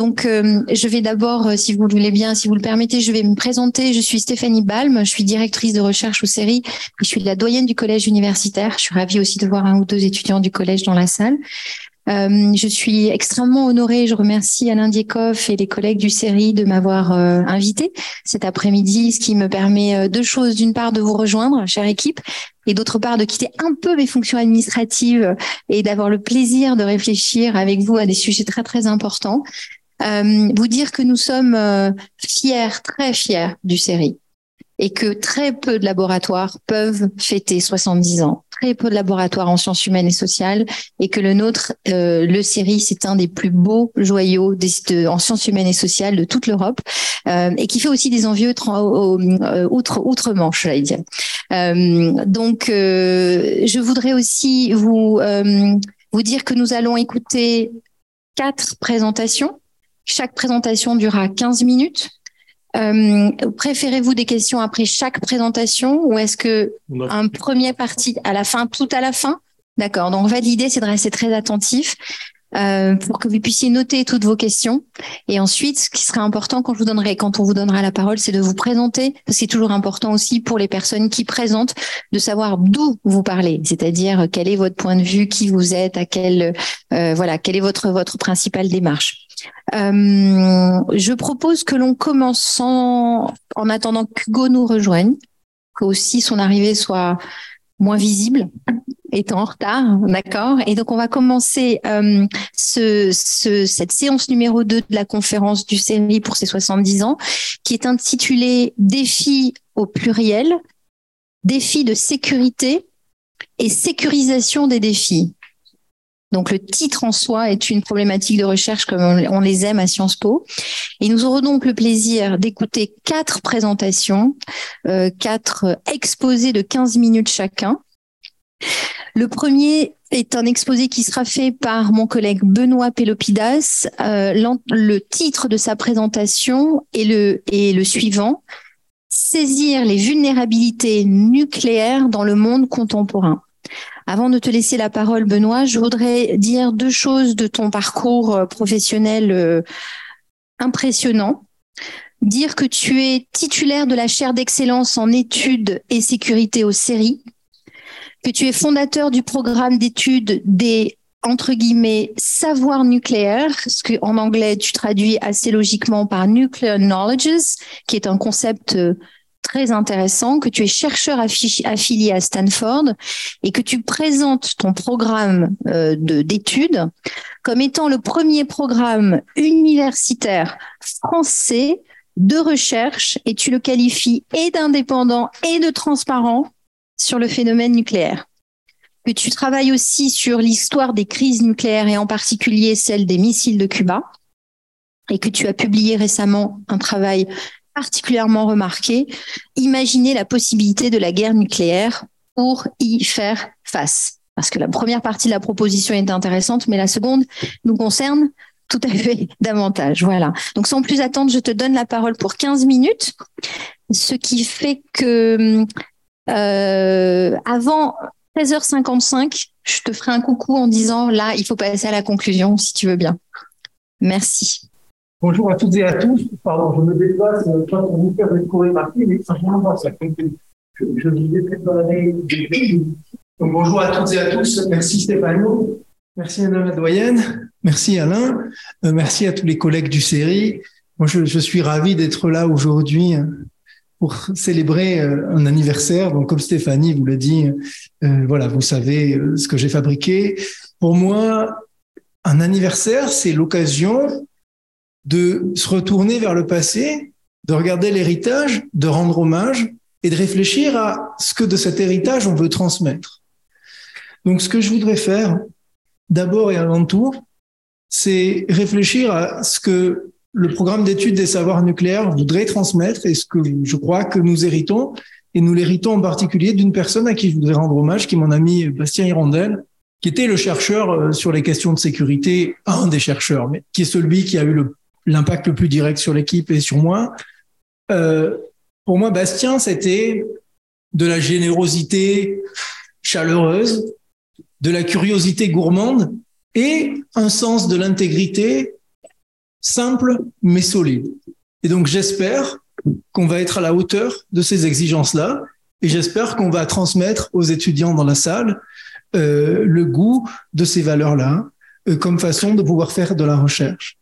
Donc, euh, je vais d'abord, euh, si vous le voulez bien, si vous le permettez, je vais me présenter. Je suis Stéphanie Balm, je suis directrice de recherche aux séries. Je suis la doyenne du collège universitaire. Je suis ravie aussi de voir un ou deux étudiants du collège dans la salle. Euh, je suis extrêmement honorée. Je remercie Alain Diekoff et les collègues du série de m'avoir euh, invité cet après-midi, ce qui me permet euh, deux choses. D'une part, de vous rejoindre, chère équipe, et d'autre part, de quitter un peu mes fonctions administratives et d'avoir le plaisir de réfléchir avec vous à des sujets très, très importants. Vous dire que nous sommes fiers, très fiers du série et que très peu de laboratoires peuvent fêter 70 ans. Très peu de laboratoires en sciences humaines et sociales et que le nôtre, euh, le CERI, c'est un des plus beaux joyaux des, en sciences humaines et sociales de toute l'Europe euh, et qui fait aussi des envieux euh, outre, outre-Manche, j'allais dire. Euh, donc, euh, je voudrais aussi vous, vous dire que nous allons écouter quatre présentations. Chaque présentation durera 15 minutes. Euh, préférez-vous des questions après chaque présentation ou est-ce que un premier parti à la fin, tout à la fin? D'accord. Donc en fait, l'idée c'est de rester très attentif euh, pour que vous puissiez noter toutes vos questions. Et ensuite, ce qui sera important quand je vous donnerai, quand on vous donnera la parole, c'est de vous présenter. C'est toujours important aussi pour les personnes qui présentent de savoir d'où vous parlez, c'est-à-dire quel est votre point de vue, qui vous êtes, à quel euh, voilà, quelle est votre votre principale démarche. Euh, je propose que l'on commence en, en attendant qu'Hugo nous rejoigne, que aussi son arrivée soit moins visible, étant en retard, d'accord? Et donc on va commencer euh, ce, ce, cette séance numéro 2 de la conférence du CERI pour ses 70 ans, qui est intitulée Défis au pluriel, défis de sécurité et sécurisation des défis. Donc le titre en soi est une problématique de recherche comme on les aime à Sciences Po. Et nous aurons donc le plaisir d'écouter quatre présentations, euh, quatre exposés de 15 minutes chacun. Le premier est un exposé qui sera fait par mon collègue Benoît Pelopidas. Euh, le titre de sa présentation est le, est le suivant. Saisir les vulnérabilités nucléaires dans le monde contemporain. Avant de te laisser la parole, Benoît, je voudrais dire deux choses de ton parcours euh, professionnel euh, impressionnant. Dire que tu es titulaire de la chaire d'excellence en études et sécurité aux séries, que tu es fondateur du programme d'études des entre guillemets savoirs nucléaires, ce que en anglais tu traduis assez logiquement par nuclear knowledges, qui est un concept euh, très intéressant, que tu es chercheur affilié à Stanford et que tu présentes ton programme euh, d'études comme étant le premier programme universitaire français de recherche et tu le qualifies et d'indépendant et de transparent sur le phénomène nucléaire. Que tu travailles aussi sur l'histoire des crises nucléaires et en particulier celle des missiles de Cuba et que tu as publié récemment un travail particulièrement remarqué, imaginer la possibilité de la guerre nucléaire pour y faire face. Parce que la première partie de la proposition est intéressante, mais la seconde nous concerne tout à fait davantage. Voilà. Donc sans plus attendre, je te donne la parole pour 15 minutes, ce qui fait que euh, avant 13h55, je te ferai un coucou en disant là, il faut passer à la conclusion si tu veux bien. Merci. Bonjour à toutes et à tous. Pardon, je me déplace euh, pas pour vous faire découvrir ma fille, mais simplement ça. Je, je vous ai préparé. Donc, bonjour à toutes et à tous. Merci Stéphano. Merci Madame la doyenne. Merci Alain. Euh, merci à tous les collègues du série. Moi, je, je suis ravi d'être là aujourd'hui euh, pour célébrer un anniversaire. Donc, comme Stéphanie vous l'a dit, euh, voilà, vous savez ce que j'ai fabriqué. Pour moi, un anniversaire, c'est l'occasion de se retourner vers le passé, de regarder l'héritage, de rendre hommage et de réfléchir à ce que de cet héritage on veut transmettre. Donc ce que je voudrais faire, d'abord et avant tout, c'est réfléchir à ce que le programme d'études des savoirs nucléaires voudrait transmettre et ce que je crois que nous héritons. Et nous l'héritons en particulier d'une personne à qui je voudrais rendre hommage, qui est mon ami Bastien Hirondel, qui était le chercheur euh, sur les questions de sécurité, un des chercheurs, mais qui est celui qui a eu l'impact le plus direct sur l'équipe et sur moi. Euh, pour moi, Bastien, c'était de la générosité chaleureuse, de la curiosité gourmande et un sens de l'intégrité simple mais solide. Et donc j'espère qu'on va être à la hauteur de ces exigences-là et j'espère qu'on va transmettre aux étudiants dans la salle euh, le goût de ces valeurs-là euh, comme façon de pouvoir faire de la recherche.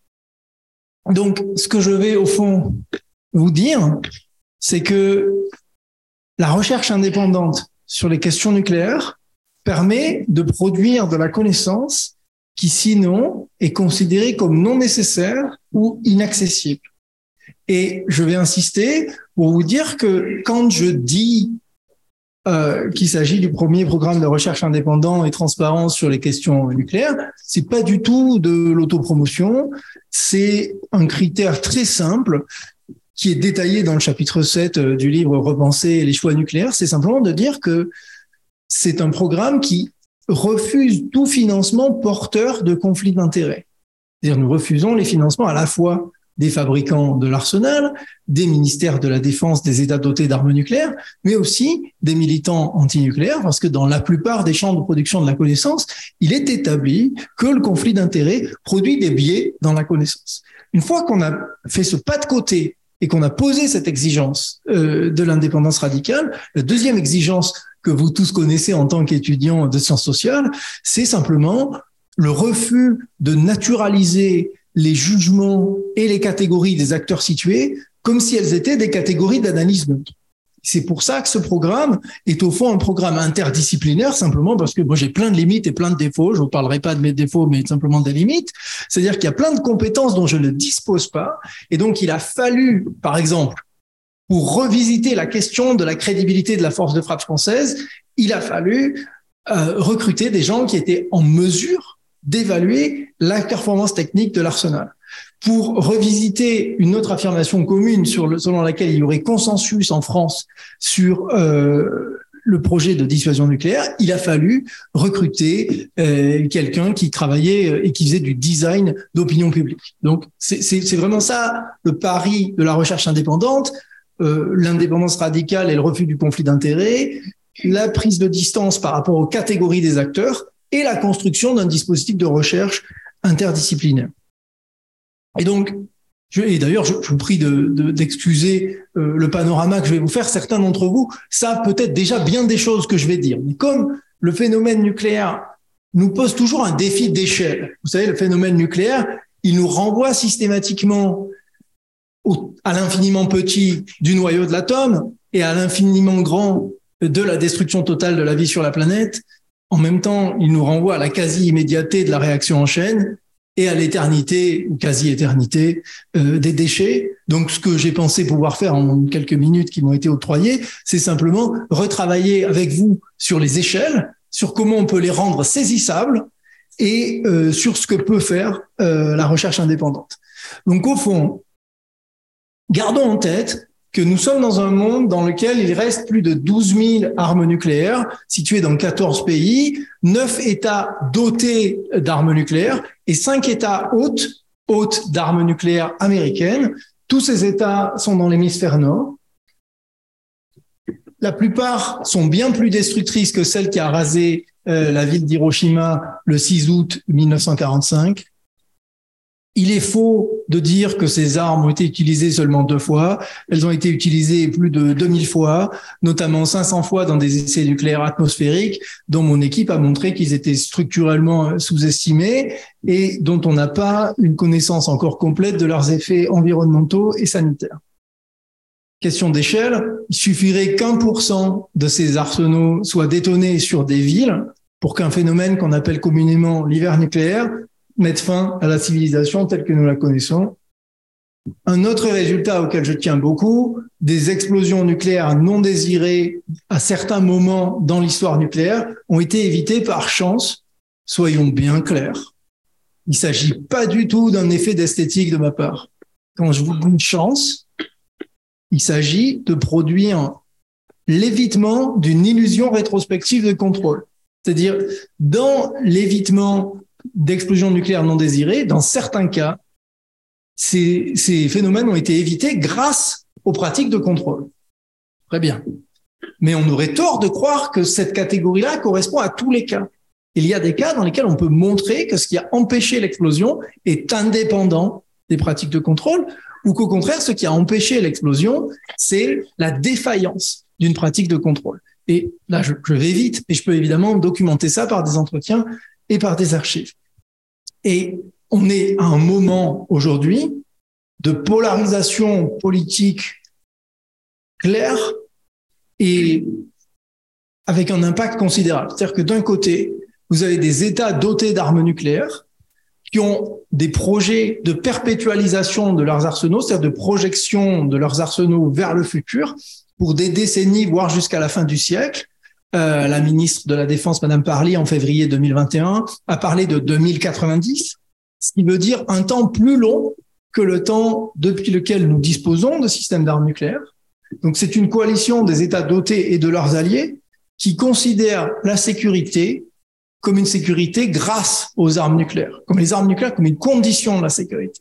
Donc, ce que je vais au fond vous dire, c'est que la recherche indépendante sur les questions nucléaires permet de produire de la connaissance qui sinon est considérée comme non nécessaire ou inaccessible. Et je vais insister pour vous dire que quand je dis euh, qu'il s'agit du premier programme de recherche indépendant et transparent sur les questions nucléaires, c'est pas du tout de l'autopromotion, c'est un critère très simple qui est détaillé dans le chapitre 7 euh, du livre Repenser les choix nucléaires, c'est simplement de dire que c'est un programme qui refuse tout financement porteur de conflits d'intérêts. C'est-à-dire nous refusons les financements à la fois des fabricants de l'arsenal, des ministères de la Défense des États dotés d'armes nucléaires, mais aussi des militants antinucléaires, parce que dans la plupart des champs de production de la connaissance, il est établi que le conflit d'intérêts produit des biais dans la connaissance. Une fois qu'on a fait ce pas de côté et qu'on a posé cette exigence euh, de l'indépendance radicale, la deuxième exigence que vous tous connaissez en tant qu'étudiants de sciences sociales, c'est simplement le refus de naturaliser les jugements et les catégories des acteurs situés comme si elles étaient des catégories d'analyse. C'est pour ça que ce programme est au fond un programme interdisciplinaire, simplement parce que moi j'ai plein de limites et plein de défauts. Je vous parlerai pas de mes défauts, mais simplement des limites. C'est-à-dire qu'il y a plein de compétences dont je ne dispose pas. Et donc il a fallu, par exemple, pour revisiter la question de la crédibilité de la force de frappe française, il a fallu euh, recruter des gens qui étaient en mesure d'évaluer la performance technique de l'arsenal. Pour revisiter une autre affirmation commune sur le, selon laquelle il y aurait consensus en France sur euh, le projet de dissuasion nucléaire, il a fallu recruter euh, quelqu'un qui travaillait euh, et qui faisait du design d'opinion publique. Donc c'est vraiment ça le pari de la recherche indépendante, euh, l'indépendance radicale et le refus du conflit d'intérêts, la prise de distance par rapport aux catégories des acteurs et la construction d'un dispositif de recherche interdisciplinaire. Et donc, je, et d'ailleurs, je, vous prie d'excuser de, euh, le panorama que je vais vous faire. Certains d'entre vous savent peut-être déjà bien des choses que je vais dire. Comme le phénomène nucléaire nous pose toujours un défi d'échelle, vous savez, le phénomène nucléaire, il nous renvoie systématiquement à l'infiniment petit du noyau de l'atome et à l'infiniment grand de la destruction totale de la vie sur la planète. En même temps, il nous renvoie à la quasi-immédiateté de la réaction en chaîne et à l'éternité ou quasi-éternité euh, des déchets. Donc, ce que j'ai pensé pouvoir faire en quelques minutes qui m'ont été octroyées, c'est simplement retravailler avec vous sur les échelles, sur comment on peut les rendre saisissables et euh, sur ce que peut faire euh, la recherche indépendante. Donc, au fond, gardons en tête que nous sommes dans un monde dans lequel il reste plus de 12 000 armes nucléaires situées dans 14 pays, 9 États dotés d'armes nucléaires et 5 États hôtes, hôtes d'armes nucléaires américaines. Tous ces États sont dans l'hémisphère nord. La plupart sont bien plus destructrices que celle qui a rasé euh, la ville d'Hiroshima le 6 août 1945. Il est faux de dire que ces armes ont été utilisées seulement deux fois. Elles ont été utilisées plus de 2000 fois, notamment 500 fois dans des essais nucléaires atmosphériques, dont mon équipe a montré qu'ils étaient structurellement sous-estimés et dont on n'a pas une connaissance encore complète de leurs effets environnementaux et sanitaires. Question d'échelle, il suffirait qu'un pour cent de ces arsenaux soient détonés sur des villes pour qu'un phénomène qu'on appelle communément l'hiver nucléaire mettre fin à la civilisation telle que nous la connaissons. Un autre résultat auquel je tiens beaucoup, des explosions nucléaires non désirées à certains moments dans l'histoire nucléaire ont été évitées par chance. Soyons bien clairs. Il s'agit pas du tout d'un effet d'esthétique de ma part. Quand je vous dis chance, il s'agit de produire l'évitement d'une illusion rétrospective de contrôle. C'est-à-dire, dans l'évitement d'explosions nucléaires non désirées, dans certains cas, ces, phénomènes ont été évités grâce aux pratiques de contrôle. Très bien. Mais on aurait tort de croire que cette catégorie-là correspond à tous les cas. Il y a des cas dans lesquels on peut montrer que ce qui a empêché l'explosion est indépendant des pratiques de contrôle, ou qu'au contraire, ce qui a empêché l'explosion, c'est la défaillance d'une pratique de contrôle. Et là, je, je, vais vite, mais je peux évidemment documenter ça par des entretiens et par des archives. Et on est à un moment aujourd'hui de polarisation politique claire et avec un impact considérable. C'est-à-dire que d'un côté, vous avez des États dotés d'armes nucléaires qui ont des projets de perpétualisation de leurs arsenaux, c'est-à-dire de projection de leurs arsenaux vers le futur pour des décennies, voire jusqu'à la fin du siècle. Euh, la ministre de la Défense, Madame Parly, en février 2021, a parlé de 2090, ce qui veut dire un temps plus long que le temps depuis lequel nous disposons de systèmes d'armes nucléaires. Donc c'est une coalition des États dotés et de leurs alliés qui considèrent la sécurité comme une sécurité grâce aux armes nucléaires, comme les armes nucléaires comme une condition de la sécurité.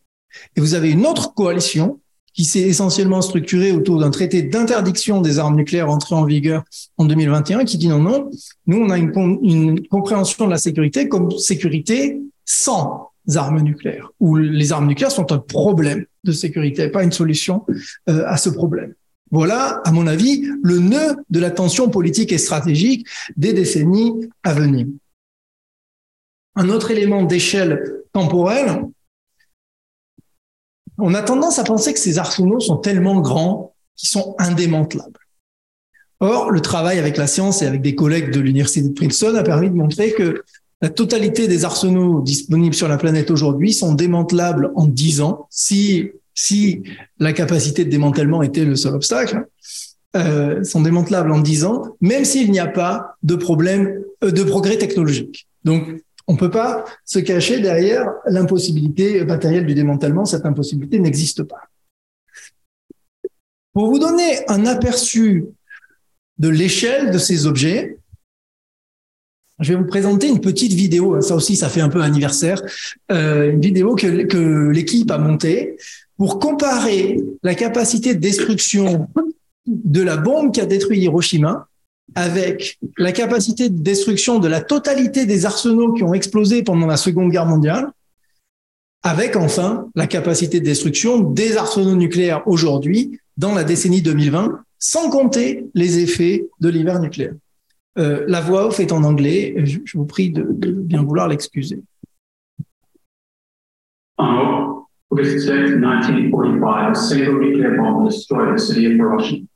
Et vous avez une autre coalition qui s'est essentiellement structurée autour d'un traité d'interdiction des armes nucléaires entré en vigueur en 2021 qui dit non, non, nous on a une, une compréhension de la sécurité comme sécurité sans armes nucléaires, où les armes nucléaires sont un problème de sécurité, pas une solution euh, à ce problème. Voilà, à mon avis, le nœud de la tension politique et stratégique des décennies à venir. Un autre élément d'échelle temporelle, on a tendance à penser que ces arsenaux sont tellement grands qu'ils sont indémantelables. Or, le travail avec la science et avec des collègues de l'université de Princeton a permis de montrer que la totalité des arsenaux disponibles sur la planète aujourd'hui sont démantelables en 10 ans, si, si la capacité de démantèlement était le seul obstacle, euh, sont démantelables en 10 ans, même s'il n'y a pas de problème euh, de progrès technologique. Donc, on ne peut pas se cacher derrière l'impossibilité matérielle du démantèlement. Cette impossibilité n'existe pas. Pour vous donner un aperçu de l'échelle de ces objets, je vais vous présenter une petite vidéo. Ça aussi, ça fait un peu anniversaire. Euh, une vidéo que, que l'équipe a montée pour comparer la capacité de destruction de la bombe qui a détruit Hiroshima avec la capacité de destruction de la totalité des arsenaux qui ont explosé pendant la Seconde Guerre mondiale, avec enfin la capacité de destruction des arsenaux nucléaires aujourd'hui dans la décennie 2020, sans compter les effets de l'hiver nucléaire. Euh, la voix off est en anglais, je, vous prie de, bien vouloir l'excuser. August 6, 1945, a single nuclear bomb destroyed the city of Hiroshima.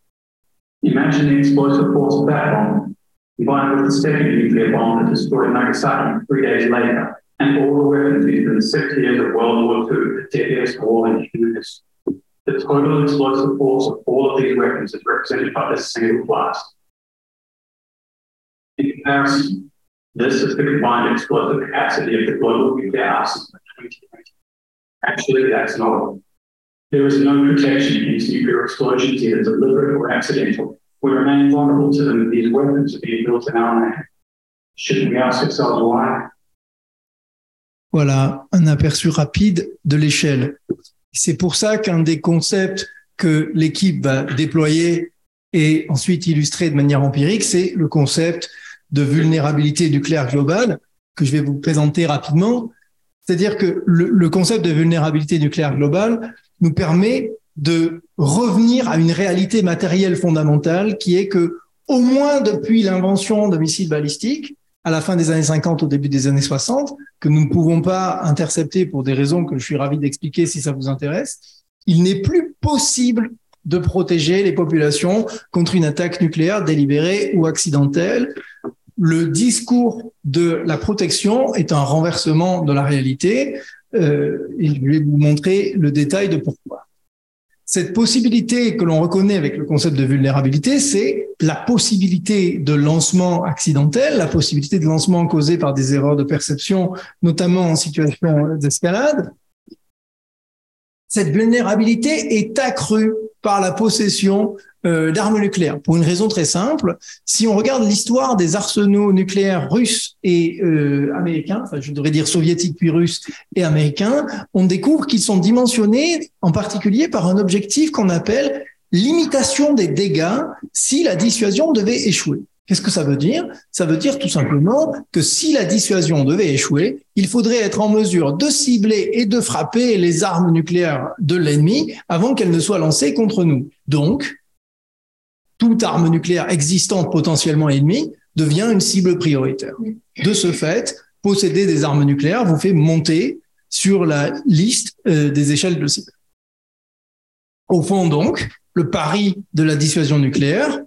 Imagine the explosive force of that bomb, combined with the second nuclear bomb that destroyed Nagasaki three days later, and all the weapons used in the six years of World War II, the deadliest war in human history. The total explosive force of all of these weapons is represented by this single blast. In comparison, this is the combined explosive capacity of the global nuclear arsenal in 2020. Actually, that's not all. There is no protection against nuclear explosions, either deliberate or accidental. We remain vulnerable to them these weapons are being built in our name. Shouldn't we ask ourselves why? Voilà un aperçu rapide de l'échelle. C'est pour ça qu'un des concepts que l'équipe va déployer et ensuite illustrer de manière empirique, c'est le concept de vulnérabilité nucléaire globale que je vais vous présenter rapidement. C'est-à-dire que le, le, concept de vulnérabilité nucléaire globale nous permet de revenir à une réalité matérielle fondamentale qui est que, au moins depuis l'invention de missiles balistiques, à la fin des années 50, au début des années 60, que nous ne pouvons pas intercepter pour des raisons que je suis ravi d'expliquer si ça vous intéresse, il n'est plus possible de protéger les populations contre une attaque nucléaire délibérée ou accidentelle. Le discours de la protection est un renversement de la réalité. Euh, et je vais vous montrer le détail de pourquoi. Cette possibilité que l'on reconnaît avec le concept de vulnérabilité, c'est la possibilité de lancement accidentel, la possibilité de lancement causé par des erreurs de perception, notamment en situation d'escalade. Cette vulnérabilité est accrue par la possession euh, d'armes nucléaires. Pour une raison très simple, si on regarde l'histoire des arsenaux nucléaires russes et euh, américains, enfin je devrais dire soviétiques puis russes et américains, on découvre qu'ils sont dimensionnés en particulier par un objectif qu'on appelle limitation des dégâts si la dissuasion devait échouer. Qu'est-ce que ça veut dire? Ça veut dire tout simplement que si la dissuasion devait échouer, il faudrait être en mesure de cibler et de frapper les armes nucléaires de l'ennemi avant qu'elles ne soient lancées contre nous. Donc, toute arme nucléaire existante potentiellement ennemie devient une cible prioritaire. De ce fait, posséder des armes nucléaires vous fait monter sur la liste euh, des échelles de cible. Au fond, donc, le pari de la dissuasion nucléaire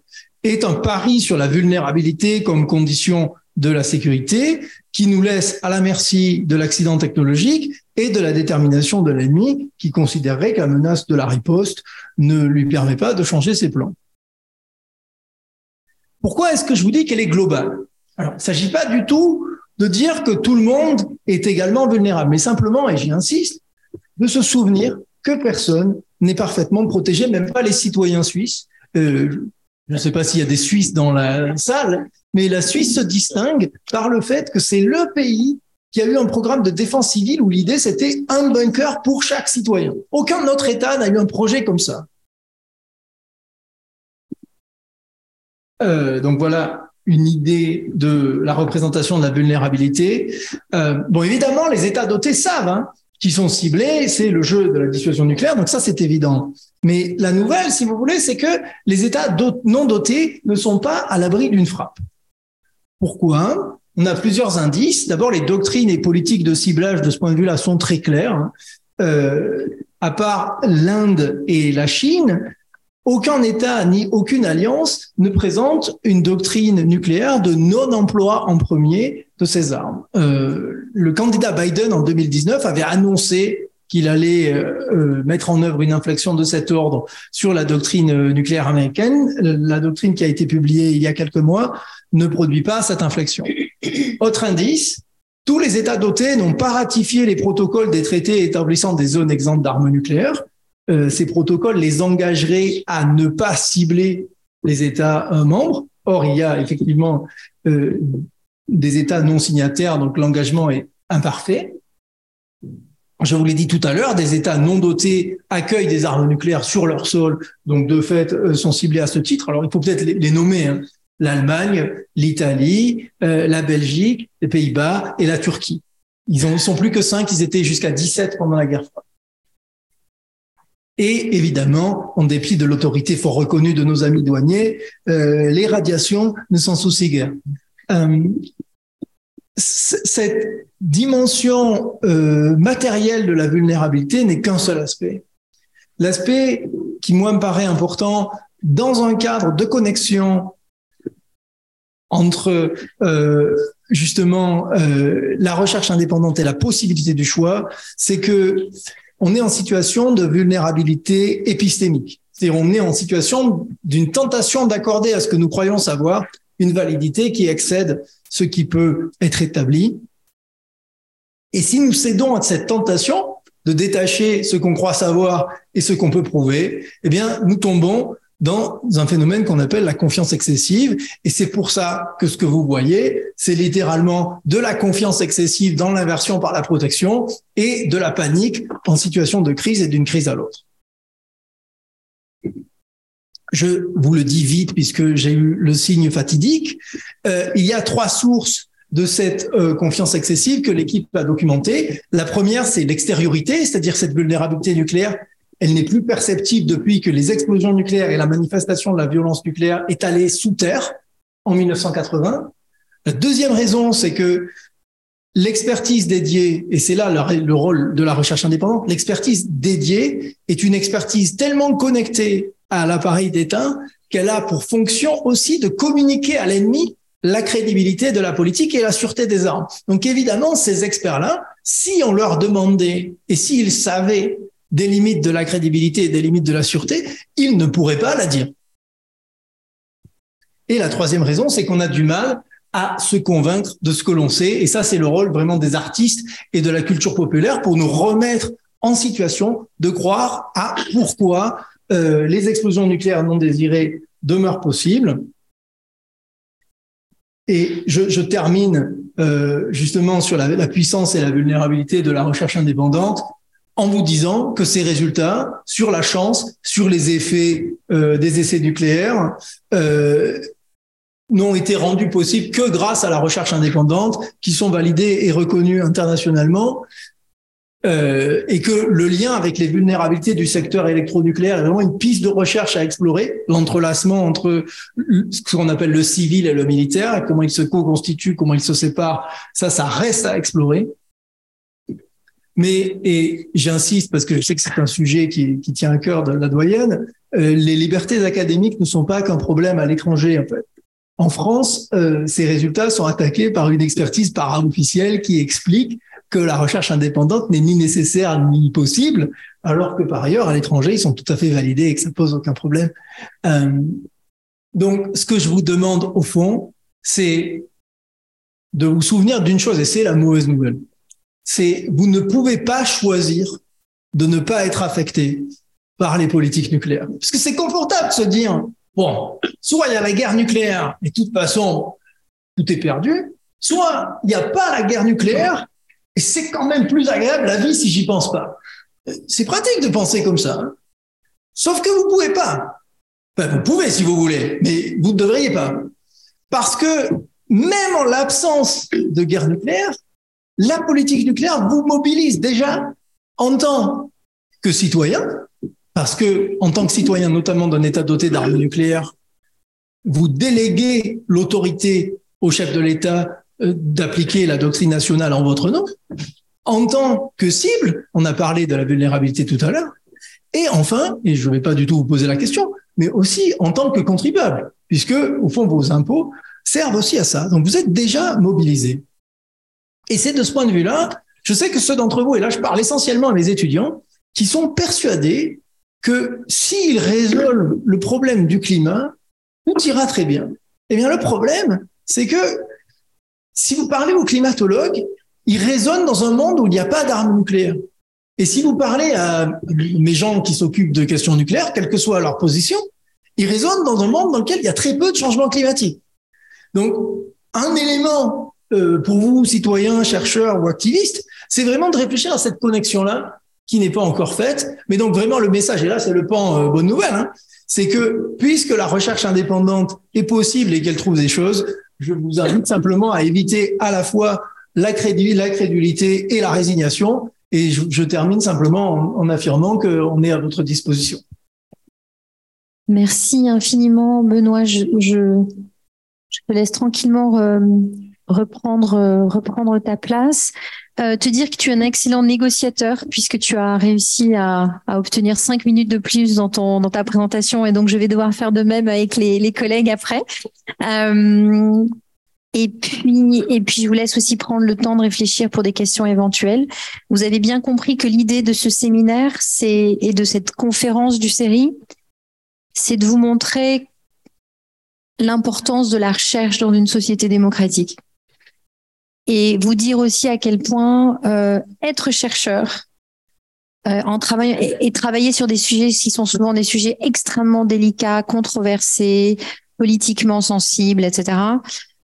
est un pari sur la vulnérabilité comme condition de la sécurité qui nous laisse à la merci de l'accident technologique et de la détermination de l'ennemi qui considérerait que la menace de la riposte ne lui permet pas de changer ses plans. Pourquoi est-ce que je vous dis qu'elle est globale? Alors, il ne s'agit pas du tout de dire que tout le monde est également vulnérable, mais simplement, et j'y insiste, de se souvenir que personne n'est parfaitement protégé, même pas les citoyens suisses. Euh, je ne sais pas s'il y a des Suisses dans la salle, mais la Suisse se distingue par le fait que c'est le pays qui a eu un programme de défense civile où l'idée c'était un bunker pour chaque citoyen. Aucun autre État n'a eu un projet comme ça. Euh, donc voilà une idée de la représentation de la vulnérabilité. Euh, bon, évidemment, les États dotés savent hein, qu'ils sont ciblés, c'est le jeu de la dissuasion nucléaire, donc ça c'est évident. Mais la nouvelle, si vous voulez, c'est que les États non dotés ne sont pas à l'abri d'une frappe. Pourquoi? On a plusieurs indices. D'abord, les doctrines et politiques de ciblage de ce point de vue-là sont très claires. Hein. Euh, à part l'Inde et la Chine, aucun État ni aucune alliance ne présente une doctrine nucléaire de non-emploi en premier de ces armes. Euh, le candidat Biden en 2019 avait annoncé qu'il allait euh, euh, mettre en œuvre une inflexion de cet ordre sur la doctrine nucléaire américaine. La doctrine qui a été publiée il y a quelques mois ne produit pas cette inflexion. Autre indice, tous les États dotés n'ont pas ratifié les protocoles des traités établissant des zones exemptes d'armes nucléaires. Euh, ces protocoles les engageraient à ne pas cibler les États euh, membres. Or, il y a effectivement euh, des États non signataires, donc l'engagement est imparfait. Je vous l'ai dit tout à l'heure, des États non dotés accueillent des armes nucléaires sur leur sol, donc de fait sont ciblés à ce titre. Alors il faut peut-être les, nommer hein. l'Allemagne, l'Italie, la Belgique, les Pays-Bas et la Turquie. Ils en sont plus que cinq, ils étaient jusqu'à 17 pendant la guerre froide. Et évidemment, en dépit de l'autorité fort reconnue de nos amis douaniers, euh, les radiations ne s'en soucient guère. Euh, cette dimension euh, matérielle de la vulnérabilité n'est qu'un seul aspect. L'aspect qui, moi, me paraît important dans un cadre de connexion entre justement la recherche indépendante et la possibilité du choix, c'est que on est en situation de vulnérabilité épistémique. C'est-à-dire on est en situation d'une tentation d'accorder à ce que nous croyons savoir une validité qui excède ce qui peut être établi. Et si nous cédons à cette tentation de détacher ce qu'on croit savoir et ce qu'on peut prouver, eh bien, nous tombons dans un phénomène qu'on appelle la confiance excessive. Et c'est pour ça que ce que vous voyez, c'est littéralement de la confiance excessive dans l'inversion par la protection et de la panique en situation de crise et d'une crise à l'autre. Je vous le dis vite puisque j'ai eu le signe fatidique. Euh, il y a trois sources de cette euh, confiance excessive que l'équipe a documentée. La première, c'est l'extériorité, c'est-à-dire cette vulnérabilité nucléaire elle n'est plus perceptible depuis que les explosions nucléaires et la manifestation de la violence nucléaire est allée sous terre en 1980. La deuxième raison, c'est que l'expertise dédiée, et c'est là le rôle de la recherche indépendante, l'expertise dédiée est une expertise tellement connectée à l'appareil d'État qu'elle a pour fonction aussi de communiquer à l'ennemi la crédibilité de la politique et la sûreté des armes. Donc évidemment, ces experts-là, si on leur demandait et s'ils savaient des limites de la crédibilité et des limites de la sûreté, il ne pourrait pas la dire. Et la troisième raison, c'est qu'on a du mal à se convaincre de ce que l'on sait. Et ça, c'est le rôle vraiment des artistes et de la culture populaire pour nous remettre en situation de croire à pourquoi euh, les explosions nucléaires non désirées demeurent possibles. Et je, termine euh, justement sur la, puissance et la vulnérabilité de la recherche indépendante en vous disant que ces résultats sur la chance, sur les effets euh, des essais nucléaires, euh, n'ont été rendus possibles que grâce à la recherche indépendante, qui sont validées et reconnues internationalement, euh, et que le lien avec les vulnérabilités du secteur électronucléaire est vraiment une piste de recherche à explorer, l'entrelacement entre ce qu'on appelle le civil et le militaire, et comment ils se co-constituent, comment ils se séparent, ça, ça reste à explorer. Mais, et j'insiste parce que je sais que c'est un sujet qui, qui, tient à cœur de la doyenne, euh, les libertés académiques ne sont pas qu'un problème à l'étranger, en fait. En France, euh, ces résultats sont attaqués par une expertise para-officielle qui explique que la recherche indépendante n'est ni nécessaire ni possible, alors que par ailleurs, à l'étranger, ils sont tout à fait validés et que ça pose aucun problème. Euh, donc, ce que je vous demande au fond, c'est de vous souvenir d'une chose, et c'est la mauvaise nouvelle. C'est vous ne pouvez pas choisir de ne pas être affecté par les politiques nucléaires. Parce que c'est confortable de se dire, bon, soit il y a la guerre nucléaire et de toute façon, tout est perdu, soit il n'y a pas la guerre nucléaire et c'est quand même plus agréable la vie si j'y pense pas. C'est pratique de penser comme ça. Hein. Sauf que vous pouvez pas. Enfin, vous pouvez si vous voulez, mais vous ne devriez pas. Parce que même en l'absence de guerre nucléaire, la politique nucléaire vous mobilise déjà en tant que citoyen, parce que en tant que citoyen, notamment d'un État doté d'armes nucléaires, vous déléguez l'autorité au chef de l'État euh, d'appliquer la doctrine nationale en votre nom. En tant que cible, on a parlé de la vulnérabilité tout à l'heure. Et enfin, et je ne vais pas du tout vous poser la question, mais aussi en tant que contribuable, puisque au fond vos impôts servent aussi à ça. Donc vous êtes déjà mobilisé. Et c'est de ce point de vue-là, je sais que ceux d'entre vous, et là je parle essentiellement à mes étudiants, qui sont persuadés que s'ils résolvent le problème du climat, tout ira très bien. Eh bien, le problème, c'est que si vous parlez aux climatologues, ils raisonnent dans un monde où il n'y a pas d'armes nucléaires. Et si vous parlez à mes gens qui s'occupent de questions nucléaires, quelle que soit leur position, ils raisonnent dans un monde dans lequel il y a très peu de changements climatiques. Donc, un élément euh, pour vous, citoyens, chercheurs ou activistes, c'est vraiment de réfléchir à cette connexion-là qui n'est pas encore faite. Mais donc vraiment le message, et là c'est le pan euh, bonne nouvelle, hein, c'est que puisque la recherche indépendante est possible et qu'elle trouve des choses, je vous invite simplement à éviter à la fois la, crédulité et la résignation. Et je, termine simplement en, affirmant qu'on est à votre disposition. Merci infiniment, Benoît. Je, je, te laisse tranquillement euh, reprendre, euh, reprendre ta place. Euh, te dire que tu es un excellent négociateur puisque tu as réussi à, à, obtenir cinq minutes de plus dans, ton, dans ta présentation et donc je vais devoir faire de même avec les, collègues après. Euh, et puis, et puis, je vous laisse aussi prendre le temps de réfléchir pour des questions éventuelles. Vous avez bien compris que l'idée de ce séminaire, c'est et de cette conférence du série, c'est de vous montrer l'importance de la recherche dans une société démocratique et vous dire aussi à quel point euh, être chercheur euh, en travaillant et, travailler sur des sujets qui sont souvent des sujets extrêmement délicats, controversés, politiquement sensibles, etc.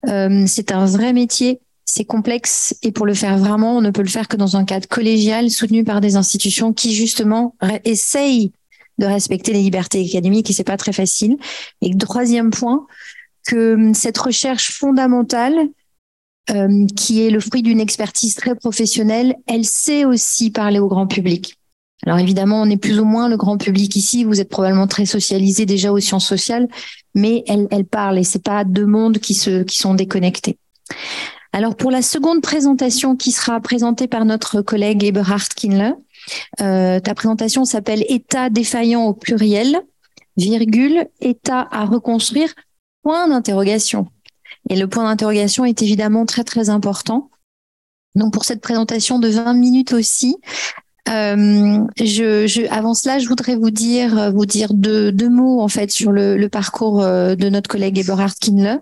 Euh, c'est un vrai métier, c'est complexe et pour le faire vraiment, on ne peut le faire que dans un cadre collégial soutenu par des institutions qui justement essayent de respecter les libertés académiques et c'est pas très facile. Et troisième point, que cette recherche fondamentale euh, qui est le fruit d'une expertise très professionnelle, elle sait aussi parler au grand public. Alors évidemment, on est plus ou moins le grand public ici. Vous êtes probablement très socialisé déjà aux sciences sociales, mais elle, elle parle et c'est pas deux mondes qui se qui sont déconnectés. Alors pour la seconde présentation qui sera présentée par notre collègue Eberhard Kindler, euh, ta présentation s'appelle État défaillant au pluriel, virgule, État à reconstruire, point d'interrogation. Et le point d'interrogation est évidemment très très important. Donc pour cette présentation de 20 minutes aussi, euh, je, je, avant cela, je voudrais vous dire, vous dire deux, deux mots en fait sur le, le parcours euh, de notre collègue Eberhard Kindle.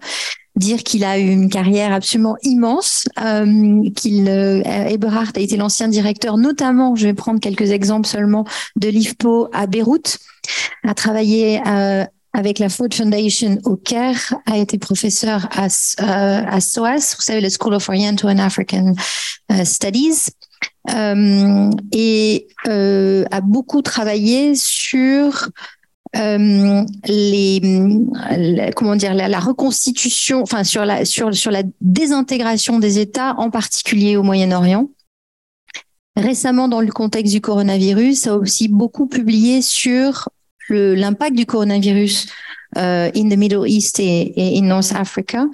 Dire qu'il a eu une carrière absolument immense, euh, qu'il euh, Eberhard a été l'ancien directeur, notamment, je vais prendre quelques exemples seulement, de l'IFPO à Beyrouth, a travaillé euh, avec la Ford Foundation au Caire, a été professeur à, euh, à SOAS, vous savez, le School of Oriental and African euh, Studies, euh, et euh, a beaucoup travaillé sur euh, les, comment dire la, reconstitution, enfin sur la sur sur la désintégration des États, en particulier au Moyen-Orient. Récemment, dans le contexte du coronavirus, a aussi beaucoup publié sur l'impact du coronavirus euh, in the Middle East et, et in North Africa.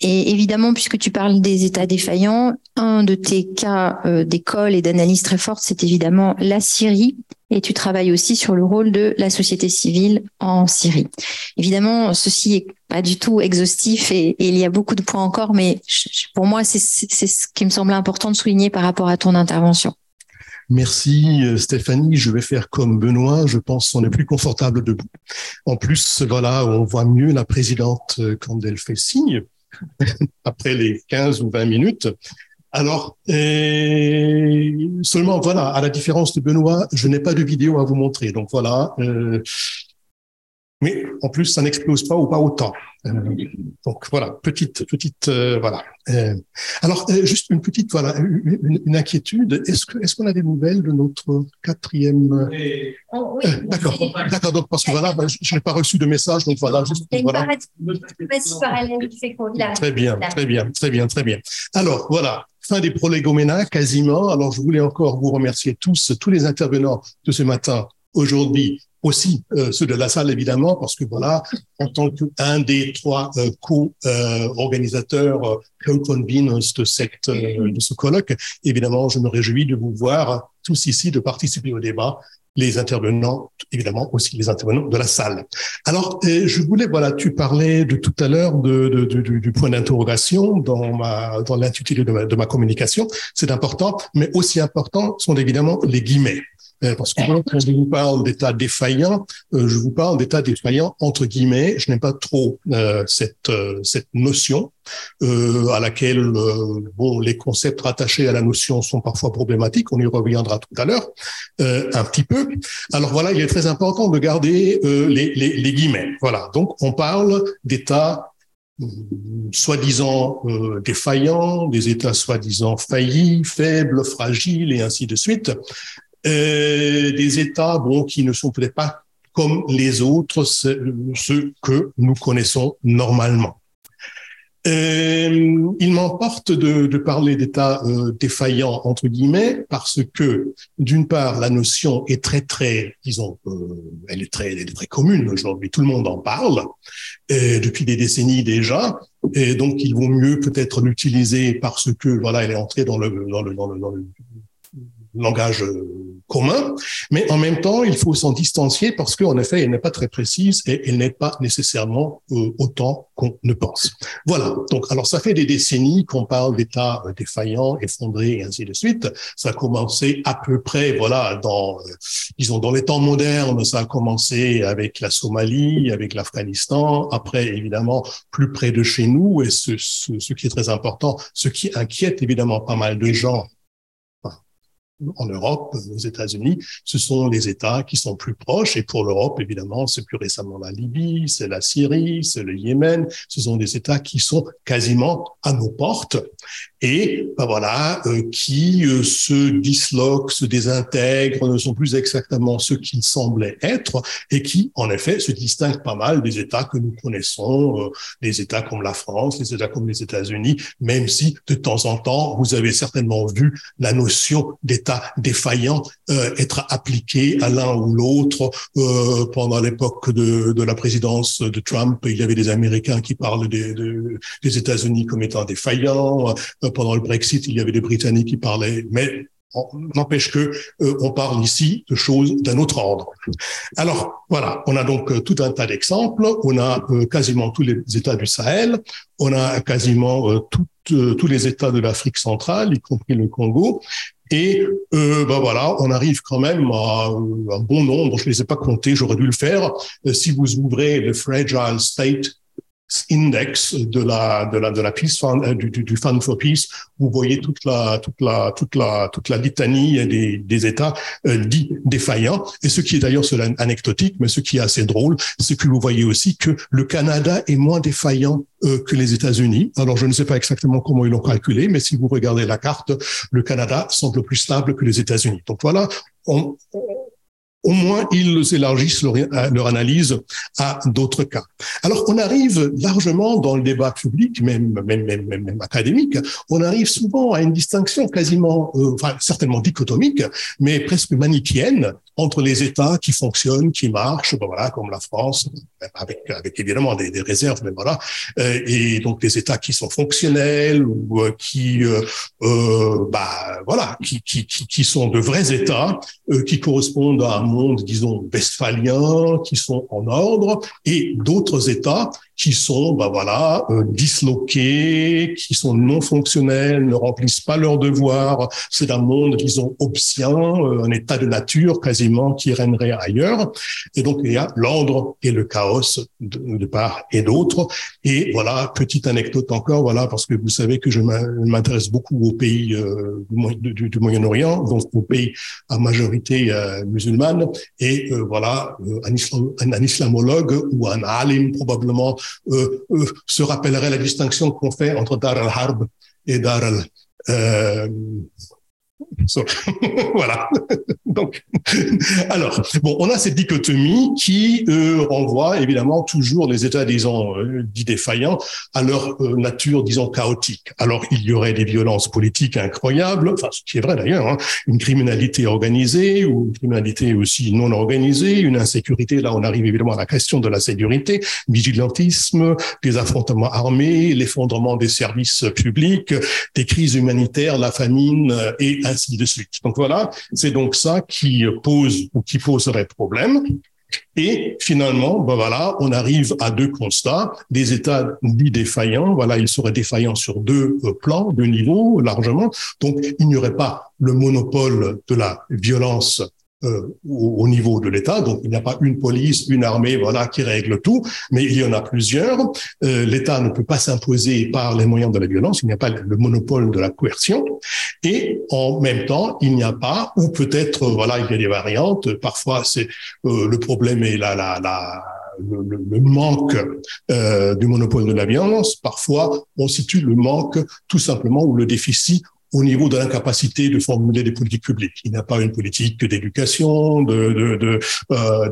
Et évidemment, puisque tu parles des États défaillants, un de tes cas euh, d'école et d'analyse très forte, c'est évidemment la Syrie. Et tu travailles aussi sur le rôle de la société civile en Syrie. Évidemment, ceci est pas du tout exhaustif et, et il y a beaucoup de points encore, mais pour moi, c'est ce qui me semble important de souligner par rapport à ton intervention. Merci euh, Stéphanie, je vais faire comme Benoît, je pense qu'on est plus confortable debout. En plus, voilà, on voit mieux la présidente euh, quand elle fait signe, après les 15 ou 20 minutes. Alors, seulement voilà, à la différence de Benoît, je n'ai pas de vidéo à vous montrer. Donc voilà, euh, mais en plus, ça n'explose pas ou pas autant. Euh, donc voilà, petite, petite, euh, voilà. Euh, alors juste une petite, voilà, une, inquiétude. Est-ce que, est-ce qu'on a des nouvelles de notre quatrième oh, Oui. d'accord, d'accord. Donc parce que voilà, ben, je n'ai pas reçu de message, donc voilà. Juste, voilà. Très bien, très bien, très bien, très bien. Alors voilà, fin des prolégomena quasiment. Alors je voulais encore vous remercier tous, tous les intervenants de ce matin aujourd'hui aussi euh, ceux de la salle évidemment parce que voilà en tant qu'un des trois euh, co-organisateurs euh, co-conveners de cette euh, de ce colloque évidemment je me réjouis de vous voir tous ici de participer au débat les intervenants, évidemment aussi les intervenants de la salle. Alors, je voulais, voilà, tu parlais de tout à l'heure de, de, de, du, point d'interrogation dans dans l'intitulé de ma, de ma communication. C'est important, mais aussi important sont évidemment les guillemets. Euh, parce que quand je vous parle d'état défaillant, euh, je vous parle d'état défaillant entre guillemets. Je n'aime pas trop euh, cette cette notion à laquelle bon les concepts rattachés à la notion sont parfois problématiques. On y reviendra tout à l'heure un petit peu. Alors voilà, il est très important de garder les, guillemets. Voilà. Donc on parle d'état soi-disant euh, défaillants, des États soi-disant faillis, faibles, fragiles et ainsi de suite. Euh, des États bon, qui ne sont peut-être pas comme les autres, ceux que nous connaissons normalement. Euh, il m'emporte de, de, parler d'état euh, défaillant entre guillemets parce que d'une part la notion est très très disons euh, elle est très elle est très commune aujourd'hui tout le monde en parle et depuis des décennies déjà et donc il vaut mieux peut-être l'utiliser parce que voilà elle est entrée dans le dans le dans le, dans le langage euh, commun, mais en même temps, il faut s'en distancier parce qu'en effet, elle n'est pas très précise et elle n'est pas nécessairement euh, autant qu'on ne pense. Voilà. Donc, alors, ça fait des décennies qu'on parle d'États euh, défaillants, effondrés et ainsi de suite. Ça a commencé à peu près, voilà, dans, disons, dans les temps modernes, ça a commencé avec la Somalie, avec l'Afghanistan. Après, évidemment, plus près de chez nous et ce, ce, ce qui est très important, ce qui inquiète évidemment pas mal de gens en Europe, aux États-Unis, ce sont les États qui sont plus proches. Et pour l'Europe, évidemment, c'est plus récemment la Libye, c'est la Syrie, c'est le Yémen. Ce sont des États qui sont quasiment à nos portes et ben voilà, euh, qui euh, se disloquent, se désintègrent, ne sont plus exactement ceux qu'ils semblaient être et qui, en effet, se distinguent pas mal des États que nous connaissons, euh, des États comme la France, les États comme les États-Unis, même si de temps en temps, vous avez certainement vu la notion d'État défaillant être appliquée à l'un ou l'autre. pendant l'époque de, de, la présidence de Trump, il y avait des Américains qui parlent des, des États-Unis comme étant défaillants pendant le Brexit, il y avait des Britanniques qui parlaient, mais n'empêche que euh, on parle ici de choses d'un autre ordre. Alors voilà, on a donc euh, tout un tas d'exemples. On a euh, quasiment tous les États du Sahel, on a quasiment tous les États de l'Afrique centrale, y compris le Congo. Et ben voilà, on arrive quand même à un bon nombre. Je ne les ai pas comptés, j'aurais dû le faire. si vous ouvrez le Fragile State index de la de la de la peace euh, du, du, fund for peace. Vous voyez toute la toute la toute la toute la litanie des, des États euh, dits défaillants. Et ce qui est d'ailleurs anecdotique mais ce qui est assez drôle c'est que vous voyez aussi que le Canada est moins défaillant euh, que les États-Unis. Alors je ne sais pas exactement comment ils l'ont calculé mais si vous regardez la carte le Canada semble plus stable que les États-Unis. Donc voilà au moins ils élargissent leur, leur analyse à d'autres cas. Alors on arrive largement dans le débat public, même, même, même, même, académique, on arrive souvent à une distinction quasiment, euh, enfin certainement dichotomique, mais presque manichéenne entre les États qui fonctionnent, qui marchent, ben voilà, comme la France, avec, évidemment des, réserves, mais voilà, euh, et donc des États qui sont fonctionnels ou euh, qui, euh, euh, bah voilà, qui, sont de vrais États qui correspondent à monde, disons, westphalien, qui sont en ordre, et d'autres États qui sont, bah voilà, euh, disloqués, qui sont non fonctionnels, ne remplissent pas leurs devoirs. C'est un monde, disons, obscien, euh, un état de nature quasiment qui règnerait ailleurs. Et donc il y a l'ordre et le chaos de, part et d'autre. Et voilà, petite anecdote encore, voilà, parce que vous savez que je m'intéresse beaucoup aux pays euh, du, Moyen-Orient, donc aux pays à majorité musulmane. Et voilà, un, un, islamologue ou un alim probablement euh, euh, se rappellerait la distinction qu'on fait entre Dar al-Harb et Dar al... Euh, voilà. Donc, alors, bon, on a cette dichotomie qui euh, renvoie évidemment toujours les États, disons, euh, dits défaillants à leur euh, nature, disons, chaotique. Alors, il y aurait des violences politiques incroyables, enfin, ce qui est vrai d'ailleurs, hein, une criminalité organisée ou une criminalité aussi non organisée, une insécurité. Là, on arrive évidemment à la question de la sécurité, vigilantisme, des affrontements armés, l'effondrement des services publics, des crises humanitaires, la famine et ainsi de suite. Donc voilà, c'est donc ça qui pose ou qui poserait problème. Et finalement, ben voilà, on arrive à deux constats. Des États dits défaillants, voilà, ils seraient défaillants sur deux euh, plans, deux niveaux largement. Donc, il n'y aurait pas le monopole de la violence euh, au, niveau de l'État. Donc, il n'y a pas une police, une armée, voilà, qui règle tout, mais il y en a plusieurs. Euh, L'État ne peut pas s'imposer par les moyens de la violence. Il n'y a pas le monopole de la coercion. Et en même temps, il n'y a pas, ou peut-être, voilà, il y a des variantes. Parfois, c'est euh, le problème est la, la, le, manque euh, du monopole de la violence. Parfois, on situe le manque tout simplement ou le déficit au niveau de l'incapacité de formuler des politiques publiques. Il n'y a pas une politique d'éducation, de,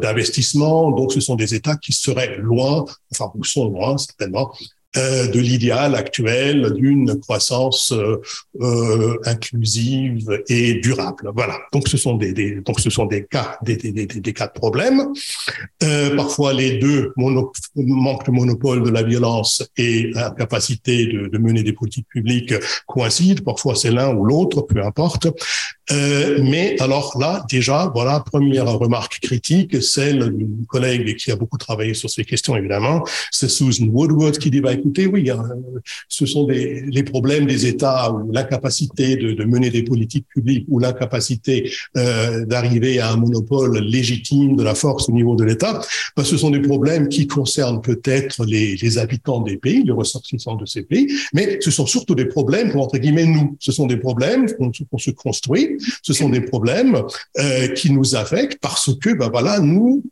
d'investissement. De, donc, ce sont des États qui seraient loin, enfin, ou sont loin certainement, euh, de l'idéal actuel d'une croissance euh, euh, inclusive et durable. Voilà. Donc ce sont des, des donc ce sont des cas des, des, des, des cas de problème. Euh, parfois les deux mono, manque de monopole de la violence et incapacité de, de mener des politiques publiques coïncident. Parfois c'est l'un ou l'autre, peu importe. Euh, mais alors là, déjà, voilà, première remarque critique, celle d'une collègue qui a beaucoup travaillé sur ces questions, évidemment, c'est Susan Woodward qui dit, bah, écoutez, oui, hein, ce sont des, les problèmes des États ou l'incapacité de, de, mener des politiques publiques ou l'incapacité euh, d'arriver à un monopole légitime de la force au niveau de l'État, bah, ce sont des problèmes qui concernent peut-être les, les habitants des pays, les ressortissants de ces pays, mais ce sont surtout des problèmes pour, entre guillemets, nous. Ce sont des problèmes qu'on se construit ce sont des problèmes euh, qui nous affectent parce que, ben voilà, nous,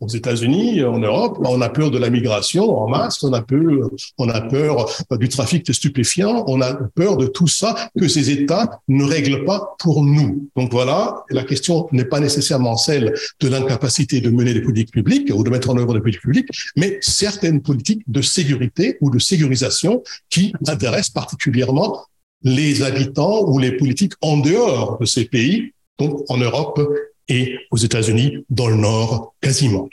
aux États-Unis, en Europe, ben, on a peur de la migration en masse, on a peur, on a peur ben, du trafic de stupéfiants, on a peur de tout ça que ces États ne règlent pas pour nous. Donc voilà, la question n'est pas nécessairement celle de l'incapacité de mener des politiques publiques ou de mettre en œuvre des politiques publiques, mais certaines politiques de sécurité ou de sécurisation qui intéressent particulièrement les habitants ou les politiques en dehors de ces pays, donc en Europe et aux États-Unis, dans le Nord, quasiment.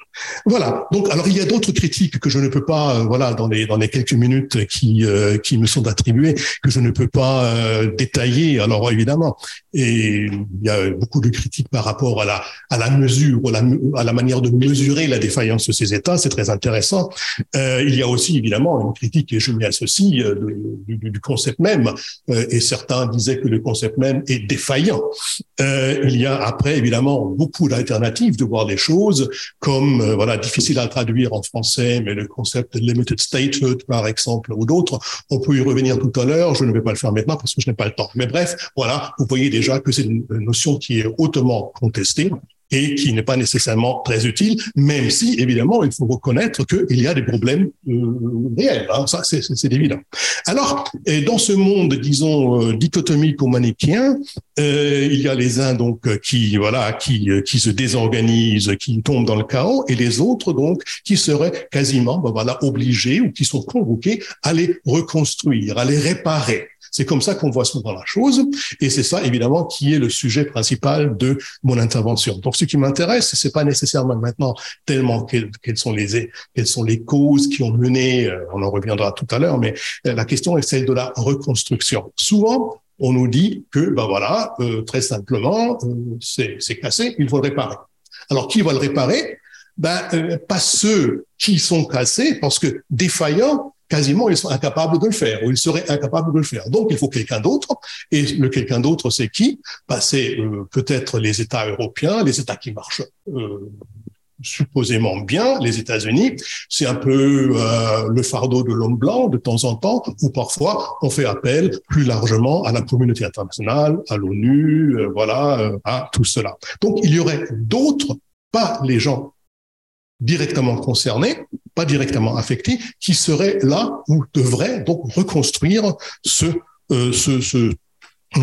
Voilà. Donc, alors il y a d'autres critiques que je ne peux pas, euh, voilà, dans les dans les quelques minutes qui euh, qui me sont attribuées, que je ne peux pas euh, détailler. Alors évidemment, et il y a beaucoup de critiques par rapport à la à la mesure, à la, à la manière de mesurer la défaillance de ces États. C'est très intéressant. il y a aussi évidemment une critique, et je m'y associe, du, du, concept même. et certains disaient que le concept même est défaillant. il y a après évidemment beaucoup d'alternatives de voir les choses comme euh, voilà difficile à traduire en français, mais le concept de limited statehood par exemple ou d'autres, on peut y revenir tout à l'heure. Je ne vais pas le faire maintenant parce que je n'ai pas le temps. Mais bref, voilà, vous voyez déjà que c'est une notion qui est hautement contestée et qui n'est pas nécessairement très utile, même si évidemment il faut reconnaître qu'il y a des problèmes euh, réels. Hein, ça c'est évident. Alors dans ce monde, disons euh, dichotomique ou manichéen, euh, il y a les uns donc qui voilà qui qui se désorganisent, qui tombent dans le chaos, et les autres donc qui seraient quasiment ben, voilà obligés ou qui sont convoqués à les reconstruire, à les réparer. C'est comme ça qu'on voit souvent la chose, et c'est ça évidemment qui est le sujet principal de mon intervention. Donc, ce qui m'intéresse, c'est pas nécessairement maintenant tellement quelles, sont les causes qui ont mené. Euh, on en reviendra tout à l'heure, mais euh, la question est celle de la reconstruction. Souvent, on nous dit que ben voilà, euh, très simplement, c'est cassé, il faut le réparer. Alors, qui va le réparer? Ben, pas ceux qui sont cassés, parce que défaillants, quasiment, ils sont incapables de le faire, ou ils seraient incapables de le faire. Donc, il faut quelqu'un d'autre. Et le quelqu'un d'autre, c'est qui? Bah, C'est euh, peut-être les États européens, les États qui marchent euh, supposément bien, les États-Unis. C'est un peu euh, le fardeau de l'homme blanc de temps en temps, ou parfois on fait appel plus largement à la communauté internationale, à l'ONU, voilà, à tout cela. Donc, il y aurait d'autres, pas les gens directement concernés, pas directement affectés, qui seraient là ou devraient donc reconstruire ce, euh, ce, ce,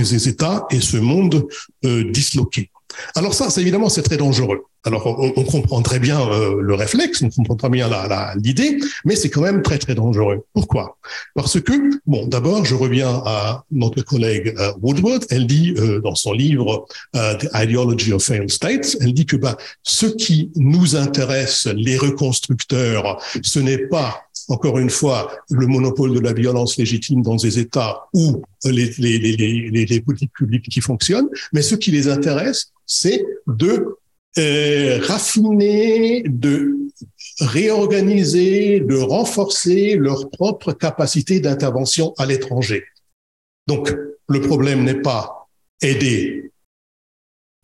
ces États et ce monde euh, disloqué. Alors ça, c'est évidemment, c'est très dangereux. Alors, on, comprend très bien euh, le réflexe, on comprend très bien l'idée, mais c'est quand même très, très dangereux. Pourquoi? Parce que, bon, d'abord, je reviens à notre collègue euh, Woodward. Elle dit euh, dans son livre The Ideology of Failed States, elle dit que bah, ce qui nous intéresse, les reconstructeurs, ce n'est pas encore une fois, le monopole de la violence légitime dans des États ou les, les politiques publiques qui fonctionnent, mais ce qui les intéresse, c'est de euh, raffiner, de réorganiser, de renforcer leur propre capacité d'intervention à l'étranger. Donc, le problème n'est pas aider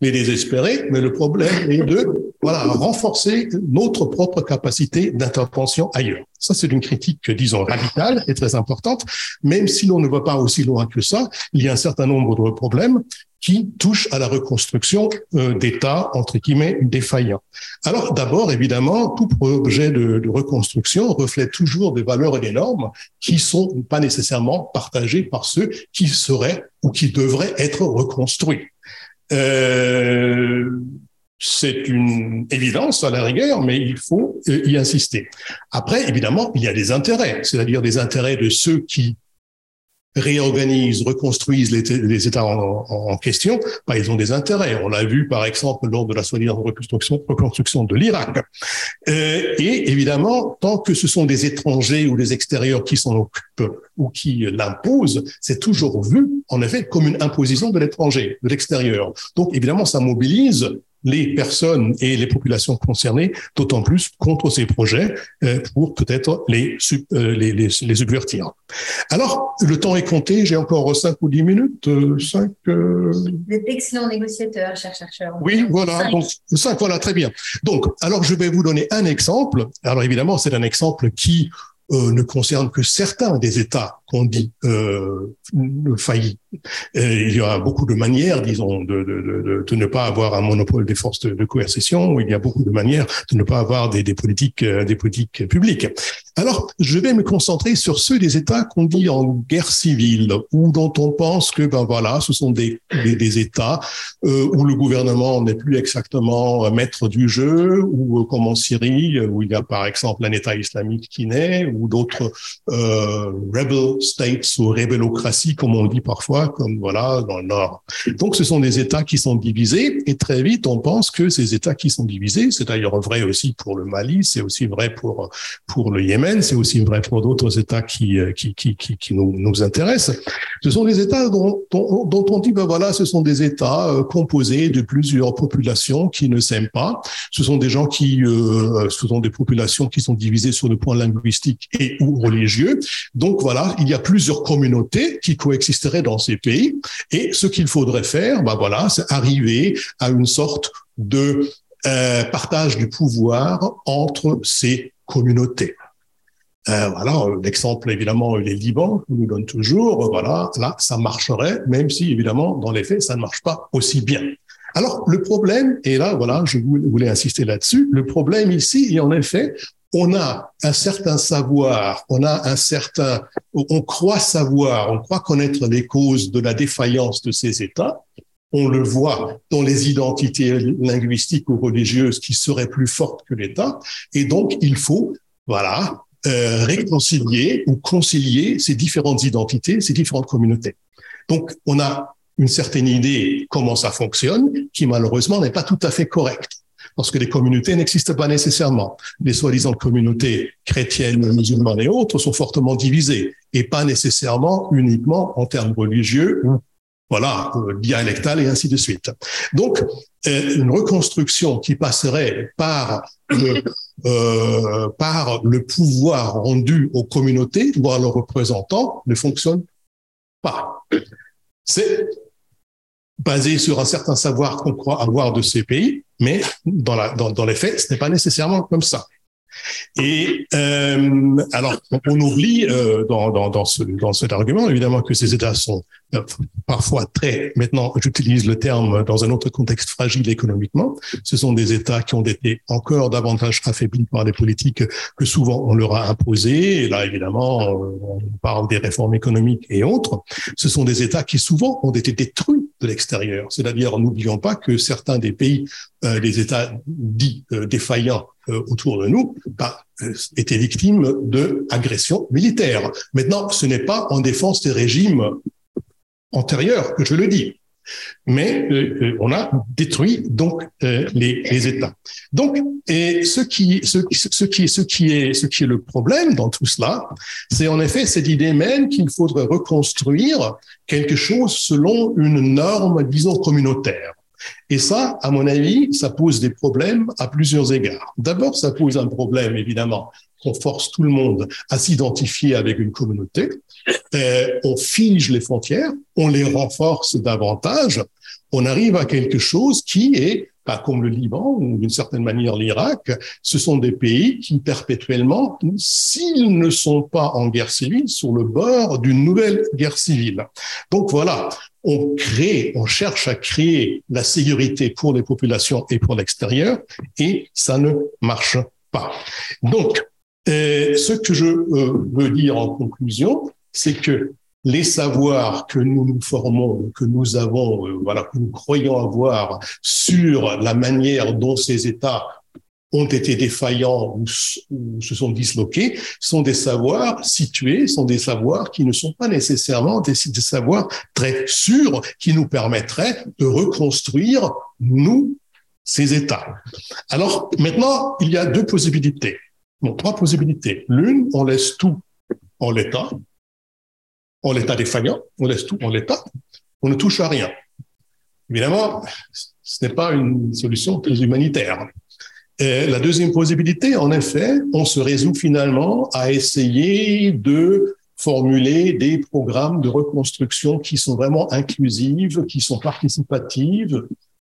les désespérés, mais le problème est de voilà, renforcer notre propre capacité d'intervention ailleurs. Ça, c'est une critique, disons, radicale et très importante. Même si l'on ne va pas aussi loin que ça, il y a un certain nombre de problèmes qui touchent à la reconstruction euh, d'États, entre guillemets, défaillants. Alors, d'abord, évidemment, tout projet de, reconstruction reflète toujours des valeurs et des normes qui sont pas nécessairement partagées par ceux qui seraient ou qui devraient être reconstruits. Euh, c'est une évidence à la rigueur, mais il faut euh, y insister. Après, évidemment, il y a des intérêts, c'est-à-dire des intérêts de ceux qui réorganisent, reconstruisent les, États en, question, bah, ils ont des intérêts. On l'a vu, par exemple, lors de la soi-disant reconstruction, de l'Irak. Euh, et évidemment, tant que ce sont des étrangers ou des extérieurs qui s'en occupent ou qui l'imposent, c'est toujours vu, en effet, comme une imposition de l'étranger, de l'extérieur. Donc, évidemment, ça mobilise les personnes et les populations concernées, d'autant plus contre ces projets euh, pour peut-être les, euh, les, les, les, subvertir. Alors, le temps est compté, j'ai encore cinq ou dix minutes. Euh, cinq, Vous êtes excellent négociateur, cher chercheur. Oui, voilà, cinq. donc cinq, voilà, très bien. Donc, alors je vais vous donner un exemple. Alors évidemment, c'est un exemple qui euh, ne concerne que certains des États qu'on dit euh, faillis. Et il y a beaucoup de manières, disons, de, de, de, de, ne pas avoir un monopole des forces de, coercition. Il y a beaucoup de manières de ne pas avoir des, des politiques, euh, des politiques publiques. Alors, je vais me concentrer sur ceux des États qu'on dit en guerre civile ou dont on pense que, ben voilà, ce sont des, des, États euh, où le gouvernement n'est plus exactement maître du jeu, ou comme en Syrie, où il y a par exemple un État islamique qui naît, ou d'autres euh, states ou rébellocraties, comme on dit parfois, comme voilà dans le Nord. Donc, ce sont des États qui sont divisés, et très vite, on pense que ces États qui sont divisés, c'est d'ailleurs vrai aussi pour le Mali, c'est aussi vrai pour pour le Yémen c'est aussi vrai pour d'autres États qui, qui, qui, qui, nous, nous, intéressent. Ce sont des États dont, dont, dont, on dit, ben voilà, ce sont des États euh, composés de plusieurs populations qui ne s'aiment pas. Ce sont des gens qui, euh, ce sont des populations qui sont divisées sur le point linguistique et ou religieux. Donc voilà, il y a plusieurs communautés qui coexisteraient dans ces pays. Et ce qu'il faudrait faire, ben voilà, c'est arriver à une sorte de euh, partage du pouvoir entre ces communautés. Euh, voilà, l'exemple évidemment, les Liban nous donne toujours, voilà, là, ça marcherait, même si évidemment, dans les faits, ça ne marche pas aussi bien. Alors, le problème, et là, voilà, je voulais insister là-dessus, le problème ici, et en effet, on a un certain savoir, on a un certain, on croit savoir, on croit connaître les causes de la défaillance de ces États. On le voit dans les identités linguistiques ou religieuses qui seraient plus fortes que l'État. Et donc, il faut, voilà, euh, réconcilier ou concilier ces différentes identités, ces différentes communautés. Donc, on a une certaine idée comment ça fonctionne, qui malheureusement n'est pas tout à fait correcte parce que les communautés n'existent pas nécessairement. Les soi-disant communautés chrétiennes, musulmanes et autres sont fortement divisées et pas nécessairement uniquement en termes religieux voilà, euh, dialectal et ainsi de suite. Donc, euh, une reconstruction qui passerait par le, euh, par le pouvoir rendu aux communautés, voire leurs représentants, ne fonctionne pas. C'est basé sur un certain savoir qu'on croit avoir de ces pays, mais dans, la, dans, dans les faits, ce n'est pas nécessairement comme ça. Et euh, alors, on oublie euh, dans, dans, dans, ce, dans cet argument, évidemment, que ces États sont euh, parfois très, maintenant j'utilise le terme dans un autre contexte fragile économiquement, ce sont des États qui ont été encore davantage affaiblis par des politiques que souvent on leur a imposées. Là, évidemment, on parle des réformes économiques et autres. Ce sont des États qui souvent ont été détruits de l'extérieur. C'est-à-dire, n'oublions pas que certains des pays, euh, des États dits euh, défaillants euh, autour de nous, bah, étaient victimes de agressions militaires. Maintenant, ce n'est pas en défense des régimes antérieurs que je le dis mais euh, euh, on a détruit donc euh, les, les, États. Donc, et ce qui, ce, ce, qui, ce qui est, ce qui est le problème dans tout cela, c'est en effet cette idée même qu'il faudrait reconstruire quelque chose selon une norme, disons, communautaire. Et ça, à mon avis, ça pose des problèmes à plusieurs égards. D'abord, ça pose un problème, évidemment, qu'on force tout le monde à s'identifier avec une communauté. Euh, on fige les frontières, on les renforce davantage. On arrive à quelque chose qui est, pas comme le Liban ou d'une certaine manière l'Irak, ce sont des pays qui perpétuellement, s'ils ne sont pas en guerre civile, sur le bord d'une nouvelle guerre civile. Donc voilà, on crée, on cherche à créer la sécurité pour les populations et pour l'extérieur, et ça ne marche pas. Donc, euh, ce que je euh, veux dire en conclusion, c'est que les savoirs que nous nous formons, que nous avons, euh, voilà, que nous croyons avoir sur la manière dont ces États ont été défaillants ou, se sont disloqués sont des savoirs situés, sont des savoirs qui ne sont pas nécessairement des, savoirs très sûrs qui nous permettraient de reconstruire, nous, ces États. Alors maintenant, il y a deux possibilités. Trois possibilités. L'une, on laisse tout en l'état, en l'état défaillant, on laisse tout en l'état, on ne touche à rien. Évidemment, ce n'est pas une solution très humanitaire. La deuxième possibilité, en effet, on se résout finalement à essayer de formuler des programmes de reconstruction qui sont vraiment inclusives, qui sont participatives,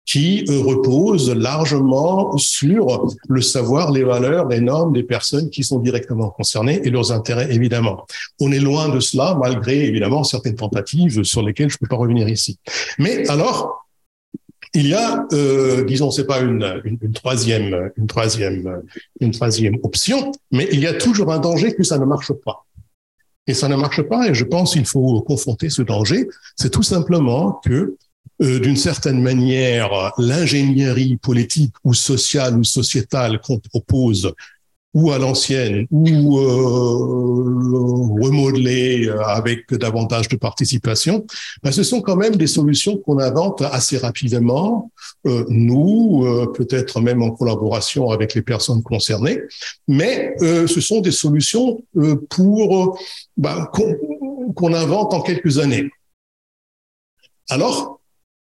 qui reposent largement sur le savoir, les valeurs, les normes des personnes qui sont directement concernées et leurs intérêts, évidemment. On est loin de cela, malgré, évidemment, certaines tentatives sur lesquelles je ne peux pas revenir ici. Mais alors, il y a, euh, disons, c'est pas une, une, troisième, une troisième, une troisième option, mais il y a toujours un danger que ça ne marche pas. Et ça ne marche pas, et je pense qu'il faut confronter ce danger. C'est tout simplement que, euh, d'une certaine manière, l'ingénierie politique ou sociale ou sociétale qu'on propose ou à l'ancienne, ou euh, remodeler euh, avec davantage de participation, ben, ce sont quand même des solutions qu'on invente assez rapidement, nous, peut-être même en collaboration avec les personnes concernées, mais ce sont des solutions pour ben, qu'on invente en quelques années. Alors,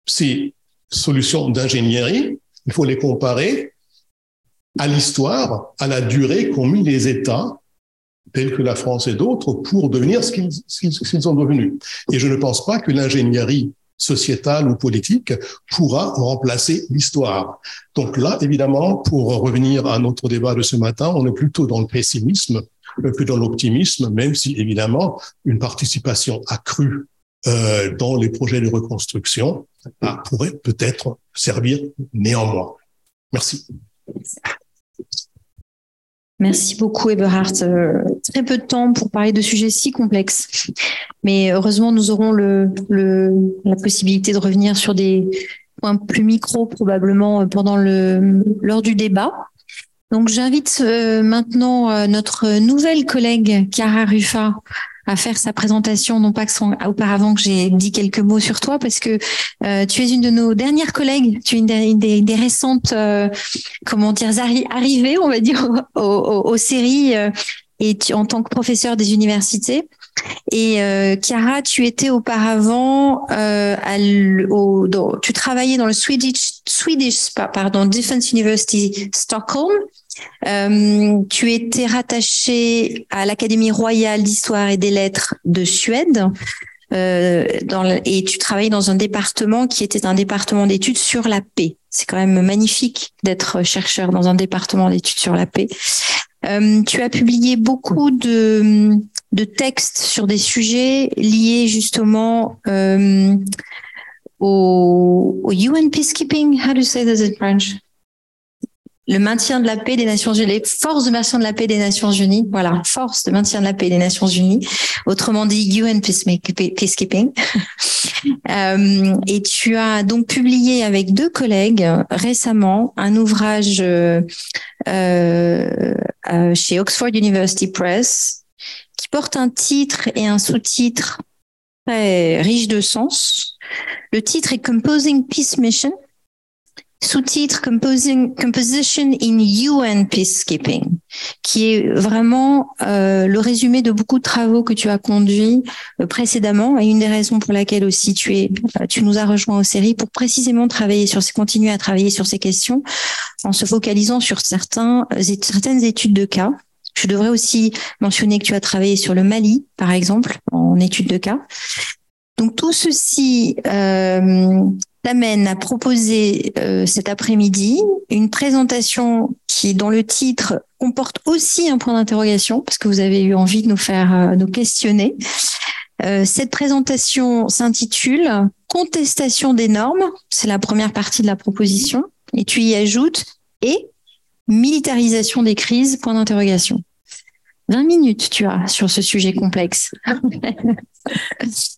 ces solutions d'ingénierie, il faut les comparer à l'histoire, à la durée qu'ont mis les États, tels que la France et d'autres, pour devenir ce qu'ils qu sont devenus. Et je ne pense pas que l'ingénierie sociétale ou politique pourra remplacer l'histoire. Donc là, évidemment, pour revenir à notre débat de ce matin, on est plutôt dans le pessimisme que dans l'optimisme, même si évidemment une participation accrue euh, dans les projets de reconstruction ah, pourrait peut-être servir néanmoins. Merci. Merci beaucoup, Eberhard. Euh, très peu de temps pour parler de sujets si complexes. Mais heureusement, nous aurons le, le, la possibilité de revenir sur des points plus micro, probablement, pendant le, lors du débat. Donc, j'invite euh, maintenant euh, notre nouvelle collègue, Chiara Ruffa, à faire sa présentation, non pas que son, auparavant que j'ai dit quelques mots sur toi, parce que euh, tu es une de nos dernières collègues, tu es une des, des, récentes, euh, comment dire, arrivées, on va dire, aux, séries, euh, et tu, en tant que professeur des universités. Et Chiara, tu étais auparavant, à, au, tu travaillais dans le Swedish, Swedish pardon, Defense University Stockholm euh, tu étais rattaché à l'Académie royale d'histoire et des lettres de Suède. Euh, dans et tu travaillais dans un département qui était un département d'études sur la paix. C'est quand même magnifique d'être chercheur dans un département d'études sur la paix. Euh, tu as publié beaucoup de, de textes sur des sujets liés justement euh, au, au UN peacekeeping. How do you say this in French? Le maintien de la paix des Nations Unies, les forces de maintien de la paix des Nations Unies, voilà, force de maintien de la paix des Nations Unies, autrement dit UN Peacekeeping. euh, et tu as donc publié avec deux collègues récemment un ouvrage euh, euh, chez Oxford University Press qui porte un titre et un sous-titre très riche de sens. Le titre est Composing Peace Mission sous-titre Composition in UN Peacekeeping, qui est vraiment euh, le résumé de beaucoup de travaux que tu as conduits euh, précédemment et une des raisons pour laquelle aussi tu es, euh, tu nous as rejoint aux séries pour précisément travailler sur ces, continuer à travailler sur ces questions en se focalisant sur certains, certaines études de cas. Je devrais aussi mentionner que tu as travaillé sur le Mali, par exemple, en études de cas. Donc tout ceci euh, t'amène à proposer euh, cet après-midi une présentation qui, dans le titre, comporte aussi un point d'interrogation, parce que vous avez eu envie de nous faire euh, nous questionner. Euh, cette présentation s'intitule Contestation des normes, c'est la première partie de la proposition, et tu y ajoutes et militarisation des crises, point d'interrogation. 20 minutes, tu as, sur ce sujet complexe.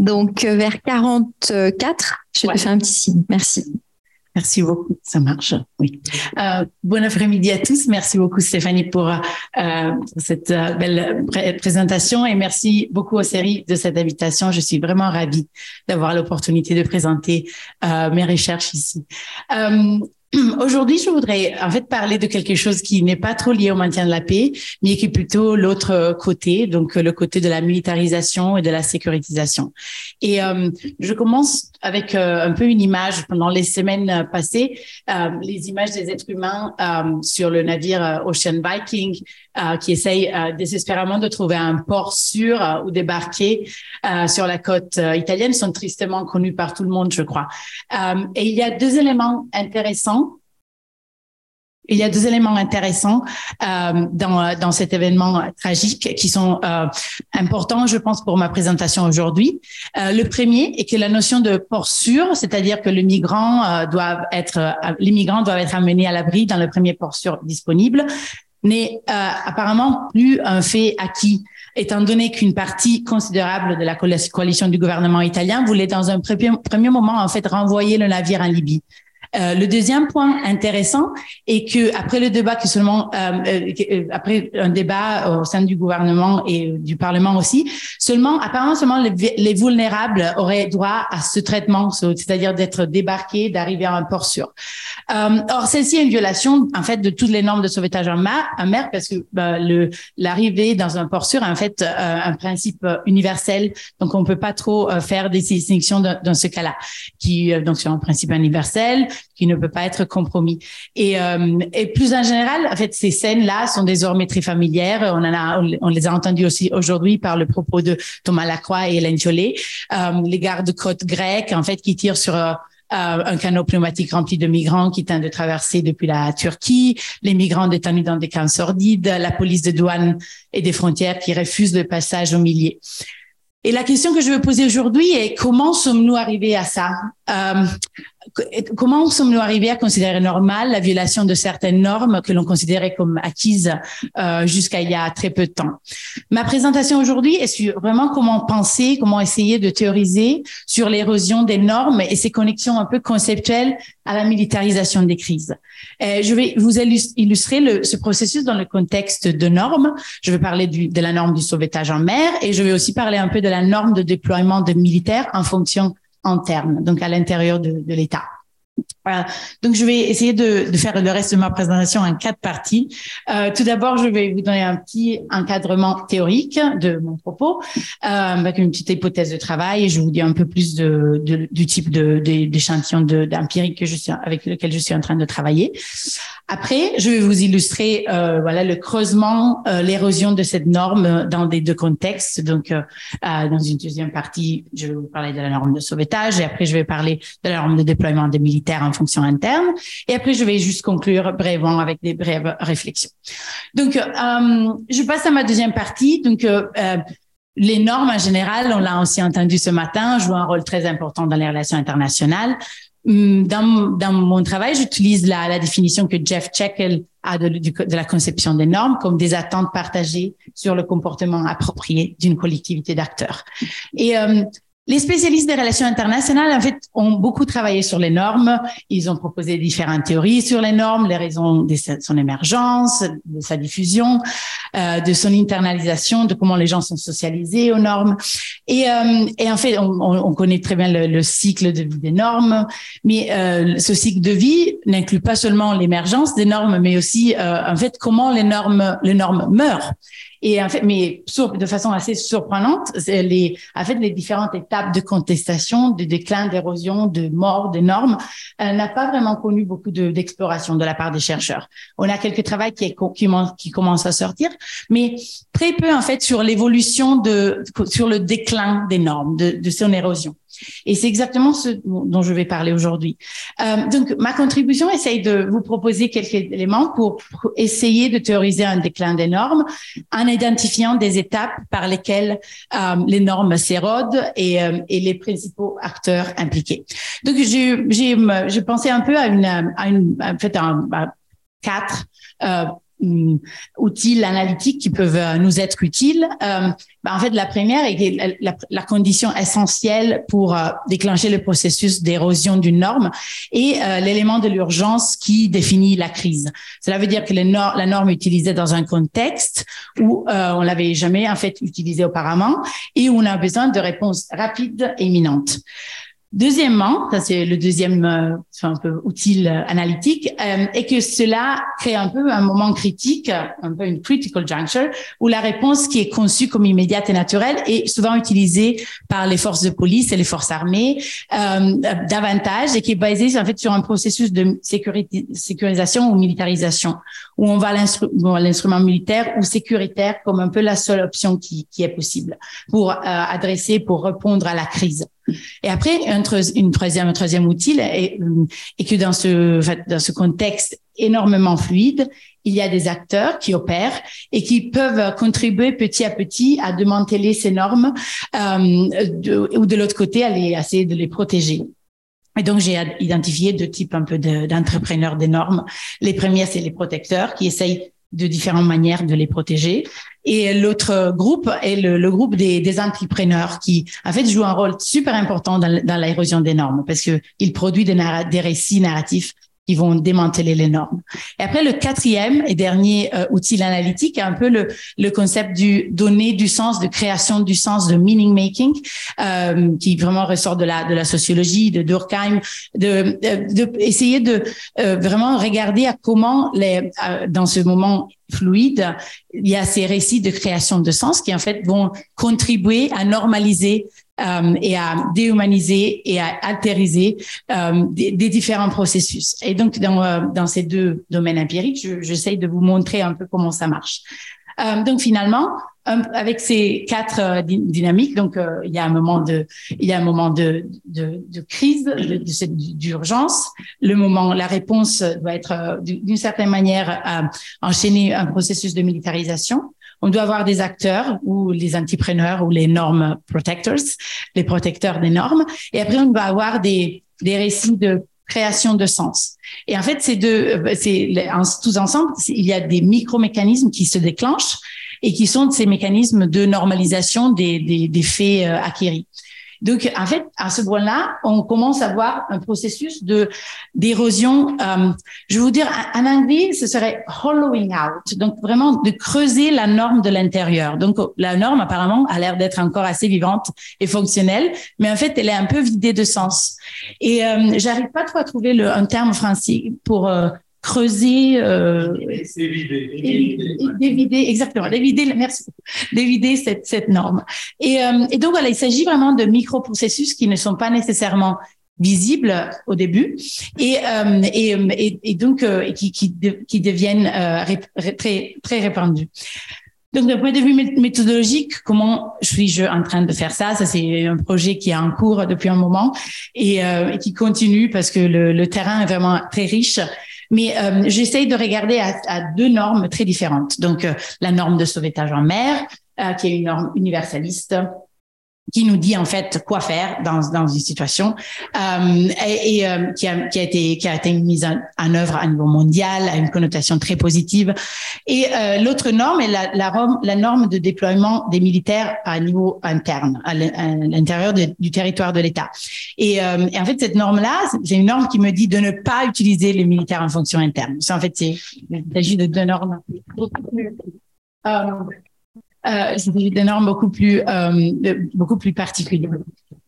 Donc, euh, vers 44, je te fais un petit signe. Merci. Merci beaucoup, ça marche. Oui. Euh, bon après-midi à tous. Merci beaucoup Stéphanie pour, euh, cette euh, belle présentation et merci beaucoup aux séries de cette invitation. Je suis vraiment ravie d'avoir l'opportunité de présenter mes recherches ici. Aujourd'hui, je voudrais en fait parler de quelque chose qui n'est pas trop lié au maintien de la paix, mais qui est plutôt l'autre côté, donc le côté de la militarisation et de la sécurisation. Et euh, je commence avec euh, un peu une image pendant les semaines passées, euh, les images des êtres humains sur le navire Ocean Viking qui essayent désespérément de trouver un port sûr où débarquer sur la côte italienne sont tristement connus par tout le monde, je crois. et il y a deux éléments intéressants il y a deux éléments intéressants euh, dans, dans cet événement tragique qui sont euh, importants, je pense, pour ma présentation aujourd'hui. Euh, le premier est que la notion de port sûr, c'est-à-dire que le migrant euh, doit être, euh, les migrants doivent être amenés à l'abri dans le premier port sûr disponible, n'est euh, apparemment plus un fait acquis étant donné qu'une partie considérable de la coalition du gouvernement italien voulait dans un premier, premier moment en fait renvoyer le navire en Libye. Euh, le deuxième point intéressant est que après le débat que seulement euh, euh, euh après un débat au sein du gouvernement et du Parlement aussi, seulement apparemment seulement les, les vulnérables auraient droit à ce traitement, c'est-à-dire d'être débarqués, d'arriver à un port sûr. Or celle-ci est une violation en fait de toutes les normes de sauvetage en mer, en mer parce que bah, le l'arrivée dans un port sûr est en fait un principe universel, donc on peut pas trop faire des distinctions dans, dans ce cas-là, qui donc c'est un principe universel qui ne peut pas être compromis. Et, euh, et plus en général, en fait, ces scènes-là sont désormais très familières. On en a, on, les a entendues aussi aujourd'hui par le propos de Thomas Lacroix et Hélène Jolet, euh, les gardes-côtes grecs, en fait, qui tirent sur euh, un canot pneumatique rempli de migrants qui tentent de traverser depuis la Turquie, les migrants détenus dans des camps sordides, la police de douane et des frontières qui refuse le passage aux milliers. Et la question que je veux poser aujourd'hui est comment sommes-nous arrivés à ça? Comment sommes-nous arrivés à considérer normal la violation de certaines normes que l'on considérait comme acquises euh, jusqu'à il y a très peu de temps? Ma présentation aujourd'hui est sur vraiment comment penser, comment essayer de théoriser sur l'érosion des normes et ses connexions un peu conceptuelles à la militarisation des crises. Euh, je vais vous illustrer ce processus dans le contexte de normes. Je vais parler de la norme du sauvetage en mer et je vais aussi parler un peu de la norme de déploiement de militaires en fonction interne, donc à l'intérieur de, de l'État. Voilà. Donc, je vais essayer de, faire le reste de ma présentation en quatre parties. Euh, tout d'abord, je vais vous donner un petit encadrement théorique de mon propos, euh, avec une petite hypothèse de travail, je vous dis un peu plus du type d'échantillon de, d'empirique avec lequel je suis en train de travailler. Après, je vais vous illustrer euh, le creusement, l'érosion de cette norme dans des deux contextes. Donc, dans une deuxième partie, je vais vous parler de la norme de sauvetage et après, je vais parler de la norme de déploiement des militaires en fonction interne. Et après, je vais juste conclure brièvement avec des brèves réflexions. Donc, je passe à ma deuxième partie. Donc, les normes en général, on l'a aussi entendu ce matin, jouent un rôle très important dans les relations internationales. Hum, dans, mon travail, j'utilise la, définition que Jeff Checkel a de, la conception des normes comme des attentes partagées sur le comportement approprié d'une collectivité d'acteurs. Et euh, les spécialistes des relations internationales, en fait, ont beaucoup travaillé sur les normes. Ils ont proposé différentes théories sur les normes, les raisons de son émergence, de sa diffusion, euh, de son internalisation, de comment les gens sont socialisés aux normes. Et, euh, en fait, on, on, connaît très bien le, le, cycle de vie des normes, mais euh, ce cycle de vie n'inclut pas seulement l'émergence des normes, mais aussi, en fait, comment les normes, les normes meurent. Et en fait, mais de façon assez surprenante, les, en fait, les différentes étapes de contestation, de déclin, d'érosion, de mort des normes, euh, n'a pas vraiment connu beaucoup d'exploration de, la part des chercheurs. On a quelques travaux qui, commencent à sortir, mais très peu en fait sur l'évolution de, sur le déclin des normes, de son érosion. Et c'est exactement ce dont je vais parler aujourd'hui. Euh, donc, ma contribution essaye de vous proposer quelques éléments pour, essayer de théoriser un déclin des normes en identifiant des étapes par lesquelles euh, les normes s'érodent et, euh, et, les principaux acteurs impliqués. Donc, j'ai pensé un peu à une, à une à quatre euh, outils analytiques qui peuvent euh, nous être utiles. Euh, ben, en fait, la première est la, la condition essentielle pour euh, déclencher le processus d'érosion d'une norme et l'élément de l'urgence qui définit la crise. Cela veut dire que la norme utilisée dans un contexte où on l'avait jamais en fait utilisée auparavant et où on a besoin de réponses rapides et imminentes. Deuxièmement, ça c'est le deuxième euh, un peu outil euh, analytique, euh, et que cela crée un peu un moment critique, un peu une critical juncture, où la réponse qui est conçue comme immédiate et naturelle est souvent utilisée par les forces de police et les forces armées euh, davantage, et qui est basée en fait sur un processus de sécurisation ou militarisation, où on va l'instrument militaire ou sécuritaire comme un peu la seule option qui, qui est possible pour adresser, pour répondre à la crise. Et après, un, une troisième, outil est, est que dans ce, contexte énormément fluide, il y a des acteurs qui opèrent et qui peuvent contribuer petit à petit à démanteler ces normes euh, de, ou de l'autre côté, à, essayer de les protéger. Et donc, j'ai identifié deux types un peu d'entrepreneurs des normes. Les premiers, c'est les protecteurs qui essayent de différentes manières de les protéger. Et l'autre groupe est le, le groupe des, des, entrepreneurs qui, en fait, jouent un rôle super important dans, dans l'érosion des normes parce que ils produisent des, des récits narratifs qui vont démanteler les normes. Et après, le quatrième et dernier euh, outil analytique est un peu le, le concept du donner du sens, de création du sens, de meaning making, euh, qui vraiment ressort de la de la sociologie, de Durkheim, de, de, de essayer de euh, vraiment regarder à comment les euh, dans ce moment fluide, il y a ces récits de création de sens qui en fait vont contribuer à normaliser euh, et à déhumaniser et à altériser euh, des, différents processus. Et donc, dans, euh, ces deux domaines empiriques, j'essaye de vous montrer un peu comment ça marche. Euh, donc, finalement, avec ces quatre dynamiques, donc il y a un moment de, il y a un moment de, de, de crise, d'urgence. Le moment, la réponse doit être d'une certaine manière enchaîner un processus de militarisation on doit avoir des acteurs ou les entrepreneurs ou les normes protectors, les protecteurs des normes. Et après, on va avoir des, des récits de création de sens. Et en fait, ces deux, c'est tous ensemble, il y a des micro-mécanismes qui se déclenchent et qui sont ces mécanismes de normalisation des, des, des faits euh, acquis. Donc, en fait, à ce point-là, on commence à voir un processus de d'érosion. Euh, je vais vous dire, en anglais, ce serait hollowing out. Donc, vraiment de creuser la norme de l'intérieur. Donc, la norme, apparemment, a l'air d'être encore assez vivante et fonctionnelle, mais en fait, elle est un peu vidée de sens. Et euh, j'arrive pas trop à trouver le, un terme français pour euh, creuser, euh, dévider, exactement, dévider, merci, dévider cette, cette norme. Et, euh, et donc voilà, il s'agit vraiment de microprocessus qui ne sont pas nécessairement visibles au début et euh, et, et, donc euh, qui qui, qui deviennent euh, très très répandus. Donc, d'un point de vue méthodologique, comment suis-je en train de faire ça? Ça, c'est un projet qui est en cours depuis un moment et, euh, et qui continue parce que le, le, terrain est vraiment très riche mais euh, j'essaye de regarder à, deux normes très différentes. Donc, euh, la norme de sauvetage en mer, euh, qui est une norme universaliste qui nous dit en fait quoi faire dans, dans une situation. Euh, et, euh, qui, a, qui, a, été qui a été mise en, en, œuvre à niveau mondial à une connotation très positive. Et euh, l'autre norme est la, la, la, norme de déploiement des militaires à niveau interne à l'intérieur du territoire de l'État. Et, euh, et, en fait cette norme là c'est une norme qui me dit de ne pas utiliser les militaires en fonction interne. Ça en fait c'est il s'agit de deux normes euh, euh, des normes beaucoup plus euh, beaucoup plus particulières.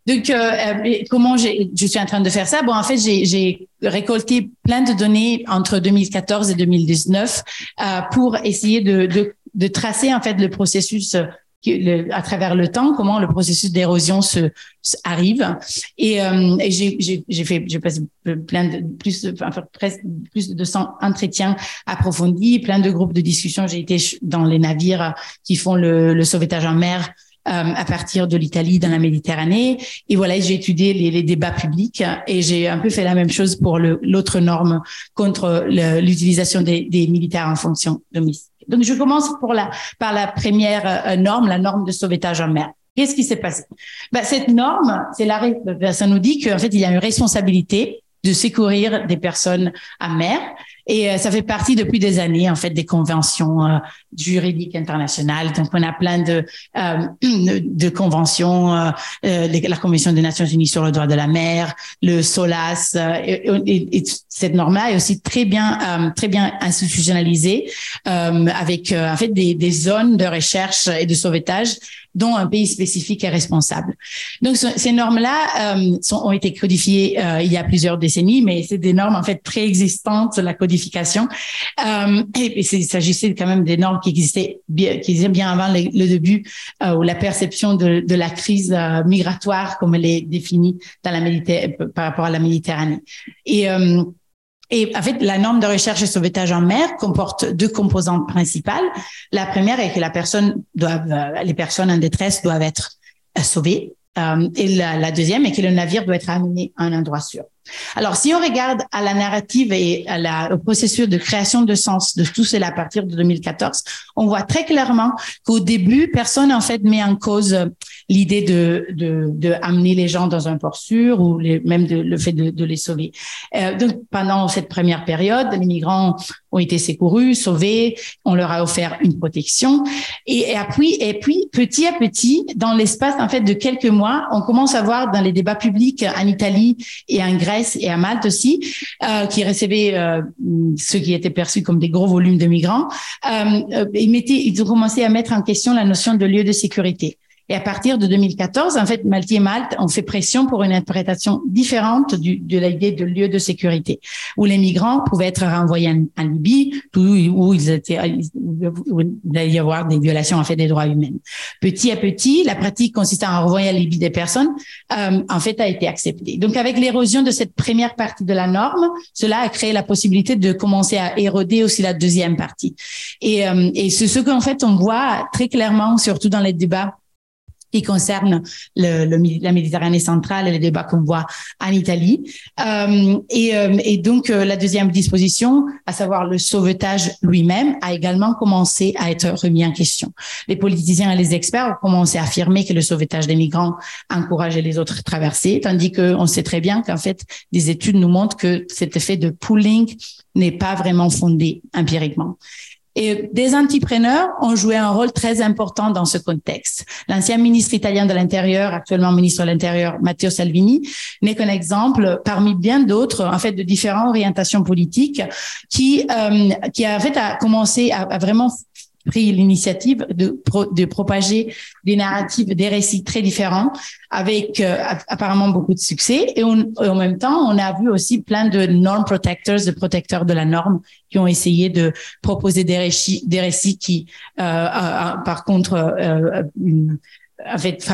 Donc, euh, euh comment je suis en train de faire ça? Bon, en fait, j'ai récolté plein de données entre 2014 et 2019 euh, pour essayer de, de, de, tracer en fait le processus à travers le temps, comment le processus d'érosion se, arrive. Et, euh, et j'ai fait, j'ai passé plein de plus, enfin, presque plus de 200 entretiens approfondis, plein de groupes de discussion. J'ai été dans les navires qui font le, le sauvetage en mer. Euh, à partir de l'Italie dans la Méditerranée. Et voilà, j'ai étudié les, les, débats publics et j'ai un peu fait la même chose pour l'autre norme contre l'utilisation des, des militaires en fonction de donc, je commence par la première euh, norme, la norme de sauvetage en mer. Qu'est-ce qui s'est passé? Ben, Cette norme, c'est la, ben, ça nous dit qu'en fait, il y a une responsabilité de secourir des personnes à mer et euh, ça fait partie depuis des années en fait des conventions euh, juridiques internationales. Donc on a plein de euh, de conventions, euh, euh, la Convention des Nations Unies sur le droit de la mer, le SOLAS. Et, et, et, cette norme-là est aussi très bien très bien institutionnalisée avec en fait des, des zones de recherche et de sauvetage dont un pays spécifique est responsable. Donc ces normes-là euh, ont été codifiées euh, il y a plusieurs décennies, mais c'est des normes en fait préexistantes la codification. Euh, et, il s'agissait quand même des normes qui existaient bien, qui existaient bien avant le, le début euh, ou la perception de, de la crise euh, migratoire comme elle est définie dans la par rapport à la Méditerranée. Et et en fait, la norme de recherche et sauvetage en mer comporte deux composantes principales. La première est que la personne euh, les personnes en détresse doivent être sauvées. Euh, et la, deuxième est que le navire doit être amené à un endroit sûr. Alors, si on regarde à la narrative et à la, au processus de création de sens de tout cela à partir de 2014, on voit très clairement qu'au début, personne en fait met en cause l'idée de, de, de, amener les gens dans un port sûr ou les, même de, le fait de, de les sauver. Euh, donc, pendant cette première période, les migrants ont été secourus, sauvés, on leur a offert une protection. Et, et, puis, et puis, petit à petit, dans l'espace en fait de quelques mois, on commence à voir dans les débats publics en Italie et en Grèce et à Malte aussi, euh, qui recevaient euh, ceux qui étaient perçus comme des gros volumes de migrants, euh, euh ils ont commencé à mettre en question la notion de lieu de sécurité. Et à partir de 2014, en fait, Malte et Malte ont fait pression pour une interprétation différente du, de l'idée de lieu de sécurité, où les migrants pouvaient être renvoyés en, Libye, où, ils étaient, où il allait y avoir des violations en fait des droits humains. Petit à petit, la pratique consistant à renvoyer en Libye des personnes, euh, en fait, a été acceptée. Donc, avec l'érosion de cette première partie de la norme, cela a créé la possibilité de commencer à éroder aussi la deuxième partie. Et, euh, et c'est ce qu'en fait on voit très clairement, surtout dans les débats qui concerne la Méditerranée centrale et les débats qu'on voit en Italie. Euh, et, euh, et, donc, euh, la deuxième disposition, à savoir le sauvetage lui-même, a également commencé à être remis en question. Les politiciens et les experts ont commencé à affirmer que le sauvetage des migrants encourageait les autres à traverser, tandis qu'on sait très bien qu'en fait, des études nous montrent que cet effet de pooling n'est pas vraiment fondé empiriquement. Et des entrepreneurs ont joué un rôle très important dans ce contexte. L'ancien ministre italien de l'Intérieur, actuellement ministre de l'Intérieur, Matteo Salvini, n'est qu'un exemple parmi bien d'autres, en fait, de différentes orientations politiques qui, euh, qui a en fait a commencé à, à vraiment pris l'initiative de, de propager des narratives, des récits très différents, avec euh, apparemment beaucoup de succès. Et, en même temps, on a vu aussi plein de norm protectors, de protecteurs de la norme, qui ont essayé de proposer des récits, des récits qui, euh, euh, par contre, euh, en fait,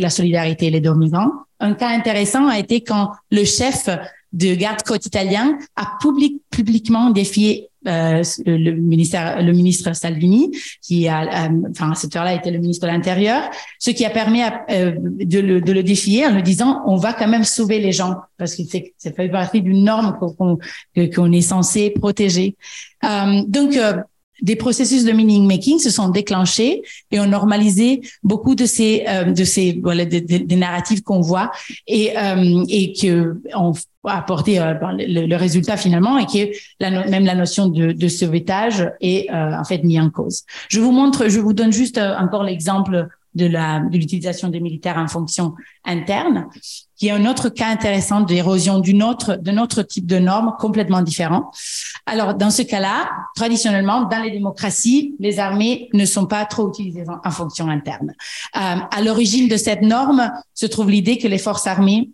la solidarité et les deux migrants. Un cas intéressant a été quand le chef de garde-côte italien a public, publiquement défié euh, le ministère, le ministre Salvini, qui a, euh, enfin à cette heure-là était le ministre de l'Intérieur, ce qui a permis euh, de, le, de le défier en lui disant on va quand même sauver les gens parce que c'est fait partie d'une norme qu'on qu'on est censé protéger. donc des processus de meaning making se sont déclenchés et ont normalisé beaucoup de ces de ces voilà des, des narratifs qu'on voit et et que ont apporté euh, le, le, résultat finalement et que la, même la notion de, de sauvetage est euh, en fait mise en cause. Je vous montre, je vous donne juste euh, encore l'exemple de la de l'utilisation des militaires en fonction interne, qui est un autre cas intéressant d'érosion d'une autre d'un autre type de normes complètement différent. Alors dans ce cas-là, traditionnellement dans les démocraties, les armées ne sont pas trop utilisées en, fonction interne. Euh, à l'origine de cette norme se trouve l'idée que les forces armées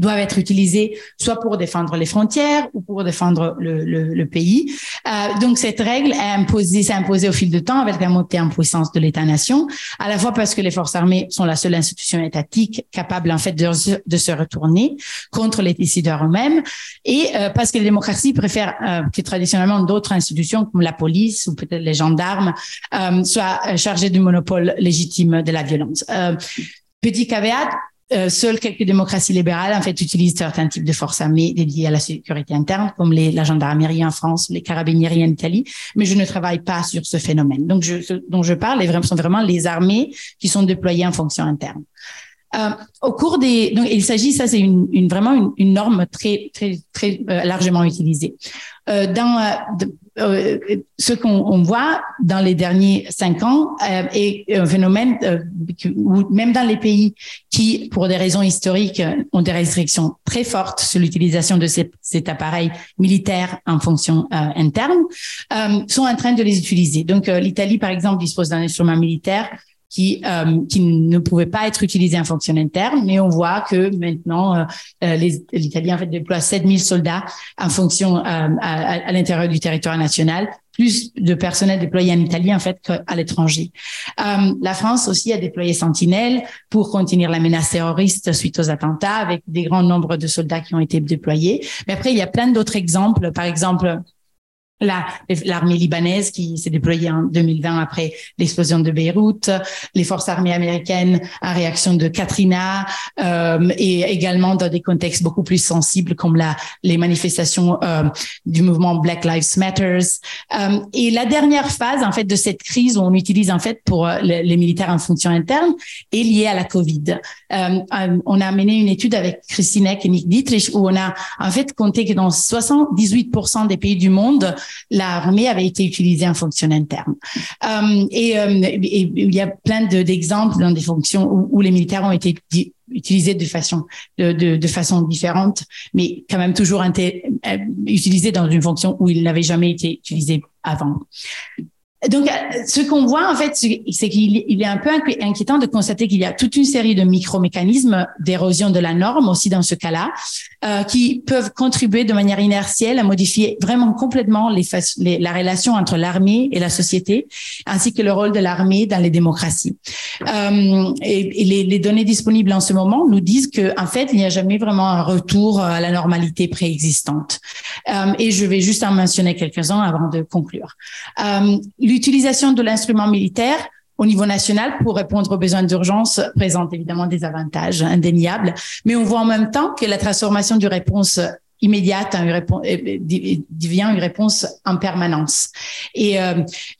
doivent être utilisés soit pour défendre les frontières ou pour défendre le, pays. Euh, donc cette règle s'est imposée au fil du temps avec la montée en puissance de l'État-nation, à la fois parce que les forces armées sont la seule institution étatique capable en fait de, se retourner contre les décideurs eux-mêmes, et euh, parce que les démocraties préfèrent euh, que traditionnellement d'autres institutions comme la police ou peut-être les gendarmes soient chargées du monopole légitime de la violence. Petit caveat, euh, seules quelques démocraties libérales en fait utilisent certains types de forces armées dédiées à la sécurité interne, comme les, la gendarmerie en France, les carabinieri en Italie. Mais je ne travaille pas sur ce phénomène. Donc, ce dont je parle vraiment, sont vraiment les armées qui sont déployées en fonction interne. Euh, au cours des, donc il s'agit, ça c'est une, vraiment une, norme très très très euh, largement utilisée. Euh, euh, ce qu'on voit dans les derniers cinq ans est un phénomène où même dans les pays qui, pour des raisons historiques, ont des restrictions très fortes sur l'utilisation de ces, cet appareil militaire en fonction interne, sont en train de les utiliser. Donc l'Italie, par exemple, dispose d'un instrument militaire qui, euh, qui ne pouvait pas être utilisé en fonction interne, mais on voit que maintenant, euh, euh l'Italie en fait déploie 7000 soldats en fonction euh, à, à, l'intérieur du territoire national, plus de personnel déployé en Italie en fait qu'à l'étranger. Euh, la France aussi a déployé Sentinelle pour contenir la menace terroriste suite aux attentats, avec des grands nombres de soldats qui ont été déployés. Mais après, il y a plein d'autres exemples. Par exemple, l'armée libanaise qui s'est déployée en 2020 après l'explosion de Beyrouth, les forces armées américaines en réaction de Katrina euh, et également dans des contextes beaucoup plus sensibles comme la, les manifestations euh, du mouvement Black Lives Matters. Euh, et la dernière phase en fait de cette crise où on utilise en fait pour euh, les, militaires en fonction interne est liée à la Covid. Euh, euh, on a mené une étude avec Christine Eck et Nick Dietrich où on a en fait compté que dans 78% des pays du monde l'armée avait été utilisée en fonction interne. Euh, et, euh, et, il y a plein d'exemples dans des fonctions où, les militaires ont été utilisés de façon de, de, façon différente, mais quand même toujours euh, utilisés dans une fonction où ils n'avaient jamais été utilisés avant. Donc, euh, ce qu'on voit, en fait, c'est qu'il est un peu inquiétant de constater qu'il y a toute une série de micro-mécanismes d'érosion de la norme aussi dans ce cas-là, euh, qui peuvent contribuer de manière inertielle à modifier vraiment complètement la relation entre l'armée et la société, ainsi que le rôle de l'armée dans les démocraties. Euh, et, les, données disponibles en ce moment nous disent que, en fait, il n'y a jamais vraiment un retour à la normalité préexistante. Et je vais juste en mentionner quelques-uns avant de conclure. L'utilisation de l'instrument militaire au niveau national pour répondre aux besoins d'urgence présente évidemment des avantages indéniables, mais on voit en même temps que la transformation du réponse immédiate une réponse, devient une réponse en permanence. Et euh,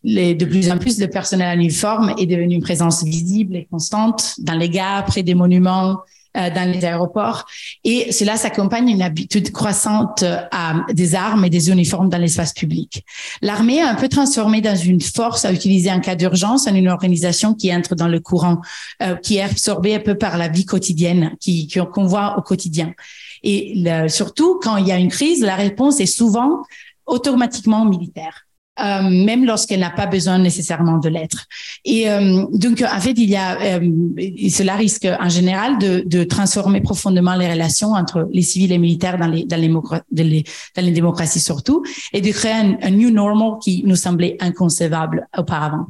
de plus en plus, le personnel en uniforme est devenu une présence visible et constante dans les gares, près des monuments, euh, dans les aéroports. Et cela s'accompagne d'une habitude croissante à des armes et des uniformes dans l'espace public. L'armée a un peu transformé dans une force à utiliser en cas d'urgence, en une organisation qui entre dans le courant, euh, qui est absorbée un peu par la vie quotidienne, qui qu'on voit au quotidien. Et surtout, quand il y a une crise, la réponse est souvent automatiquement militaire. Euh, même lorsqu'elle n'a pas besoin nécessairement de l'être. Et euh, donc, en fait, il y a, euh, cela risque en général de, de, transformer profondément les relations entre les civils et militaires dans les, dans les, dans les, démocraties surtout, et de créer un, un, new normal qui nous semblait inconcevable auparavant.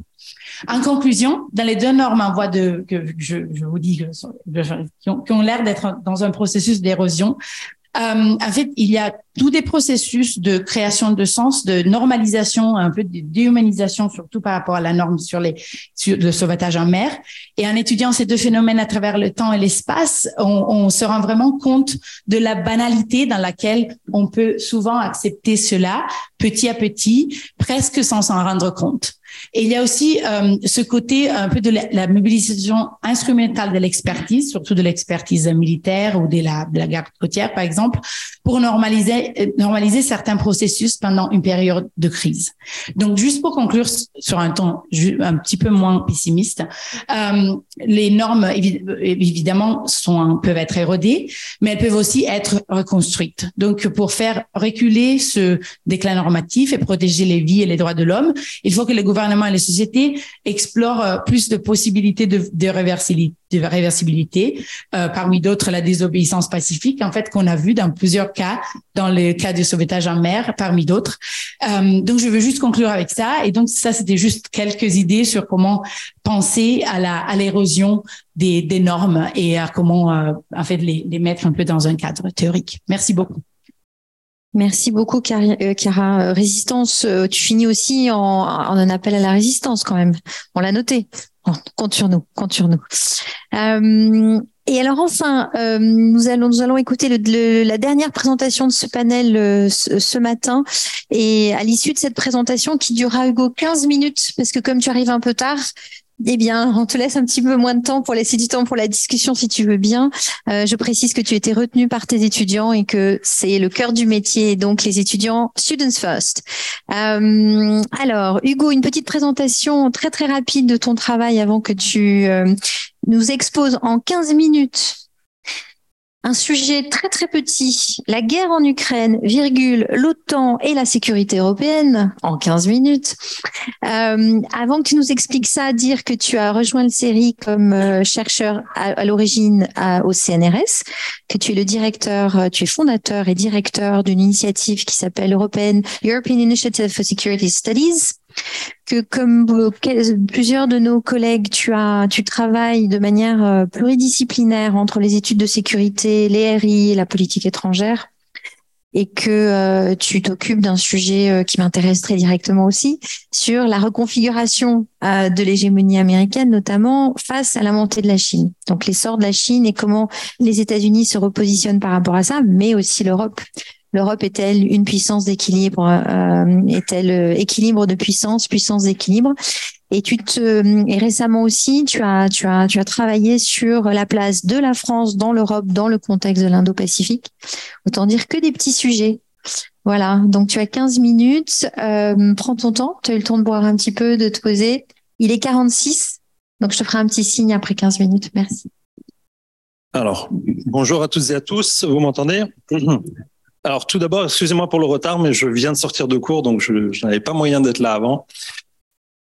En conclusion, dans les deux normes en voie de, que je, je vous dis, qui ont, ont l'air d'être dans un processus d'érosion, euh, en fait, il y a tous des processus de création de sens, de normalisation, un peu de déhumanisation, surtout par rapport à la norme sur les sur le sauvetage en mer. Et en étudiant ces deux phénomènes à travers le temps et l'espace, on, on se rend vraiment compte de la banalité dans laquelle on peut souvent accepter cela petit à petit, presque sans s'en rendre compte. Et il y a aussi euh, ce côté un peu de la, mobilisation instrumentale de l'expertise, surtout de l'expertise militaire ou de la, de la garde côtière, par exemple, pour normaliser, euh, normaliser certains processus pendant une période de crise. Donc, juste pour conclure sur un ton un petit peu moins pessimiste, euh, les normes, évidemment, peuvent être érodées, mais elles peuvent aussi être reconstruites. Donc, pour faire reculer ce déclin normatif et protéger les vies et les droits de l'homme, il faut que les gouvernements et les sociétés explorent euh, plus de possibilités de, de réversibilité, de euh, parmi d'autres la désobéissance pacifique, en fait, qu'on a vu dans plusieurs cas, dans le cas du sauvetage en mer, parmi d'autres. Euh, donc, je veux juste conclure avec ça. Et donc, ça, c'était juste quelques idées sur comment penser à la à l'érosion des, normes et à comment, en fait, les mettre un peu dans un cadre théorique. Merci beaucoup. Merci beaucoup, euh, Chiara. Résistance, euh, tu finis aussi en, un appel à la résistance quand même. On l'a noté. Compte sur nous, compte sur nous. Euh, et alors enfin, euh, nous allons nous allons écouter la dernière présentation de ce panel euh, ce, matin. Et à l'issue de cette présentation qui durera Hugo 15 minutes, parce que comme tu arrives un peu tard, eh bien, on te laisse un petit peu moins de temps pour laisser du temps pour la discussion si tu veux bien. Euh, je précise que tu étais retenu par tes étudiants et que c'est le cœur du métier, donc les étudiants Students First. Euh, alors, Hugo, une petite présentation très très rapide de ton travail avant que tu euh, nous exposes en 15 minutes un sujet très très petit, la guerre en Ukraine, virgule, l'OTAN et la sécurité européenne, en 15 minutes. Euh, avant que tu nous expliques ça, dire que tu as rejoint le série comme euh, chercheur à, l'origine au CNRS, que tu es le directeur, euh, tu es fondateur et directeur d'une initiative qui s'appelle European European Initiative for Security Studies que comme plusieurs de nos collègues, tu as, tu travailles de manière euh, pluridisciplinaire entre les études de sécurité, les RI et la politique étrangère et que euh, tu t'occupes d'un sujet euh, qui m'intéresse très directement aussi sur la reconfiguration de l'hégémonie américaine, notamment face à la montée de la Chine. Donc l'essor de la Chine et comment les États-Unis se repositionnent par rapport à ça, mais aussi l'Europe L'Europe est-elle une puissance d'équilibre euh, Est-elle euh, équilibre de puissance, puissance d'équilibre? Et tu et récemment aussi, tu as travaillé sur la place de la France dans l'Europe dans le contexte de l'Indo-Pacifique. Autant dire que des petits sujets. Voilà, donc tu as 15 minutes. Euh, prends ton temps. Tu as eu le temps de boire un petit peu, de te poser. Il est 46, donc je te ferai un petit signe après 15 minutes. Merci. Alors, bonjour à toutes et à tous. Vous m'entendez? Alors tout d'abord, excusez-moi pour le retard, mais je viens de sortir de cours, donc je, n'avais pas moyen d'être là avant.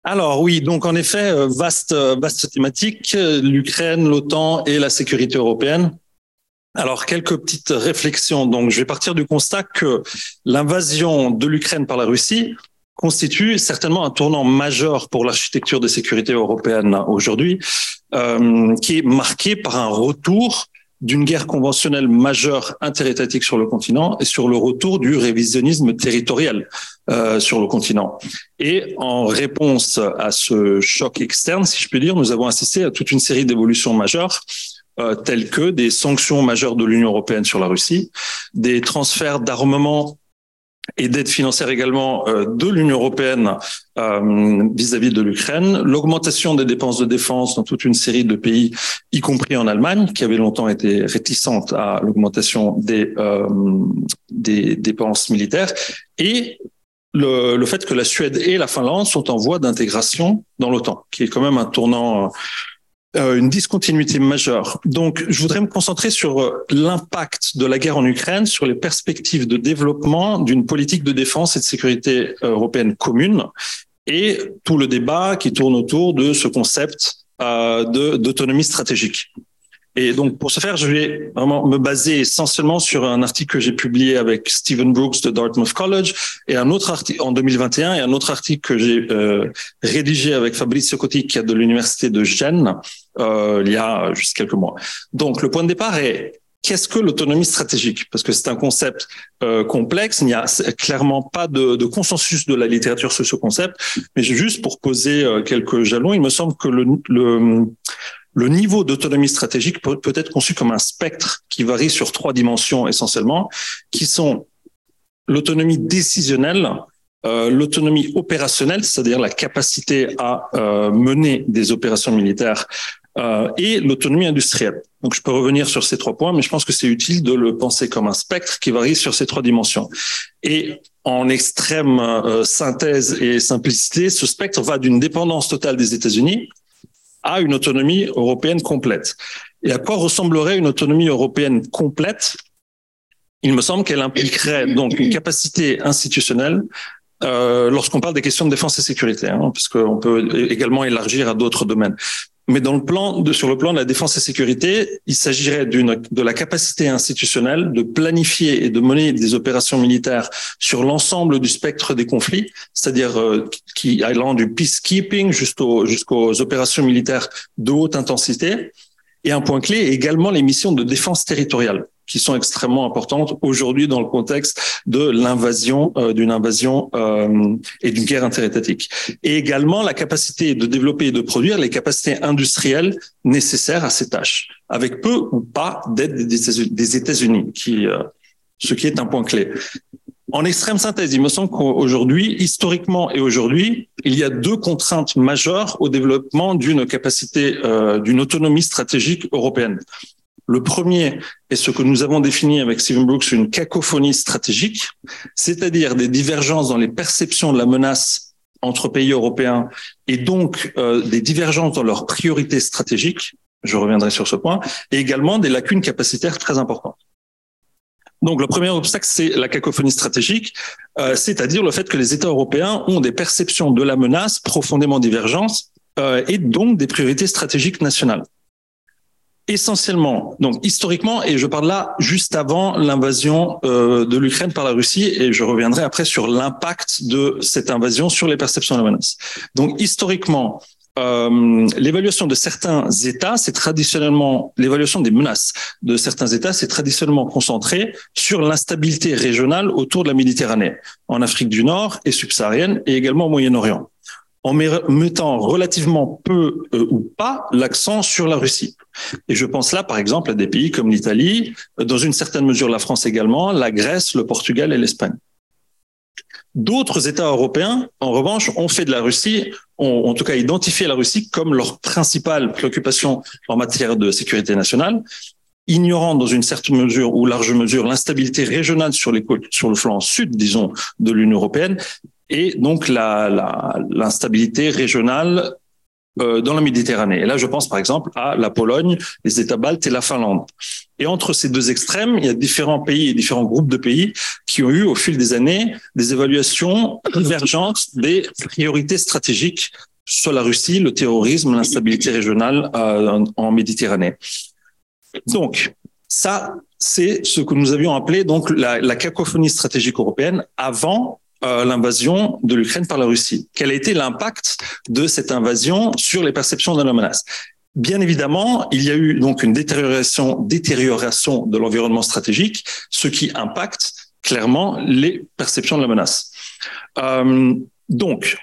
Alors oui, donc en effet, euh, vaste, euh, vaste thématique, euh, l'Ukraine, l'OTAN et la sécurité européenne. Alors quelques petites réflexions. Donc je vais partir du constat que l'invasion de l'Ukraine par la Russie constitue certainement un tournant majeur pour l'architecture de sécurité européenne aujourd'hui, qui est marqué par un retour d'une guerre conventionnelle majeure interétatique sur le continent et sur le retour du révisionnisme territorial euh, sur le continent. Et en réponse à ce choc externe, si je puis dire, nous avons assisté à toute une série d'évolutions majeures euh, telles que des sanctions majeures de l'Union européenne sur la Russie, des transferts d'armement et d'aide financière également euh, de l'Union européenne euh, vis-à-vis de l'Ukraine, l'augmentation des dépenses de défense dans toute une série de pays, y compris en Allemagne, qui avait longtemps été réticente à l'augmentation des, des dépenses militaires, et le, le, fait que la Suède et la Finlande sont en voie d'intégration dans l'OTAN, qui est quand même un tournant euh, une discontinuité majeure. Donc, je voudrais me concentrer sur euh, l'impact de la guerre en Ukraine, sur les perspectives de développement d'une politique de défense et de sécurité euh, européenne commune, et tout le débat qui tourne autour de ce concept d'autonomie stratégique. Et donc, pour ce faire, je vais vraiment me baser essentiellement sur un article que j'ai publié avec Stephen Brooks de Dartmouth College et un autre article en 2021 et un autre article que j'ai euh, rédigé avec Fabrizio Cotti qui est de l'université de Gênes euh, il y a juste quelques mois. Donc, le point de départ est qu'est-ce que l'autonomie stratégique? Parce que c'est un concept euh, complexe, il n'y a clairement pas de, de, consensus de la littérature sur ce concept, mais juste pour poser euh, quelques jalons, il me semble que le, le le niveau d'autonomie stratégique peut, être conçu comme un spectre qui varie sur trois dimensions essentiellement, qui sont l'autonomie décisionnelle, euh, l'autonomie opérationnelle, c'est-à-dire la capacité à euh, mener des opérations militaires, euh, et l'autonomie industrielle. Donc je peux revenir sur ces trois points, mais je pense que c'est utile de le penser comme un spectre qui varie sur ces trois dimensions. Et en extrême synthèse et simplicité, ce spectre va d'une dépendance totale des États-Unis à une autonomie européenne complète. Et à quoi ressemblerait une autonomie européenne complète? Il me semble qu'elle impliquerait donc une capacité institutionnelle euh, lorsqu'on parle des questions de défense et sécurité, hein, parce qu'on peut également élargir à d'autres domaines. Mais dans le plan de, sur le plan de la défense et sécurité, il s'agirait d'une de la capacité institutionnelle de planifier et de mener des opérations militaires sur l'ensemble du spectre des conflits, c'est-à-dire euh, qui allant du peacekeeping jusqu'aux jusqu'aux opérations militaires de haute intensité. Et un point clé également les missions de défense territoriale qui sont extrêmement importantes aujourd'hui dans le contexte de l'invasion, euh, d'une invasion euh, et d'une guerre interétatique. Et également la capacité de développer et de produire les capacités industrielles nécessaires à ces tâches, avec peu ou pas d'aide des États-Unis, qui, euh, ce qui est un point clé. En extrême synthèse, il me semble qu'aujourd'hui, historiquement et aujourd'hui, il y a deux contraintes majeures au développement d'une capacité, euh, d'une autonomie stratégique européenne. Le premier est ce que nous avons défini avec Stephen Brooks, une cacophonie stratégique, c'est-à-dire des divergences dans les perceptions de la menace entre pays européens et donc euh, des divergences dans leurs priorités stratégiques, je reviendrai sur ce point, et également des lacunes capacitaires très importantes. Donc le premier obstacle, c'est la cacophonie stratégique, euh, c'est-à-dire le fait que les États européens ont des perceptions de la menace profondément divergentes euh, et donc des priorités stratégiques nationales essentiellement, donc historiquement, et je parle là juste avant l'invasion euh, de l'Ukraine par la Russie, et je reviendrai après sur l'impact de cette invasion sur les perceptions de la menace. Donc historiquement, euh, l'évaluation de certains États, c'est traditionnellement l'évaluation des menaces de certains États, c'est traditionnellement concentré sur l'instabilité régionale autour de la Méditerranée, en Afrique du Nord et subsaharienne, et également au Moyen-Orient en mettant relativement peu euh, ou pas l'accent sur la Russie. Et je pense là, par exemple, à des pays comme l'Italie, dans une certaine mesure la France également, la Grèce, le Portugal et l'Espagne. D'autres États européens, en revanche, ont fait de la Russie, ont en tout cas identifié la Russie comme leur principale préoccupation en matière de sécurité nationale, ignorant dans une certaine mesure ou large mesure l'instabilité régionale sur, les, sur le flanc sud, disons, de l'Union européenne et donc l'instabilité régionale euh, dans la Méditerranée. Et là, je pense par exemple à la Pologne, les États baltes et la Finlande. Et entre ces deux extrêmes, il y a différents pays et différents groupes de pays qui ont eu au fil des années des évaluations divergentes des priorités stratégiques sur la Russie, le terrorisme, l'instabilité régionale euh, en Méditerranée. Donc, ça, c'est ce que nous avions appelé donc la, la cacophonie stratégique européenne avant l'invasion de l'Ukraine par la Russie. Quel a été l'impact de cette invasion sur les perceptions de la menace? Bien évidemment, il y a eu donc une détérioration, détérioration de l'environnement stratégique, ce qui impacte clairement les perceptions de la menace. Euh, donc,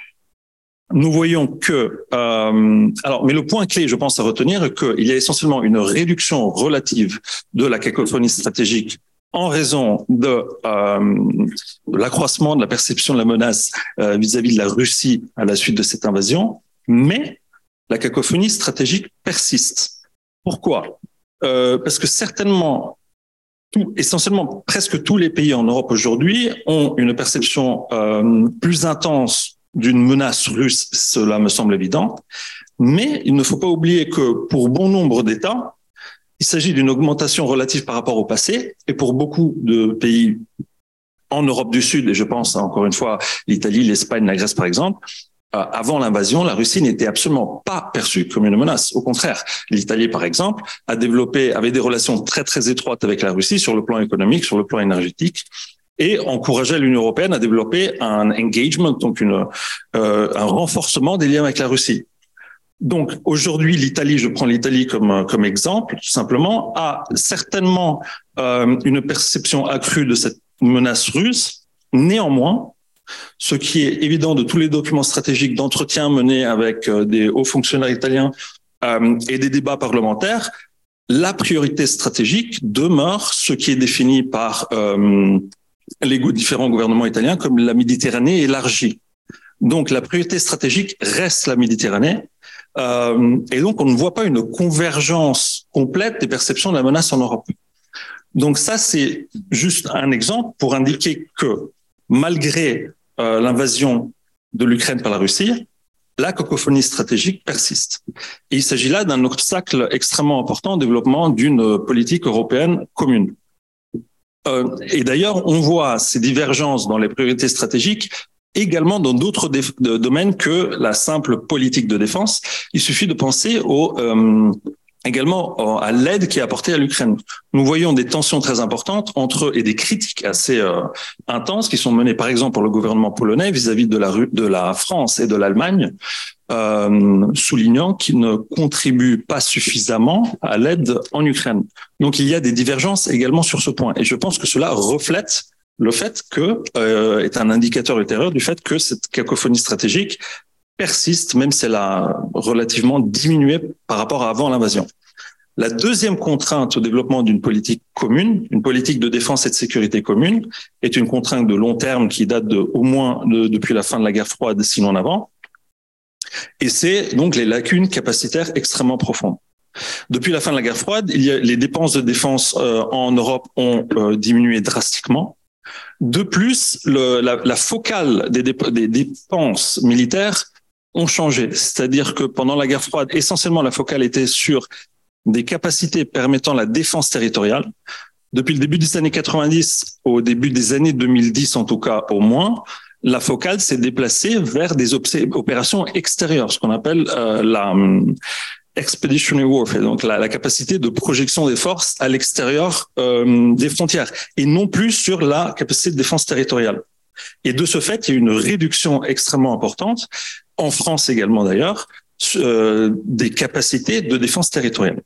nous voyons que, euh, alors, mais le point clé, je pense, à retenir qu'il y a essentiellement une réduction relative de la cacophonie stratégique en raison de, euh, l'accroissement de la perception de la menace euh, vis-à-vis de la Russie à la suite de cette invasion, mais la cacophonie stratégique persiste. Pourquoi? Euh, Parce que certainement, tout, essentiellement presque tous les pays en Europe aujourd'hui ont une perception euh, plus intense d'une menace russe, cela me semble évident, mais il ne faut pas oublier que pour bon nombre d'États, il s'agit d'une augmentation relative par rapport au passé, et pour beaucoup de pays en Europe du Sud, et je pense encore une fois l'Italie, l'Espagne, la Grèce par exemple, euh, avant l'invasion, la Russie n'était absolument pas perçue comme une menace. Au contraire, l'Italie, par exemple, a développé, avait des relations très très étroites avec la Russie sur le plan économique, sur le plan énergétique, et encourageait l'Union européenne à développer un engagement, donc une, euh, un renforcement des liens avec la Russie. Donc aujourd'hui, l'Italie, je prends l'Italie comme comme exemple, tout simplement, a certainement euh, une perception accrue de cette menace russe. Néanmoins, ce qui est évident de tous les documents stratégiques d'entretien menés avec euh, des hauts fonctionnaires italiens euh, et des débats parlementaires, la priorité stratégique demeure ce qui est défini par euh, les différents gouvernements italiens comme la Méditerranée élargie. Donc la priorité stratégique reste la Méditerranée. Euh, et donc on ne voit pas une convergence complète des perceptions de la menace en Europe. Donc ça, c'est juste un exemple pour indiquer que malgré euh, l'invasion de l'Ukraine par la Russie, la cacophonie stratégique persiste. Et il s'agit là d'un obstacle extrêmement important au développement d'une politique européenne commune. Euh, et d'ailleurs, on voit ces divergences dans les priorités stratégiques également dans d'autres domaines que la simple politique de défense. Il suffit de penser au euh, également à l'aide qui est apportée à l'Ukraine. Nous voyons des tensions très importantes entre et des critiques assez euh, intenses qui sont menées par exemple par le gouvernement polonais vis-à-vis de la de la France et de l'Allemagne, euh, soulignant qu'ils ne contribuent pas suffisamment à l'aide en Ukraine. Donc il y a des divergences également sur ce point et je pense que cela reflète le fait que euh, est un indicateur ultérieur du fait que cette cacophonie stratégique persiste, même si elle a relativement diminué par rapport à avant l'invasion. La deuxième contrainte au développement d'une politique commune, une politique de défense et de sécurité commune, est une contrainte de long terme qui date de, au moins depuis la fin de la guerre froide, sinon avant. Et c'est donc les lacunes capacitaires extrêmement profondes. Depuis la fin de la guerre froide, il y a, les dépenses de défense euh, en Europe ont euh, diminué drastiquement. De plus, le, la, la, focale des, dépenses militaires ont changé. C'est-à-dire que pendant la guerre froide, essentiellement, la focale était sur des capacités permettant la défense territoriale. Depuis le début des années 90 au début des années 2010, en tout cas au moins, la focale s'est déplacée vers des opérations extérieures, ce qu'on appelle euh, la expeditionary warfare, donc la, la, capacité de projection des forces à l'extérieur euh, des frontières, et non plus sur la capacité de défense territoriale. Et de ce fait, il y a une réduction extrêmement importante en France également d'ailleurs, euh, des capacités de défense territoriale.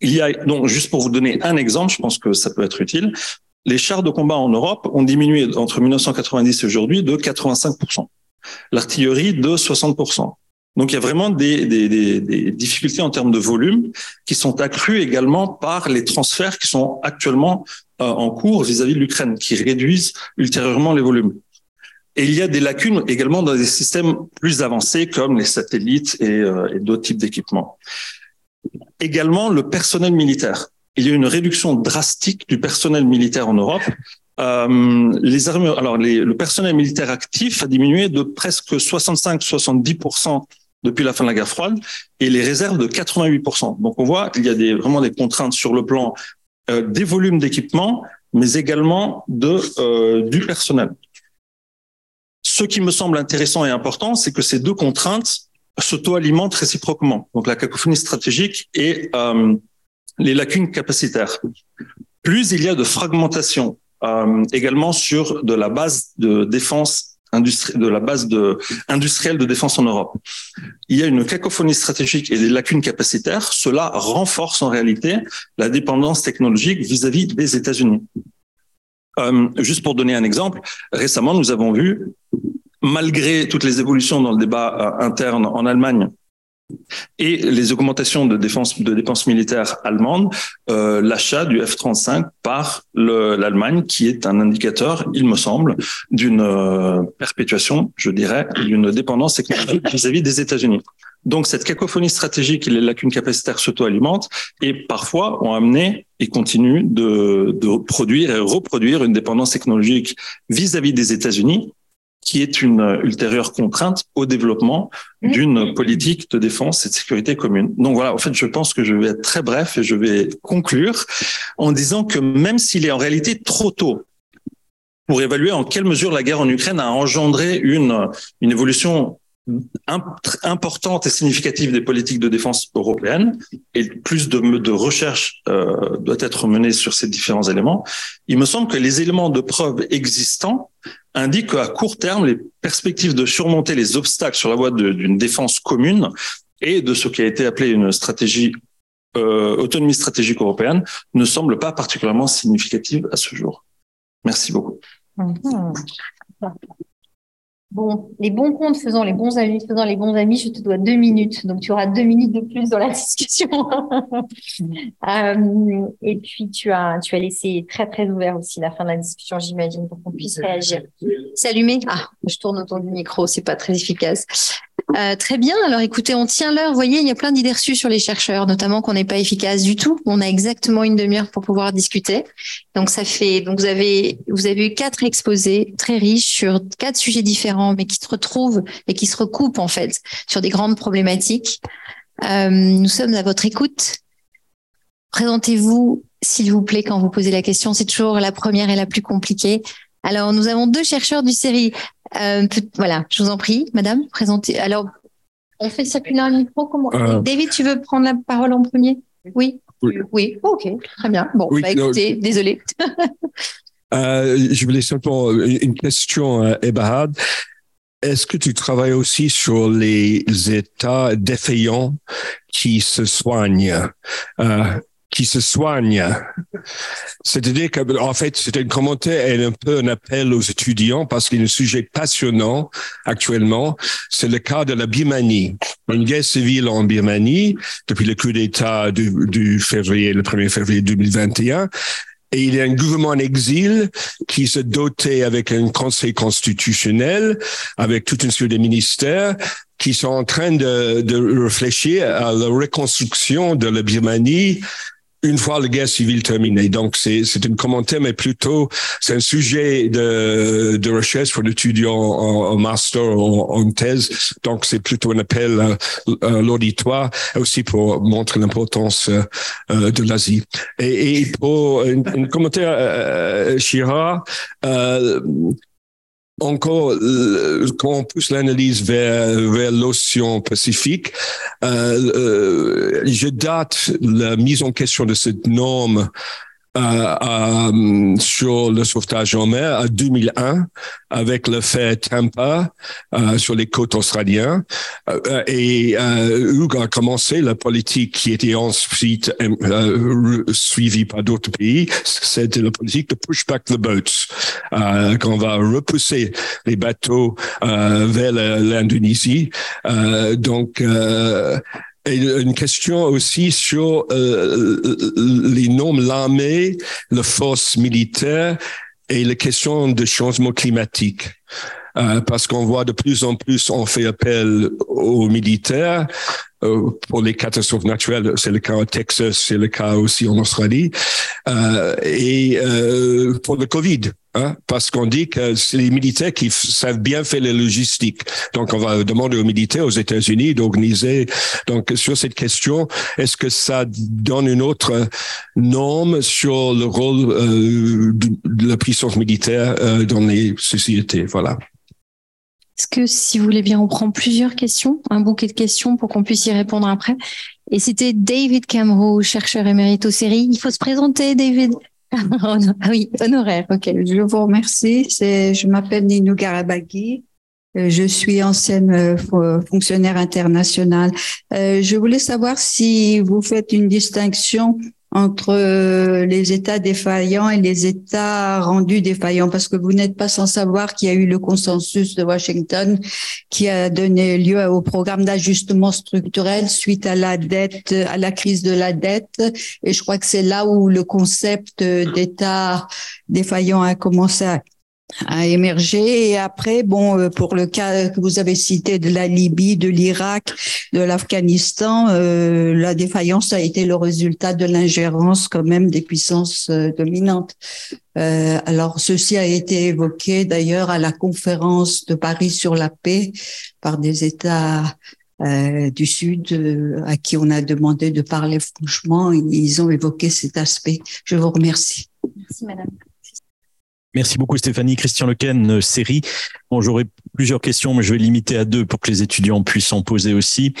Il y a donc, juste pour vous donner un exemple, je pense que ça peut être utile, les chars de combat en Europe ont diminué entre 1990 et aujourd'hui de 85%, l'artillerie de 60%. Donc il y a vraiment des, des, des, des, difficultés en termes de volume qui sont accrues également par les transferts qui sont actuellement euh, en cours vis-à-vis -vis de l'Ukraine, qui réduisent ultérieurement les volumes. Et il y a des lacunes également dans des systèmes plus avancés comme les satellites et, euh, et d'autres types d'équipements. Également, le personnel militaire. Il y a une réduction drastique du personnel militaire en Europe. Euh, les armées, alors les, le personnel militaire actif a diminué de presque 65-70% depuis la fin de la guerre froide et les réserves de 88%. Donc on voit qu'il y a des, vraiment des contraintes sur le plan euh, des volumes d'équipement, mais également de, euh, du personnel. Ce qui me semble intéressant et important, c'est que ces deux contraintes s'auto-alimentent réciproquement. Donc la cacophonie stratégique et euh, les lacunes capacitaires. Plus il y a de fragmentation également sur de la base de défense de la base de, industrielle de défense en Europe. il y a une cacophonie stratégique et des lacunes capacitaires, cela renforce en réalité la dépendance technologique vis-à-vis des États-Unis. Euh, juste pour donner un exemple, récemment, nous avons vu, malgré toutes les évolutions dans le débat euh, interne en Allemagne et les augmentations de, défense, de dépenses militaires allemandes, euh, l'achat du F-35 par l'Allemagne, qui est un indicateur, il me semble, d'une euh, perpétuation, je dirais, d'une dépendance technologique vis-à-vis des États-Unis. Donc cette cacophonie stratégique et les lacunes capacitaires s'auto-alimentent et parfois ont amené et continuent de, de produire et reproduire une dépendance technologique vis-à-vis des États-Unis qui est une ultérieure contrainte au développement d'une politique de défense et de sécurité commune. Donc voilà, en fait, je pense que je vais être très bref et je vais conclure en disant que même s'il est en réalité trop tôt pour évaluer en quelle mesure la guerre en Ukraine a engendré une, une évolution importante et significative des politiques de défense européennes et plus de, de recherche euh, doit être menée sur ces différents éléments. Il me semble que les éléments de preuve existants indiquent qu'à court terme, les perspectives de surmonter les obstacles sur la voie d'une défense commune et de ce qui a été appelé une stratégie euh, autonomie stratégique européenne ne semblent pas particulièrement significatives à ce jour. Merci beaucoup. Mhm. Bon, les bons comptes faisant les bons amis, faisant les bons amis, je te dois deux minutes. Donc, tu auras deux minutes de plus dans la discussion. euh, et puis, tu as, tu as laissé très, très ouvert aussi la fin de la discussion, j'imagine, pour qu'on puisse réagir. C'est allumé Ah, je tourne autour du micro, c'est pas très efficace. Euh, très bien. Alors, écoutez, on tient l'heure. Vous voyez, il y a plein d'idées reçues sur les chercheurs, notamment qu'on n'est pas efficace du tout. On a exactement une demi-heure pour pouvoir discuter. Donc, ça fait. Donc, vous avez vous avez eu quatre exposés très riches sur quatre sujets différents, mais qui se retrouvent et qui se recoupent en fait sur des grandes problématiques. Euh, nous sommes à votre écoute. Présentez-vous, s'il vous plaît, quand vous posez la question. C'est toujours la première et la plus compliquée. Alors, nous avons deux chercheurs du série euh, voilà, je vous en prie, madame, présentez. Alors, on fait circuler un micro. Comment euh. David, tu veux prendre la parole en premier? Oui? Oui. ok, très bien. Bon, bah, écoutez, désolé. euh, je voulais simplement une question, Ebahad. Est-ce que tu travailles aussi sur les états défaillants qui se soignent? Qui se soigne. C'est-à-dire que, en fait, c'est un commentaire et un peu un appel aux étudiants parce qu'il y a un sujet passionnant actuellement. C'est le cas de la Birmanie. Une guerre civile en Birmanie depuis le coup d'État du, du février, le 1er février 2021. Et il y a un gouvernement en exil qui se dotait avec un conseil constitutionnel, avec toute une série de ministères qui sont en train de, de réfléchir à la reconstruction de la Birmanie une fois la guerre civile terminée. Donc, c'est, c'est un commentaire, mais plutôt, c'est un sujet de, de recherche pour l'étudiant en, master ou en, thèse. Donc, c'est plutôt un appel à, l'auditoire, aussi pour montrer l'importance euh, de l'Asie. Et, et pour un, commentaire, euh, Chira, euh, encore, euh, quand on pousse l'analyse vers, vers l'océan Pacifique, euh, euh, je date la mise en question de cette norme euh, euh, sur le sauvetage en mer à 2001 avec le fait Tampa euh, sur les côtes australiennes euh, et Hugues a commencé la politique qui était ensuite suivie par d'autres pays, c'était la politique de push back the boats, qu'on va repousser les bateaux vers l'Indonésie. donc et une question aussi sur euh, les normes l'armée, la force militaire et les questions de changement climatique. Euh, parce qu'on voit de plus en plus, on fait appel aux militaires euh, pour les catastrophes naturelles. C'est le cas au Texas, c'est le cas aussi en Australie. Euh, et euh, pour le Covid, Hein, parce qu'on dit que c'est les militaires qui savent bien faire les logistiques. Donc, on va demander aux militaires aux États-Unis d'organiser. Donc, sur cette question, est-ce que ça donne une autre norme sur le rôle euh, de, la puissance militaire euh, dans les sociétés? Voilà. Est-ce que, si vous voulez bien, on prend plusieurs questions, un bouquet de questions pour qu'on puisse y répondre après? Et c'était David Camero, chercheur émérite aux séries. Il faut se présenter, David. ah oui, honoraire, ok. Je vous remercie. Je m'appelle Ninou Garabagui. Je suis ancienne fonctionnaire internationale. Je voulais savoir si vous faites une distinction entre euh, les États défaillants et les États rendus défaillants, parce que vous n'êtes pas sans savoir qu'il y a eu le consensus de Washington qui a donné lieu au programme d'ajustement structurel suite à la dette, à la crise de la dette. Et je crois que c'est là où le concept d'État défaillant a commencé à a émergé. Et après, bon, euh, pour le cas que vous avez cité de la Libye, de l'Irak, de l'Afghanistan, euh, la défaillance a été le résultat de l'ingérence quand même des puissances euh, dominantes. Euh, alors, ceci a été évoqué d'ailleurs à la conférence de Paris sur la paix par des États euh, du Sud à qui on a demandé de parler franchement. Ils ont évoqué cet aspect. Je vous remercie. Merci, Madame. Merci beaucoup Stéphanie. Christian Lequen, euh, série. Bon, j'aurais plusieurs questions, mais je vais limiter à deux pour que les étudiants puissent en poser aussi.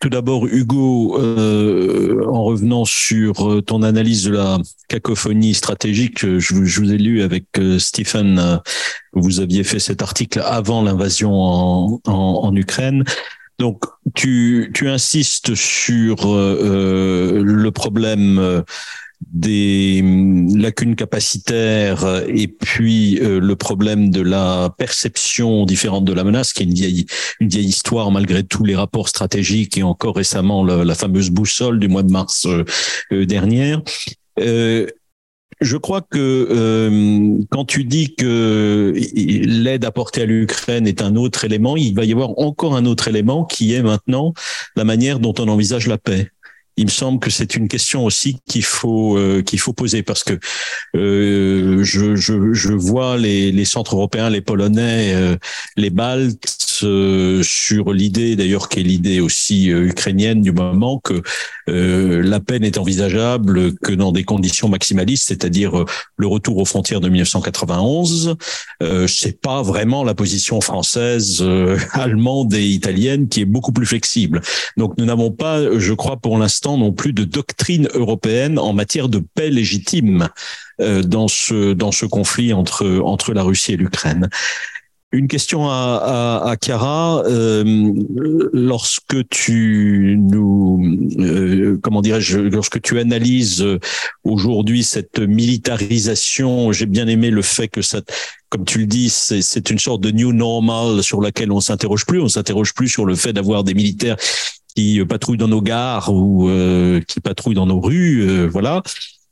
Tout d'abord, Hugo, euh, en revenant sur euh, ton analyse de la cacophonie stratégique, je, vous ai lu avec Stephen, vous aviez fait cet article avant l'invasion en, en, Ukraine. Donc, tu, tu insistes sur le problème des hum, lacunes capacitaires et puis euh, le problème de la perception différente de la menace, qui est une vieille, une vieille histoire malgré tous les rapports stratégiques et encore récemment la, fameuse boussole du mois de mars euh, euh dernière. Euh, je crois que quand tu dis que l'aide apportée à l'Ukraine est un autre élément, il va y avoir encore un autre élément qui est maintenant la manière dont on envisage la paix il me semble que c'est une question aussi qu'il faut euh, qu'il faut poser parce que euh, je, je, je, vois les, les centres européens, les Polonais, euh, les Baltes sur l'idée, d'ailleurs qui est l'idée aussi ukrainienne du moment que la paix n'est envisageable que dans des conditions maximalistes, c'est-à-dire le retour aux frontières de 1991. Euh, c'est pas vraiment la position française, allemande et italienne qui est beaucoup plus flexible. Donc nous n'avons pas, je crois, pour l'instant non plus de doctrine européenne en matière de paix légitime euh, dans ce dans ce conflit entre entre la Russie et l'Ukraine. Une question à, à, à. Euh, lorsque tu nous, euh, comment dirais-je, lorsque tu analyses aujourd'hui cette militarisation, j'ai bien aimé le fait que ça, comme tu le dis, c'est une sorte de new normal sur laquelle on s'interroge plus. On s'interroge plus sur le fait d'avoir des militaires qui euh, patrouillent dans nos gares ou euh, qui patrouillent dans nos rues, euh, voilà.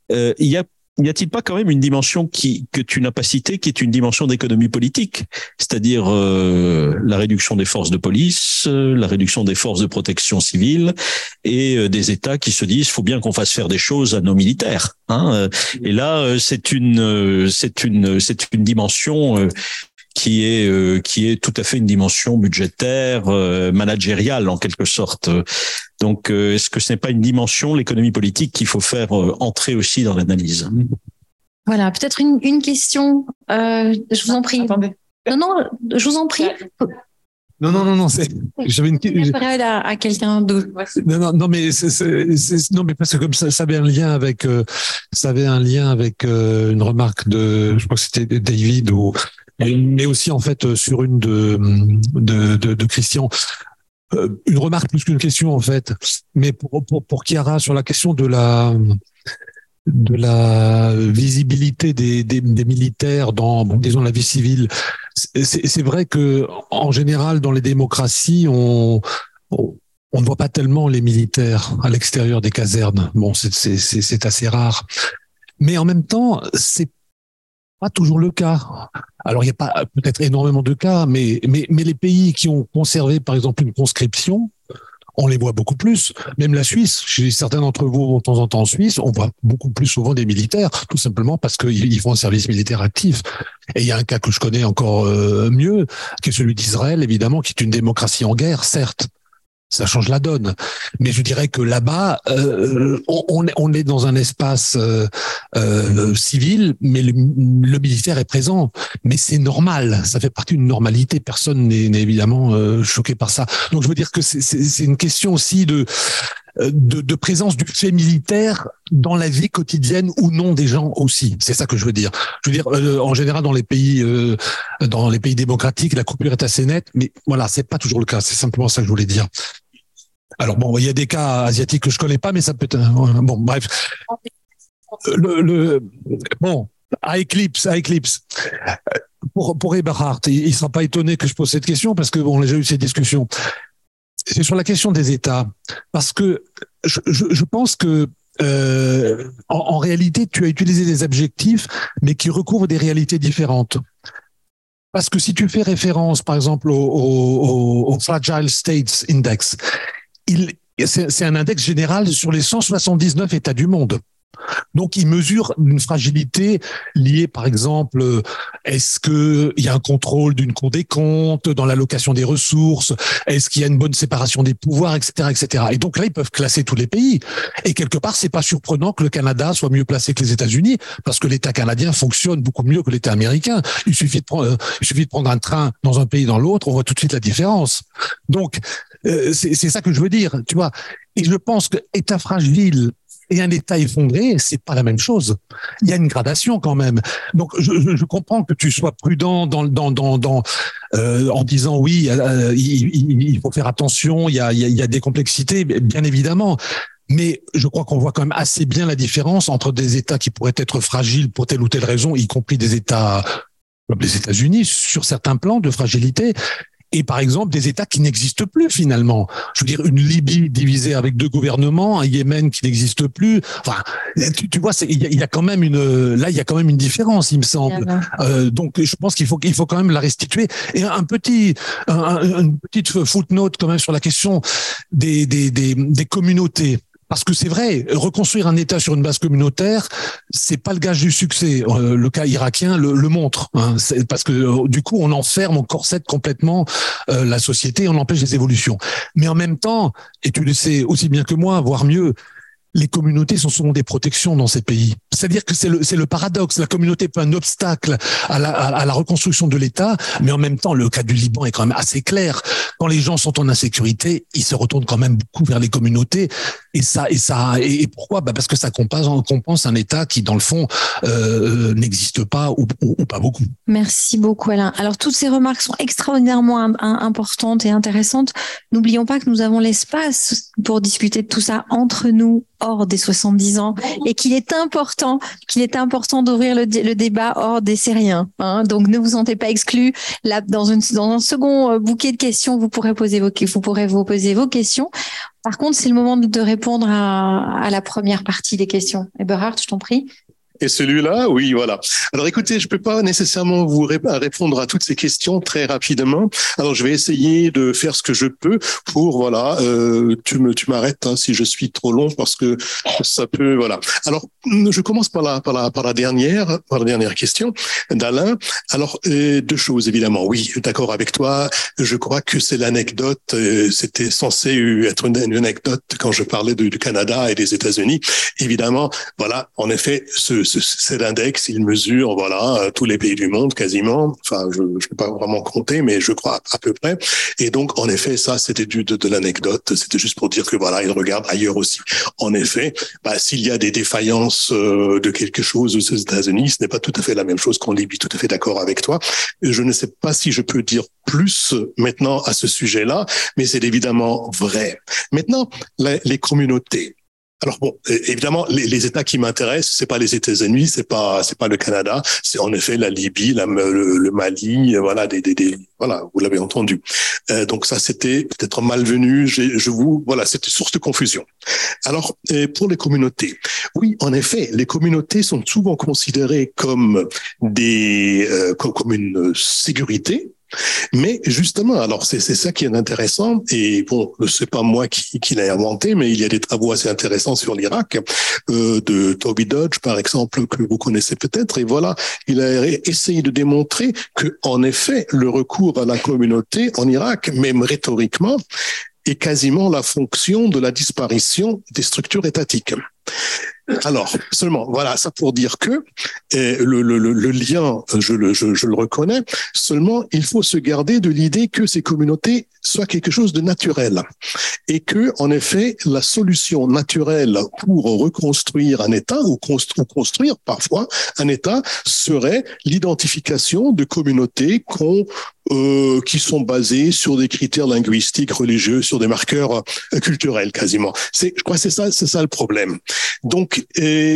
il y a n'y a-t-il pas quand même une dimension qui, que tu n'as pas citée, qui est une dimension d'économie politique, c'est-à-dire la réduction des forces de police, la réduction des forces de protection civile et des États qui se disent faut bien qu'on fasse faire des choses à nos militaires. Hein et là, c'est une, c'est une, c'est une dimension qui est euh, qui est tout à fait une dimension budgétaire, euh, managériale en quelque sorte. Donc, euh, est-ce que ce n'est pas une dimension, l'économie politique, qu'il faut faire entrer aussi dans l'analyse? Voilà, peut-être une, une question. je vous en prie. Attendez. Non, non, je vous en prie. Non, non, non, non, c'est. J'avais une question. À, à quelqu'un d'autre. Non, non, non, mais c'est, non, mais parce que comme ça, ça avait un lien avec, ça avait un lien avec une remarque de, je crois que c'était David ou mais aussi en fait euh, sur une de, de, de, de Christian. Euh, une remarque plus qu'une question en fait, mais pour, pour, pour Chiara sur la question de la de la visibilité des, des, des militaires dans disons la vie civile. C'est vrai que en général dans les démocraties on, on on ne voit pas tellement les militaires à l'extérieur des casernes. Bon, c'est assez rare. Mais en même temps, c'est pas toujours le cas. Alors, il n'y a pas peut-être énormément de cas, mais, mais, mais les pays qui ont conservé, par exemple, une conscription, on les voit beaucoup plus. Même la Suisse, chez certains d'entre vous, de temps en temps en Suisse, on voit beaucoup plus souvent des militaires, tout simplement parce qu'ils font un service militaire actif. Et il y a un cas que je connais encore euh, mieux, qui est celui d'Israël, évidemment, qui est une démocratie en guerre, certes, ça change la donne. Mais je dirais que là-bas, euh, on, est dans un espace euh, euh, civil, mais le, militaire est présent. Mais c'est normal, ça fait partie d'une normalité. Personne n'est évidemment choqué par ça. Donc je veux dire que c'est une question aussi de de, de, présence du fait militaire dans la vie quotidienne ou non des gens aussi. C'est ça que je veux dire. Je veux dire, euh, en général, dans les pays, euh, dans les pays démocratiques, la coupure est assez nette, mais voilà, c'est pas toujours le cas. C'est simplement ça que je voulais dire. Alors bon, il y a des cas asiatiques que je connais pas, mais ça peut être bon. Bref, le, le bon à Eclipse, à Eclipse. Pour, pour Eberhard, il ne sera pas étonné que je pose cette question parce que bon, on a déjà eu ces discussions. C'est sur la question des États. Parce que je, pense que euh, en, en, réalité, tu as utilisé des adjectifs, mais qui recouvrent des réalités différentes. Parce que si tu fais référence, par exemple, au, Fragile States Index, il, c'est un index général sur les 179 États du monde. Donc, il mesure une fragilité liée, par exemple, est-ce qu'il y a un contrôle d'une cour des comptes dans l'allocation des ressources? Est-ce qu'il y a une bonne séparation des pouvoirs, etc., etc. Et donc là, ils peuvent classer tous les pays. Et quelque part, c'est pas surprenant que le Canada soit mieux placé que les États-Unis, parce que l'État canadien fonctionne beaucoup mieux que l'État américain. Il suffit de prendre, il suffit de prendre un train dans un pays dans l'autre, on voit tout de suite la différence. Donc, euh, c'est ça que je veux dire, tu vois. Et je pense que État fragile et un État effondré, c'est pas la même chose. Il y a une gradation quand même. Donc, je, je comprends que tu sois prudent dans, dans, dans, dans euh, en disant oui, euh, il, il, faut faire attention. Il y a, il y a des complexités, bien évidemment. Mais je crois qu'on voit quand même assez bien la différence entre des États qui pourraient être fragiles pour telle ou telle raison, y compris des États comme les États-Unis sur certains plans de fragilité, et par exemple des États qui n'existent plus finalement. Je veux dire, une Libye divisée avec deux gouvernements, un Yémen qui n'existe plus. Enfin, tu, tu vois, il y, a, il y, a quand même une là, il y a quand même une différence, il me semble. Euh, donc, je pense qu'il faut qu'il faut quand même la restituer. Et un petit, un, une petite footnote quand même sur la question des des, des, des communautés. Parce que c'est vrai, reconstruire un État sur une base communautaire, c'est pas le gage du succès. Euh, le cas irakien le, montre, hein. parce que euh, du coup, on enferme, on corsette complètement euh, la société, on empêche les évolutions. Mais en même temps, et tu le sais aussi bien que moi, voire mieux, les communautés sont souvent des protections dans ces pays. C'est-à-dire que c'est le, le paradoxe. La communauté peut un obstacle à la, à la reconstruction de l'État, mais en même temps, le cas du Liban est quand même assez clair. Quand les gens sont en insécurité, ils se retournent quand même beaucoup vers les communautés. Et ça, et ça, et pourquoi? Bah Parce que ça compense, un État qui, dans le fond, euh, n'existe pas ou, pas beaucoup. Merci beaucoup, Alain. Alors, toutes ces remarques sont extraordinairement importantes et intéressantes. N'oublions pas que nous avons l'espace pour discuter de tout ça entre nous hors des 70 ans et qu'il est important qu'il est important d'ouvrir le, le, débat hors des Syriens. Hein. Donc ne vous sentez pas exclus. Là, dans, une, dans un second euh, bouquet de questions, vous pourrez poser vos vous pourrez vous poser vos questions. Par contre, c'est le moment de répondre à, à la première partie des questions. Eberhard, je t'en prie. Et celui-là, oui, voilà. Alors écoutez, je peux pas nécessairement vous répondre à toutes ces questions très rapidement. Alors je vais essayer de faire ce que je peux pour voilà. Euh, tu me tu m'arrêtes hein, si je suis trop long parce que ça peut voilà. Alors je commence par la par la par la dernière par la dernière question d'Alain. Alors euh, deux choses évidemment. Oui, d'accord avec toi. Je crois que c'est l'anecdote. Euh, C'était censé être une, anecdote quand je parlais du Canada et des États-Unis. Évidemment, voilà. En effet, ce c'est l'index, il mesure voilà tous les pays du monde quasiment. Enfin, je ne peux pas vraiment compter, mais je crois à peu près. Et donc, en effet, ça, c'était du de, l'anecdote. C'était juste pour dire que voilà, il regarde ailleurs aussi. En effet, bah, s'il y a des défaillances euh, de quelque chose aux États-Unis, ce n'est pas tout à fait la même chose qu'en Libye. Tout à fait d'accord avec toi. Je ne sais pas si je peux dire plus maintenant à ce sujet-là, mais c'est évidemment vrai. Maintenant, les, les communautés. Alors bon, évidemment, les, États qui m'intéressent, c'est pas les États-Unis, c'est pas c'est pas le Canada, c'est en effet la Libye, le, Mali, voilà, des, des, des voilà, vous l'avez entendu. Euh, donc ça, c'était peut-être malvenu. Je vous voilà, c'était source de confusion. Alors pour les communautés, oui, en effet, les communautés sont souvent considérées comme des euh, comme une sécurité mais justement, alors c'est ça qui est intéressant. Et bon, c'est pas moi qui, qui l'ai inventé, mais il y a des travaux assez intéressants sur l'Irak euh, de Toby Dodge, par exemple, que vous connaissez peut-être. Et voilà, il a essayé de démontrer que, en effet, le recours à la communauté en Irak, même rhétoriquement, est quasiment la fonction de la disparition des structures étatiques. Alors, seulement, voilà, ça pour dire que eh, le, lien, je le, je, le reconnais, seulement il faut se garder de l'idée que ces communautés soient quelque chose de naturel. Et que, en effet, la solution naturelle pour reconstruire un État ou construire parfois un État serait l'identification de communautés qu'on euh, qui sont basés sur des critères linguistiques, religieux, sur des marqueurs euh, culturels quasiment. C'est, je crois, que c'est ça, c'est ça le problème. Donc,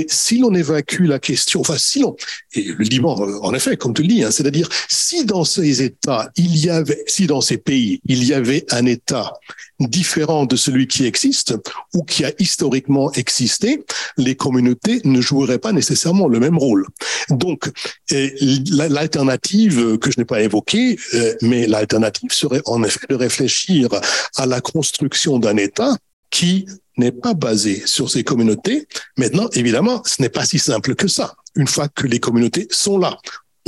si l'on évacue la question, enfin, si l'on, et le Liban, euh, en effet, comme tu le dis, hein, c'est-à-dire si dans ces États il y avait, si dans ces pays il y avait un État différent de celui qui existe ou qui a historiquement existé, les communautés ne joueraient pas nécessairement le même rôle. Donc, l'alternative que je n'ai pas évoquée, euh, mais l'alternative serait en effet de réfléchir à la construction d'un État qui n'est pas basé sur ces communautés. Maintenant, évidemment, ce n'est pas si simple que ça. Une fois que les communautés sont là,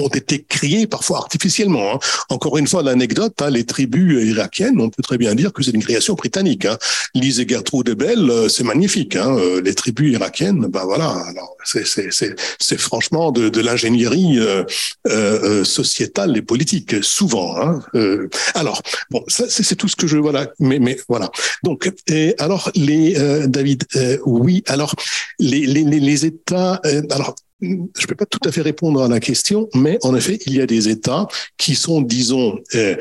ont été créés parfois artificiellement. Hein. Encore une fois, l'anecdote, hein, les tribus irakiennes, on peut très bien dire que c'est une création britannique. Hein. Lise et Gertrude Bell, euh, c'est magnifique. Hein. Euh, les tribus irakiennes, ben voilà, c'est franchement de, de l'ingénierie euh, euh, sociétale et politique, souvent. Hein. Euh, alors, bon, c'est tout ce que je voilà, mais mais voilà. Donc, et alors les David, oui, alors les les les, les États, alors je ne peux pas tout à fait répondre à la question, mais en effet, il y a des États qui sont, disons, euh,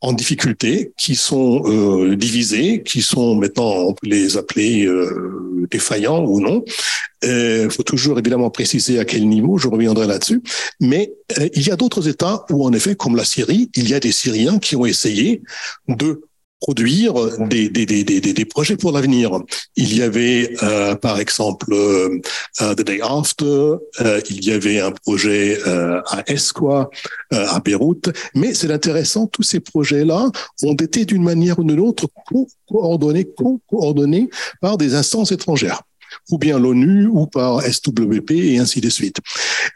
en difficulté, qui sont euh, divisés, qui sont maintenant, on peut les appeler euh, défaillants ou non. Il faut toujours évidemment préciser à quel niveau, je reviendrai là-dessus. Mais il y a d'autres États où, en effet, comme la Syrie, il y a des Syriens qui ont essayé de produire des, des, des, des, des projets pour l'avenir. Il y avait, euh, par exemple, euh, The Day After, euh, il y avait un projet euh, à Esqua, euh, à Beyrouth, mais c'est intéressant, tous ces projets-là ont été d'une manière ou d'une autre coordonnés, co-coordonnés par des instances étrangères ou bien l'ONU ou par SWP et ainsi de suite.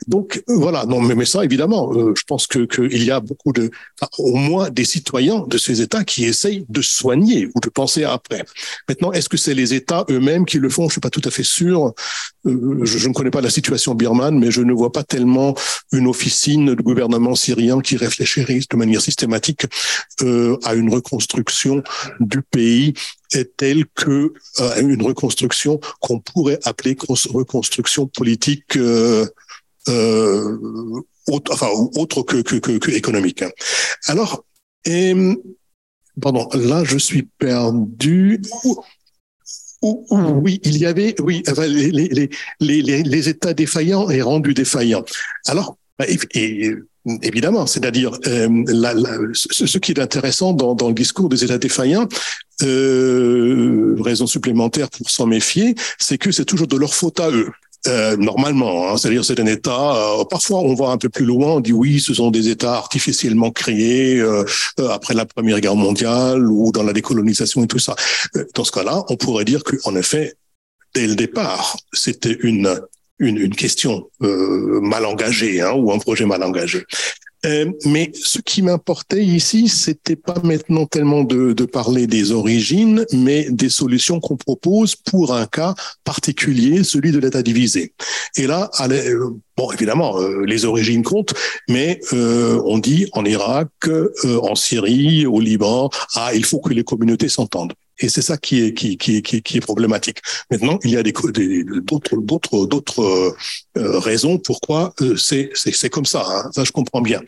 Donc euh, voilà, non mais, ça évidemment, euh, je pense que qu'il y a beaucoup de, au moins des citoyens de ces États qui essayent de soigner ou de penser après. Maintenant, est-ce que c'est les États eux-mêmes qui le font? Je suis pas tout à fait sûr. Euh, je, je, ne connais pas la situation birmane, mais je ne vois pas tellement une officine de gouvernement syrien qui réfléchirait de manière systématique euh, à une reconstruction du pays est telle que euh, une reconstruction qu'on pourrait appeler reconstruction politique euh, euh, autre, enfin autre que, que, que, que économique. Alors, et, pardon, là je suis perdu. Oui, il y avait, oui, les, les, les, les, États défaillants et rendus défaillants. Alors, et, et Évidemment, c'est-à-dire euh, la, ce, qui est intéressant dans, dans, le discours des États défaillants, euh, raison supplémentaire pour s'en méfier, c'est que c'est toujours de leur faute à eux. Euh, normalement, hein, c'est-à-dire c'est un État. Euh, parfois, on va un peu plus loin. On dit oui, ce sont des États artificiellement créés euh, euh après la Première Guerre mondiale ou dans la décolonisation et tout ça. Euh, dans ce cas-là, on pourrait dire qu'en effet, dès le départ, c'était une une, une question euh, mal engagée hein, ou un projet mal engagé. Euh, mais ce qui m'importait ici, c'était pas maintenant tellement de, de, parler des origines, mais des solutions qu'on propose pour un cas particulier, celui de l'État divisé. Et là, allez, euh, bon, évidemment, euh, les origines comptent, mais euh, on dit en Irak, en Syrie, au Liban, ah, il faut que les communautés s'entendent. Et c'est ça qui est, qui, qui, qui, qui, est problématique. Maintenant, il y a des, d'autres, d'autres, d'autres euh, raisons pourquoi euh, c'est, comme ça. Hein. Ça, je comprends bien.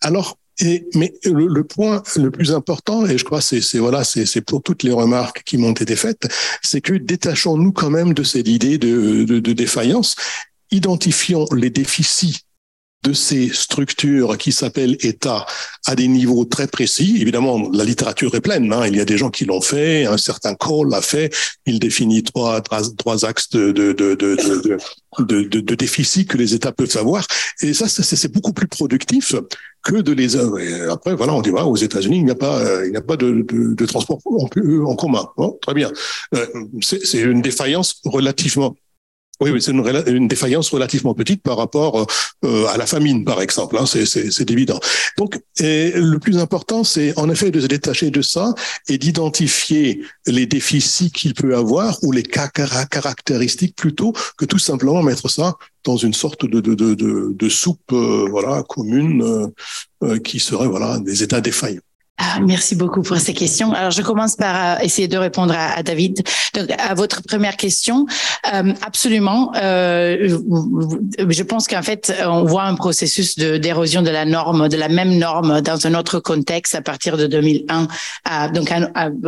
Alors, et, mais le, le, point le plus important, et je crois c'est, voilà, c'est pour toutes les remarques qui m'ont été faites, c'est que détachons-nous quand même de cette idée de, de, de défaillance, identifions les déficits de ces structures qui s'appellent État à des niveaux très précis. Évidemment, la littérature est pleine. Hein. Il y a des gens qui l'ont fait. Un certain Cole l'a fait. Il définit trois, trois, axes de, de, de, de, de, de, déficit que les États peuvent avoir. Et ça, c'est beaucoup plus productif que de les. après, voilà, on dit voilà, aux États-Unis, il n'y a pas, il n'y a pas de, de, de transport en, commun. Bon, très bien. Euh, c'est une défaillance relativement Oui, mais c'est une, défaillance relativement petite par rapport euh, à la famine, par exemple. Hein, c'est évident. Donc, le plus important, c'est en effet de se détacher de ça et d'identifier les déficits qu'il peut avoir ou les caractéristiques plutôt que tout simplement mettre ça dans une sorte de, de, de, de, de soupe euh, voilà commune euh, euh, qui serait voilà des états défaillants. Ah, merci beaucoup pour ces questions. Alors, je commence par euh, essayer de répondre à, David. Donc, à votre première question, euh, absolument. Euh, je pense qu'en fait, on voit un processus d'érosion de, la norme, de la même norme, dans un autre contexte à partir de 2001. À, donc,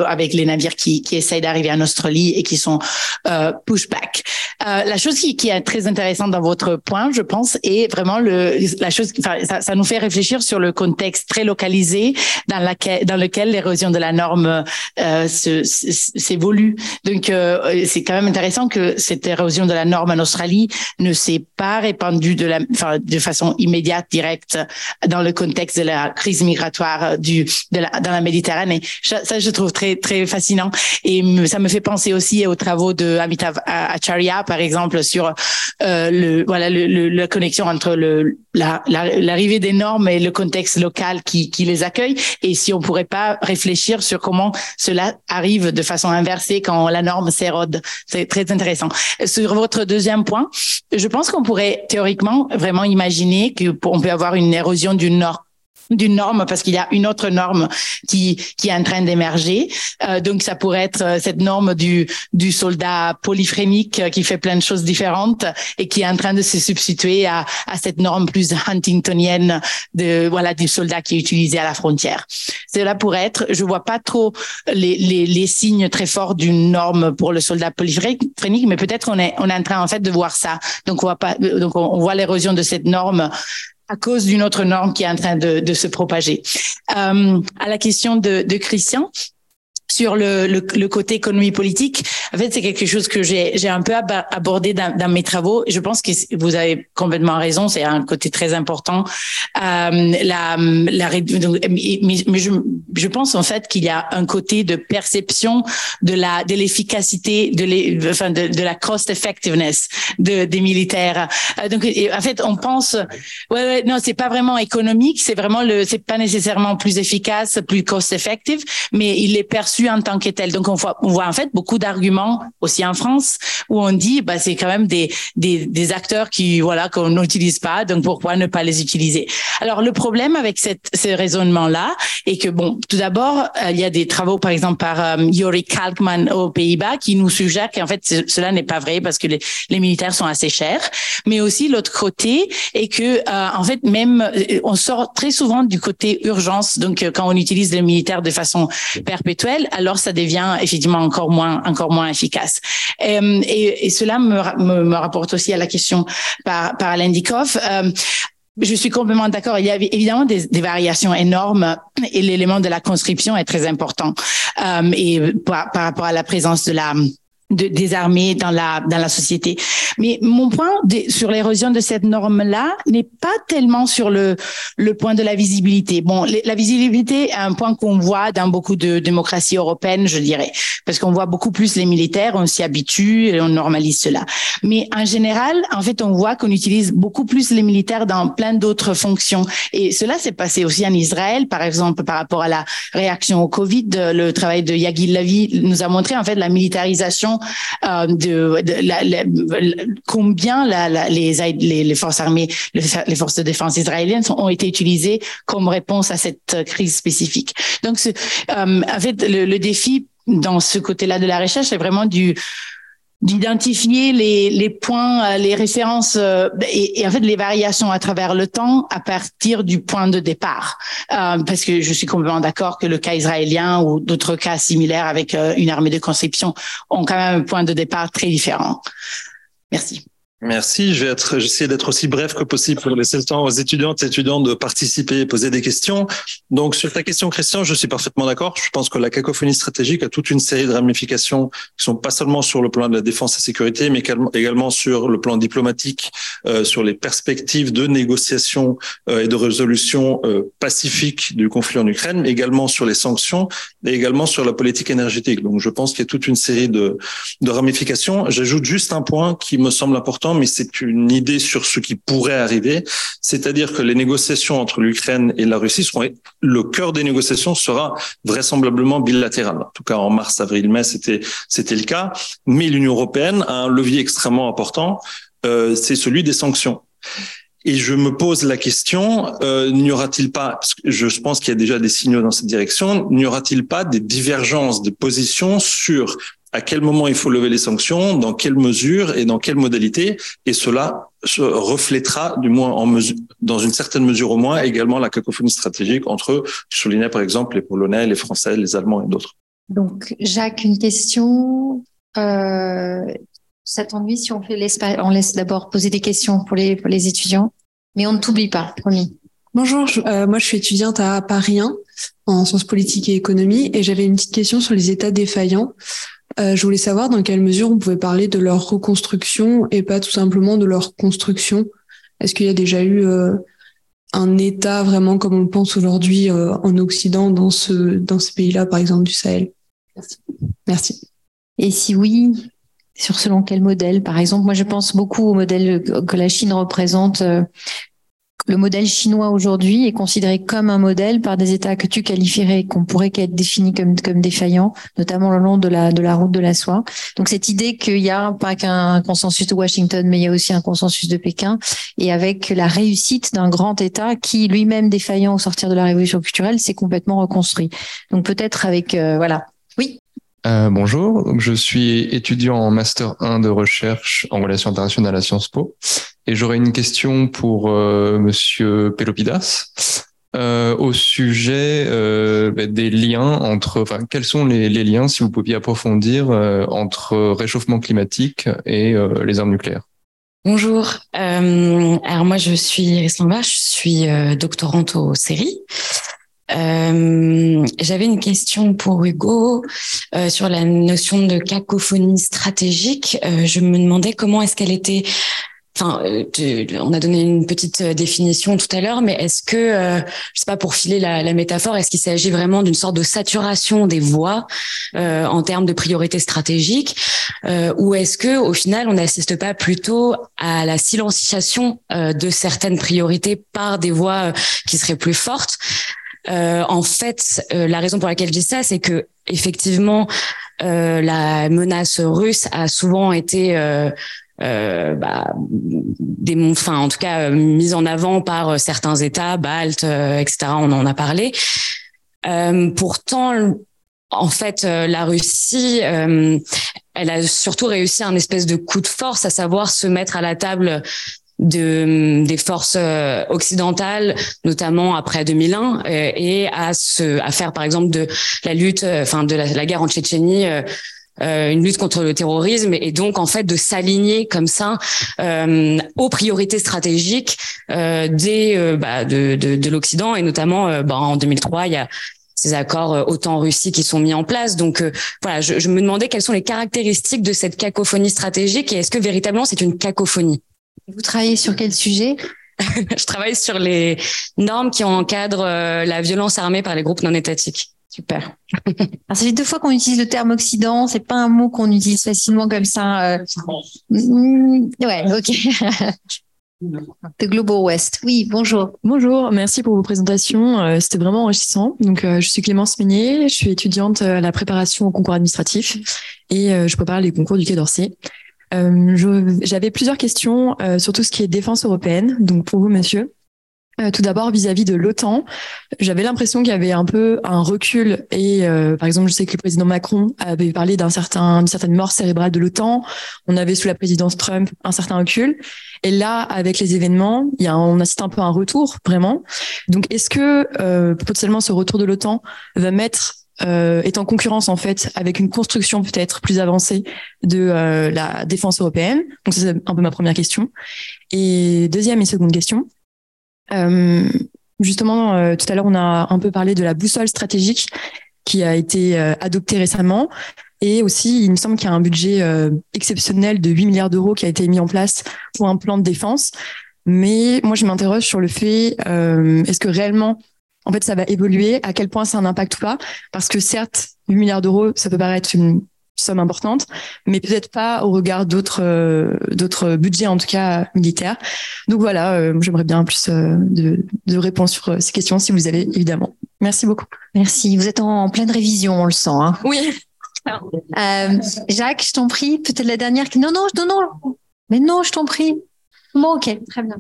avec les navires qui, qui essayent d'arriver en Australie et qui sont euh, pushback. Euh, la chose qui, qui, est très intéressante dans votre point, je pense, est vraiment le la chose. Enfin, ça, ça nous fait réfléchir sur le contexte très localisé dans dans lequel l'érosion de la norme euh, s'évolue. Donc, euh, c'est quand même intéressant que cette érosion de la norme en Australie ne s'est pas répandue de, la, enfin, de façon immédiate, directe, dans le contexte de la crise migratoire du, de la, dans la Méditerranée. Ça, je trouve très, très fascinant. Et ça me fait penser aussi aux travaux de Amitav Acharya, par exemple, sur euh, le, voilà, le, la connexion entre le, l'arrivée la, des normes et le contexte local qui, qui les accueille. Si on pourrait pas réfléchir sur comment cela arrive de façon inversée quand la norme s'érode. C'est très intéressant. Sur votre deuxième point, je pense qu'on pourrait théoriquement vraiment imaginer qu'on peut avoir une érosion du nord d'une norme parce qu'il y a une autre norme qui qui est en train d'émerger. Euh, donc ça pourrait être euh, cette norme du du soldat polyphrénique euh, qui fait plein de choses différentes et qui est en train de se substituer à à cette norme plus huntingtonienne de voilà du soldat qui est utilisé à la frontière. Cela pourrait être, je vois pas trop les les, les signes très forts d'une norme pour le soldat polyphrénique, mais peut-être on est on est en train en fait de voir ça. Donc on voit pas donc on voit l'érosion de cette norme à cause d'une autre norme qui est en train de, se propager. Euh, à la question de Christian, sur le, le, le, côté économie politique, en fait, c'est quelque chose que j'ai un peu abordé dans, dans, mes travaux. Je pense que vous avez complètement raison, c'est un côté très important. Euh, la, la, mais, je, je pense en fait qu'il y a un côté de perception de la de l'efficacité, de, enfin de, la cost effectiveness de, des militaires. Euh, donc, en fait, on pense, ouais, ouais non, c'est pas vraiment économique, c'est vraiment le, c'est pas nécessairement plus efficace, plus cost effective, mais il est perçu en tant que tel. Donc on voit, on voit en fait beaucoup d'arguments aussi en France où on dit bah c'est quand même des, des, des acteurs qui voilà qu'on n'utilise pas, donc pourquoi ne pas les utiliser? Alors le problème avec cette, ce raisonnement là est que bon, tout d'abord euh, il y a des travaux par exemple par euh, Yuri Kalkman aux Pays-Bas qui nous suggèrent qu'en fait cela n'est pas vrai parce que les, les, militaires sont assez chers, mais aussi l'autre côté est que euh, en fait même on sort très souvent du côté urgence, donc quand on utilise les militaires de façon perpétuelle alors ça devient effectivement encore moins, encore moins efficace. Euh, et, et, cela me, me, me, rapporte aussi à la question par, par Alain. Euh, je suis complètement d'accord. Il y a évidemment des, des variations énormes et l'élément de la conscription est très important. Euh, et par, par, rapport à la présence de la de, des armées dans la dans la société. Mais mon point sur l'érosion de cette norme-là n'est pas tellement sur le le point de la visibilité. Bon, la visibilité est un point qu'on voit dans beaucoup de démocraties européennes, je dirais, parce qu'on voit beaucoup plus les militaires, on s'y habitue et on normalise cela. Mais en général, en fait, on voit qu'on utilise beaucoup plus les militaires dans plein d'autres fonctions. Et cela s'est passé aussi en Israël, par exemple, par rapport à la réaction au Covid. Le travail de Yagil Lavi nous a montré en fait la militarisation euh, de, combien la, la, les, les, les, forces armées, les, forces de défense israéliennes ont été utilisées comme réponse à cette crise spécifique. Donc, euh, en fait, le, le défi dans ce côté-là de la recherche, c'est vraiment du d'identifier les, les points, euh, les références euh, et, et, en fait les variations à travers le temps à partir du point de départ. Euh, parce que je suis complètement d'accord que le cas israélien ou d'autres cas similaires avec euh, une armée de conception ont quand même un point de départ très différent. Merci. Merci. Je vais être, j'essaie d'être aussi bref que possible pour laisser le temps aux étudiantes et étudiants de participer et poser des questions. Donc, sur ta question, Christian, je suis parfaitement d'accord. Je pense que la cacophonie stratégique a toute une série de ramifications qui sont pas seulement sur le plan de la défense et sécurité, mais également sur le plan diplomatique, euh, sur les perspectives de négociation euh, et de résolution euh, pacifique du conflit en Ukraine, mais également sur les sanctions et également sur la politique énergétique. Donc, je pense qu'il y a toute une série de, de ramifications. J'ajoute juste un point qui me semble important mais c'est une idée sur ce qui pourrait arriver. C'est-à-dire que les négociations entre l'Ukraine et la Russie seront, le cœur des négociations sera vraisemblablement bilatéral. En tout cas, en mars, avril, mai, c'était, c'était le cas. Mais l'Union européenne a un levier extrêmement important, euh, c'est celui des sanctions. Et je me pose la question, euh, n'y aura-t-il pas, je pense qu'il y a déjà des signaux dans cette direction, n'y aura-t-il pas des divergences de positions sur à quel moment il faut lever les sanctions, dans quelle mesure et dans quelle modalité, et cela se reflètera, du moins en mesure, dans une certaine mesure au moins, également la cacophonie stratégique entre, je soulignais par exemple les Polonais, les Français, les Allemands et d'autres. Donc, Jacques, une question. Euh, ça t'ennuie si on fait l'espace, on laisse d'abord poser des questions pour les, pour les étudiants, mais on ne t'oublie pas, promis. Bonjour, euh, moi je suis étudiante à Paris 1 en sciences politiques et économie et j'avais une petite question sur les États défaillants. Euh, je voulais savoir dans quelle mesure on pouvait parler de leur reconstruction et pas tout simplement de leur construction. Est-ce qu'il y a déjà eu euh, un État vraiment comme on le pense aujourd'hui euh, en Occident dans ce dans ces pays-là, par exemple du Sahel? Merci. Merci. Et si oui, sur selon quel modèle? Par exemple, moi je pense beaucoup au modèle que la Chine représente le modèle chinois aujourd'hui est considéré comme un modèle par des États que tu qualifierais, qu'on pourrait être définis comme, comme défaillants, notamment le long de la, de la route de la soie. Donc cette idée qu'il y a pas qu'un consensus de Washington, mais il y a aussi un consensus de Pékin, et avec la réussite d'un grand État qui lui-même défaillant au sortir de la révolution culturelle s'est complètement reconstruit. Donc peut-être avec, euh, voilà. Oui. Euh, bonjour, je suis étudiant en master 1 de recherche en relations internationales à Sciences Po et j'aurais une question pour euh, Monsieur Pelopidas euh, au sujet euh, bah, des liens entre, quels sont les, liens, si vous pouviez approfondir, euh, entre réchauffement climatique et les armes nucléaires? Bonjour. alors moi, je suis Iris Lamba, je suis doctorante au séries. Euh, J'avais une question pour Hugo sur la notion de cacophonie stratégique. Je me demandais comment est-ce qu'elle était Enfin, euh, on a donné une petite euh, définition tout à l'heure, mais est-ce que, euh, je sais pas pour filer la, la métaphore, est-ce qu'il s'agit vraiment d'une sorte de saturation des voix euh, en termes de priorité stratégique, euh, ou est-ce que, au final, on n'assiste pas plutôt à la silenciation de certaines priorités par des voix qui seraient plus fortes? En fait, la raison pour laquelle je dis ça, c'est que effectivement, la menace russe a souvent été euh, bah, des, enfin en tout cas euh, mise en avant par euh, certains États, baltes, etc. On en a parlé. pourtant, en fait, la Russie, elle a surtout réussi un espèce de coup de force, à savoir se mettre à la table de des forces occidentales, notamment après 2001, et à se à faire par exemple de la lutte, enfin de la guerre en Tchétchénie euh, une lutte contre le terrorisme et donc en fait de s'aligner comme ça euh, aux priorités stratégiques euh, des euh, bah, de, de, de l'Occident et notamment bah, en 2003 il y a ces accords OTAN-Russie qui sont mis en place. Donc voilà, je, je, me demandais quelles sont les caractéristiques de cette cacophonie stratégique et est-ce que véritablement c'est une cacophonie? Vous travaillez sur quel sujet? Je travaille sur les normes qui encadrent la violence armée par les groupes non étatiques. Super. Alors, ça fait deux fois qu'on utilise le terme Occident. C'est pas un mot qu'on utilise facilement comme ça. Euh... Mm, ouais, ok. The Global West. Oui, bonjour. Bonjour, merci pour vos présentations. Euh, C'était vraiment enrichissant. Donc, euh, je suis Clémence Meignet, je suis étudiante à la préparation au concours administratif et euh, je prépare les concours du Quai d'Orsay. J'avais plusieurs questions sur tout ce qui est défense européenne. Donc, pour vous, monsieur. Euh, tout d'abord, vis-à-vis de l'OTAN, j'avais l'impression qu'il y avait un peu un recul. Et euh, par exemple, je sais que le président Macron avait parlé d'un certain, d'une certaine mort cérébrale de l'OTAN. On avait sous la présidence Trump un certain recul. Et là, avec les événements, il y a, on assiste un peu à un retour, vraiment. Donc, est-ce que euh, potentiellement ce retour de l'OTAN va mettre euh, est en concurrence en fait avec une construction peut-être plus avancée de euh, la défense européenne? Donc c'est un peu ma première question. Et deuxième et seconde question. Euh, justement, euh, tout à l'heure on a un peu parlé de la boussole stratégique qui a été euh, adoptée récemment. Et aussi, il me semble qu'il y a un budget exceptionnel de 8 milliards d'euros qui a été mis en place pour un plan de défense. Mais moi, je m'interroge sur le fait, est-ce que réellement en fait, ça va évoluer, à quel point c'est un impact ou pas? Parce que certes, 8 milliards d'euros, ça peut paraître une somme importante, mais peut-être pas au regard d'autres euh, d'autres budgets, en tout cas militaires. Donc voilà, euh, j'aimerais bien plus euh, de, de réponses sur ces questions, si vous avez évidemment. Merci beaucoup. Merci. Vous êtes en, pleine révision, on le sent. Hein. Oui. Jacques, je t'en prie, peut-être la dernière. Non, non, non, non. Mais non, je t'en prie. Bon, ok, très bien.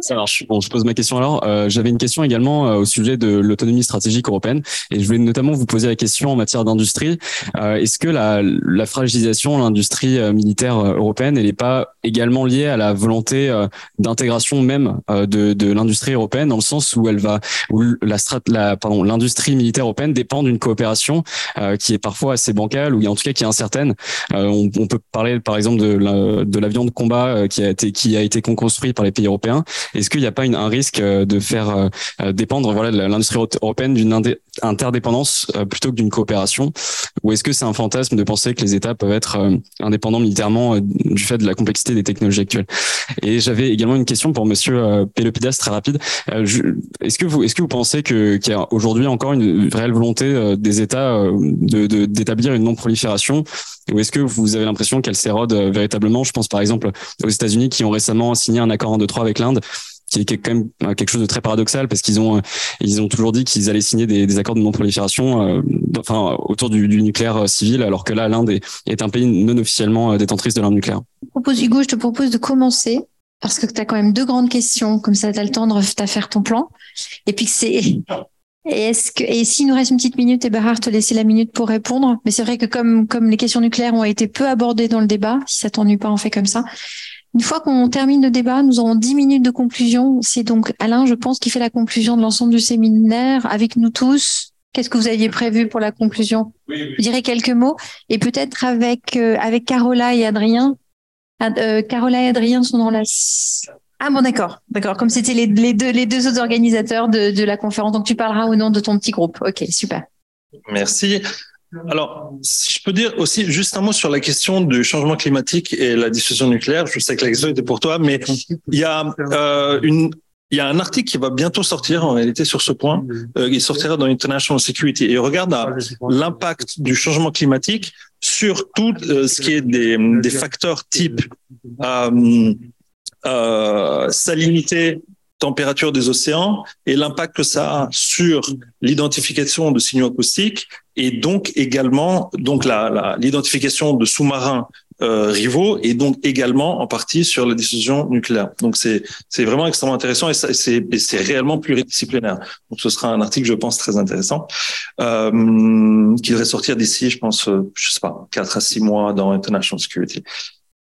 Ça marche. Bon, je pose ma question alors. Euh, J'avais une question également euh, au sujet de l'autonomie stratégique européenne et je voulais notamment vous poser la question en matière d'industrie. Euh, Est-ce que la, la fragilisation de l'industrie euh, militaire euh, européenne, elle n'est pas également liée à la volonté d'intégration même de, de l'industrie européenne dans le sens où elle va, où la, strat, la pardon, l'industrie militaire européenne dépend d'une coopération qui est parfois assez bancale ou en tout cas qui est incertaine. On, on, peut parler par exemple de l'avion de, de combat qui a été qui a été construit par les pays européens. Est-ce qu'il n'y a pas un risque euh, de faire euh, euh, dépendre l'industrie européenne d'une interdépendance plutôt que d'une coopération? Ou est-ce que c'est un fantasme de penser que les États peuvent être indépendants militairement du fait de la complexité des technologies actuelles? Et j'avais également une question pour Monsieur Pelopidas très rapide. Est-ce que vous pensez qu'il y a aujourd'hui encore une réelle volonté des États d'établir une non-prolifération? Ou est-ce que vous avez l'impression qu'elle s'érode véritablement? Je pense par exemple aux États-Unis qui ont récemment signé un accord en 2-3 avec l'Inde qui est quand même euh, quelque chose de très paradoxal parce qu'ils ont euh, ils ont toujours dit qu'ils allaient signer des, accords de non-prolifération euh, enfin autour du, nucléaire civil alors que là l'Inde est, un pays non officiellement détentrice de l'arme nucléaire. Je propose Hugo, je te propose de commencer parce que tu as quand même deux grandes questions comme ça tu as le temps de faire ton plan et puis c'est est-ce que et s'il nous reste une petite minute, et te laisser la minute pour répondre. Mais c'est vrai que comme comme les questions nucléaires ont été peu abordées dans le débat, si ça t'ennuie pas, on fait comme ça. Une fois qu'on termine le débat, nous aurons dix minutes de conclusion. C'est donc Alain, je pense, qui fait la conclusion de l'ensemble du séminaire avec nous tous. Qu'est-ce que vous aviez prévu pour la conclusion? Oui, Je dirais quelques mots et peut-être avec euh, avec Carola et Adrien. Euh, Carola et Adrien sont dans la ah bon, d'accord, d'accord. Comme c'était les, les, deux, les deux autres organisateurs de, de la conférence, donc tu parleras au nom de ton petit groupe. Ok, super. Merci. Alors, si je peux dire aussi juste un mot sur la question du changement climatique et la dissuasion nucléaire. Je sais que la question était pour toi, mais il y a euh, une il y a un article qui va bientôt sortir en réalité sur ce point. Euh, il sortira dans International Security et regarde l'impact du changement climatique sur tout euh, ce qui est des, facteurs type euh, salinité température des océans et l'impact que ça a sur l'identification de signaux acoustiques et donc également donc la l'identification de sous-marins euh, rivaux et donc également en partie sur la décision nucléaire. Donc c'est c'est vraiment extrêmement intéressant et c'est c'est réellement pluridisciplinaire. Donc ce sera un article je pense très intéressant euh, qui devrait sortir d'ici je pense euh, je sais pas quatre à six mois dans International Security.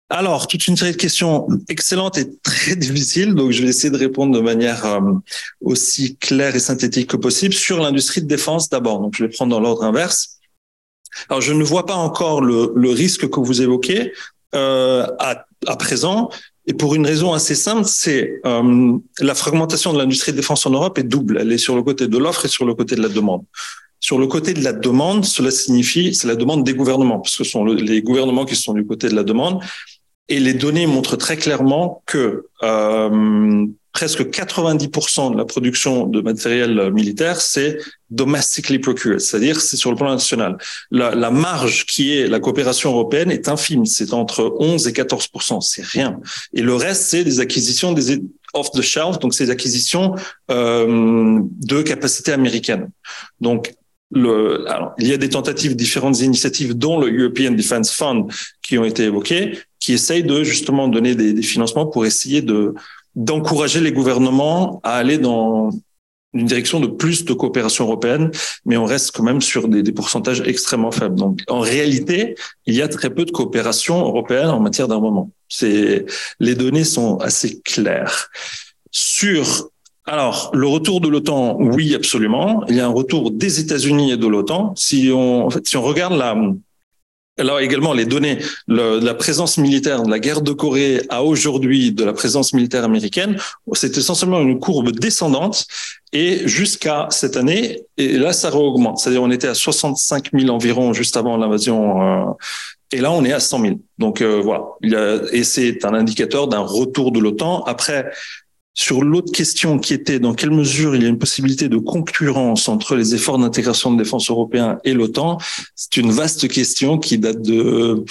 Alors, toute une série de questions excellentes et très difficiles, donc je vais essayer de répondre de manière euh, aussi claire et synthétique que possible sur l'industrie de défense d'abord. Donc, je vais prendre dans l'ordre inverse. Alors, je ne vois pas encore le, le risque que vous évoquez euh, à, à, présent, et pour une raison assez simple, c'est euh, la fragmentation de l'industrie de défense en Europe est double. Elle est sur le côté de l'offre et sur le côté de la demande. Sur le côté de la demande, cela signifie, c'est la demande des gouvernements, parce que ce sont les gouvernements qui sont du côté de la demande. Et les données montrent très clairement que euh, presque 90% de la production de matériel militaire, c'est domestically procured, c'est-à-dire c'est sur le plan national. La, la, marge qui est la coopération européenne est infime, c'est entre 11 et 14%, c'est rien. Et le reste, c'est des acquisitions des off the shelf, donc ces acquisitions euh, de capacités américaines. Donc le, alors, il y a des tentatives, différentes initiatives, dont le European Defence Fund, qui ont été évoquées, qui essayent de justement donner des, financements pour essayer de d'encourager les gouvernements à aller dans une direction de plus de coopération européenne, mais on reste quand même sur des, pourcentages extrêmement faibles. Donc, en réalité, il y a très peu de coopération européenne en matière d'armement. C'est les données sont assez claires sur Alors, le retour de l'OTAN, oui, absolument. Il y a un retour des États-Unis et de l'OTAN. Si on, si on regarde la, alors également les données de la présence militaire de la guerre de Corée à aujourd'hui de la présence militaire américaine, c'est essentiellement une courbe descendante et jusqu'à cette année, et là ça réaugmente. C'est-à-dire on était à 65 000 environ juste avant l'invasion, euh, et là on est à 100 000. Donc euh, voilà, et c'est un indicateur d'un retour de l'OTAN. Après, sur l'autre question qui était dans quelle mesure il y a une possibilité de concurrence entre les efforts d'intégration de défense européens et l'OTAN, c'est une vaste question qui date de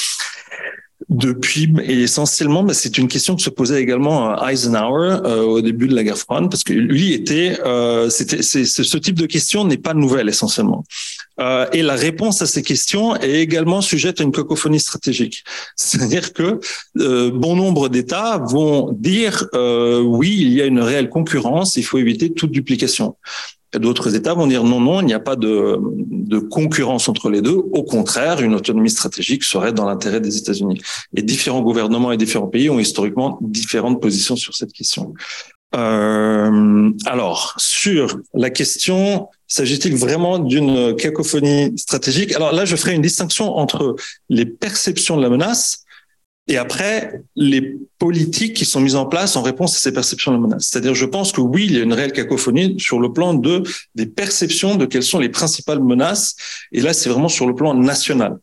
depuis et essentiellement bah, c'est une question que se posait également Eisenhower euh, au début de la guerre froide parce que lui était euh, c'était c'est, ce type de question n'est pas nouvelle essentiellement euh, et la réponse à ces questions est également sujette à une cacophonie stratégique. C'est-à-dire que euh, bon nombre d'États vont dire euh, oui, il y a une réelle concurrence, il faut éviter toute duplication. D'autres États vont dire non, non, il n'y a pas de, de, concurrence entre les deux. Au contraire, une autonomie stratégique serait dans l'intérêt des États-Unis. Et différents gouvernements et différents pays ont historiquement différentes positions sur cette question. Euh, alors, sur la question, s'agit-il vraiment d'une cacophonie stratégique? Alors là, je ferai une distinction entre les perceptions de la menace et après les politiques qui sont mises en place en réponse à ces perceptions de la menace. C'est-à-dire, je pense que oui, il y a une réelle cacophonie sur le plan de des perceptions de quelles sont les principales menaces. Et là, c'est vraiment sur le plan national.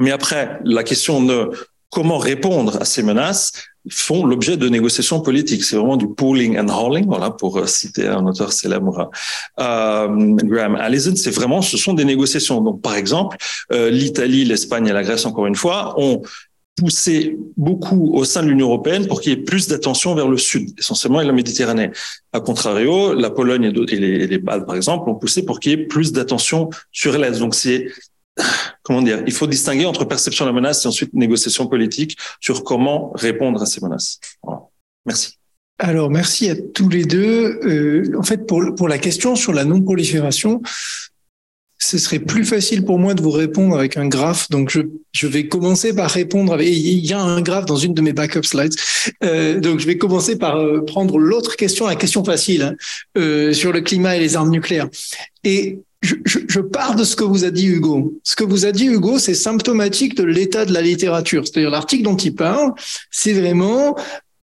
Mais après, la question de comment répondre à ces menaces font l'objet de négociations politiques. C'est vraiment du pooling and hauling, voilà, pour euh, citer un auteur célèbre, euh, Graham Allison. C'est vraiment, ce sont des négociations. Donc, par exemple, euh, l'Italie, l'Espagne et la Grèce, encore une fois, ont poussé beaucoup au sein de l'Union européenne pour qu'il y ait plus d'attention vers le sud, essentiellement et la Méditerranée. A contrario, la Pologne et, les, les Baltes, par exemple, ont poussé pour qu'il y ait plus d'attention sur l'Est. Donc, c'est comment dire, il faut distinguer entre perception de la menace et ensuite négociation politique sur comment répondre à ces menaces. Merci. Alors, merci à tous les deux. Euh, en fait, pour, pour la question sur la non-prolifération, ce serait plus facile pour moi de vous répondre avec un graphe. Donc, je, vais commencer par répondre. Il y a un graphe dans une de mes backup slides. Euh, donc, je vais commencer par euh, prendre l'autre question, la question facile hein, euh, sur le climat et les armes nucléaires. Et je, pars de ce que vous a dit Hugo. Ce que vous a dit Hugo, c'est symptomatique de l'état de la littérature. C'est-à-dire l'article dont il parle, c'est vraiment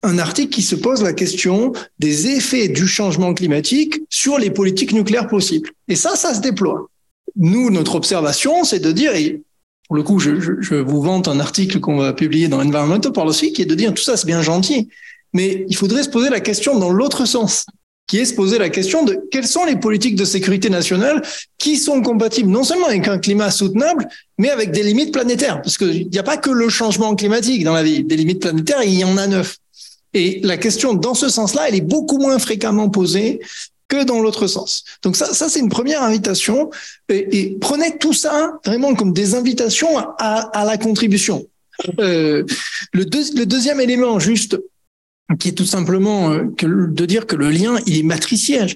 un article qui se pose la question des effets du changement climatique sur les politiques nucléaires possibles. Et ça, ça se déploie. Nous, notre observation, c'est de dire, et pour le coup, je, vous vante un article qu'on va publier dans Environmental Policy, qui est de dire tout ça, c'est bien gentil, mais il faudrait se poser la question dans l'autre sens qui est se poser la question de quelles sont les politiques de sécurité nationale qui sont compatibles non seulement avec un climat soutenable, mais avec des limites planétaires. Parce qu'il n'y a pas que le changement climatique dans la vie. Des limites planétaires, il y en a neuf. Et la question, dans ce sens-là, elle est beaucoup moins fréquemment posée que dans l'autre sens. Donc ça, ça c'est une première invitation. Et, prenez tout ça vraiment comme des invitations à, la contribution. Euh, le, deux, le deuxième élément, juste qui est tout simplement euh, de dire que le lien, il est matriciel.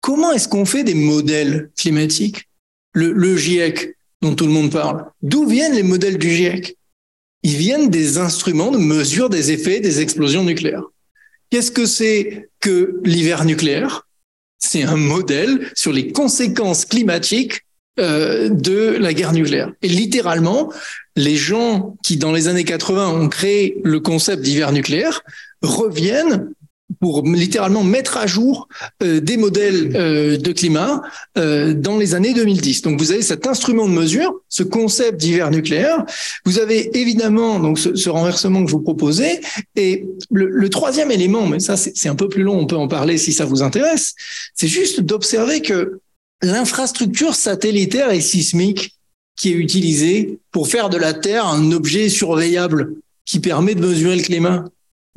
Comment est-ce qu'on fait des modèles climatiques le GIEC dont tout le monde parle, d'où viennent les modèles du GIEC Ils viennent des instruments de mesure des effets des explosions nucléaires. Qu'est-ce que c'est que l'hiver nucléaire? C'est un modèle sur les conséquences climatiques euh, de la guerre nucléaire. Et littéralement, les gens qui, dans les années 80, ont créé le concept d'hiver nucléaire reviennent pour littéralement mettre à jour euh, des modèles euh, de climat euh, dans les années 2010. Donc vous avez cet instrument de mesure, ce concept d'hiver nucléaire. Vous avez évidemment donc ce, ce, renversement que je vous proposez. Et le, le troisième élément, mais ça c'est un peu plus long, on peut en parler si ça vous intéresse, c'est juste d'observer que l'infrastructure satellitaire et sismique qui est utilisée pour faire de la Terre un objet surveillable qui permet de mesurer le climat.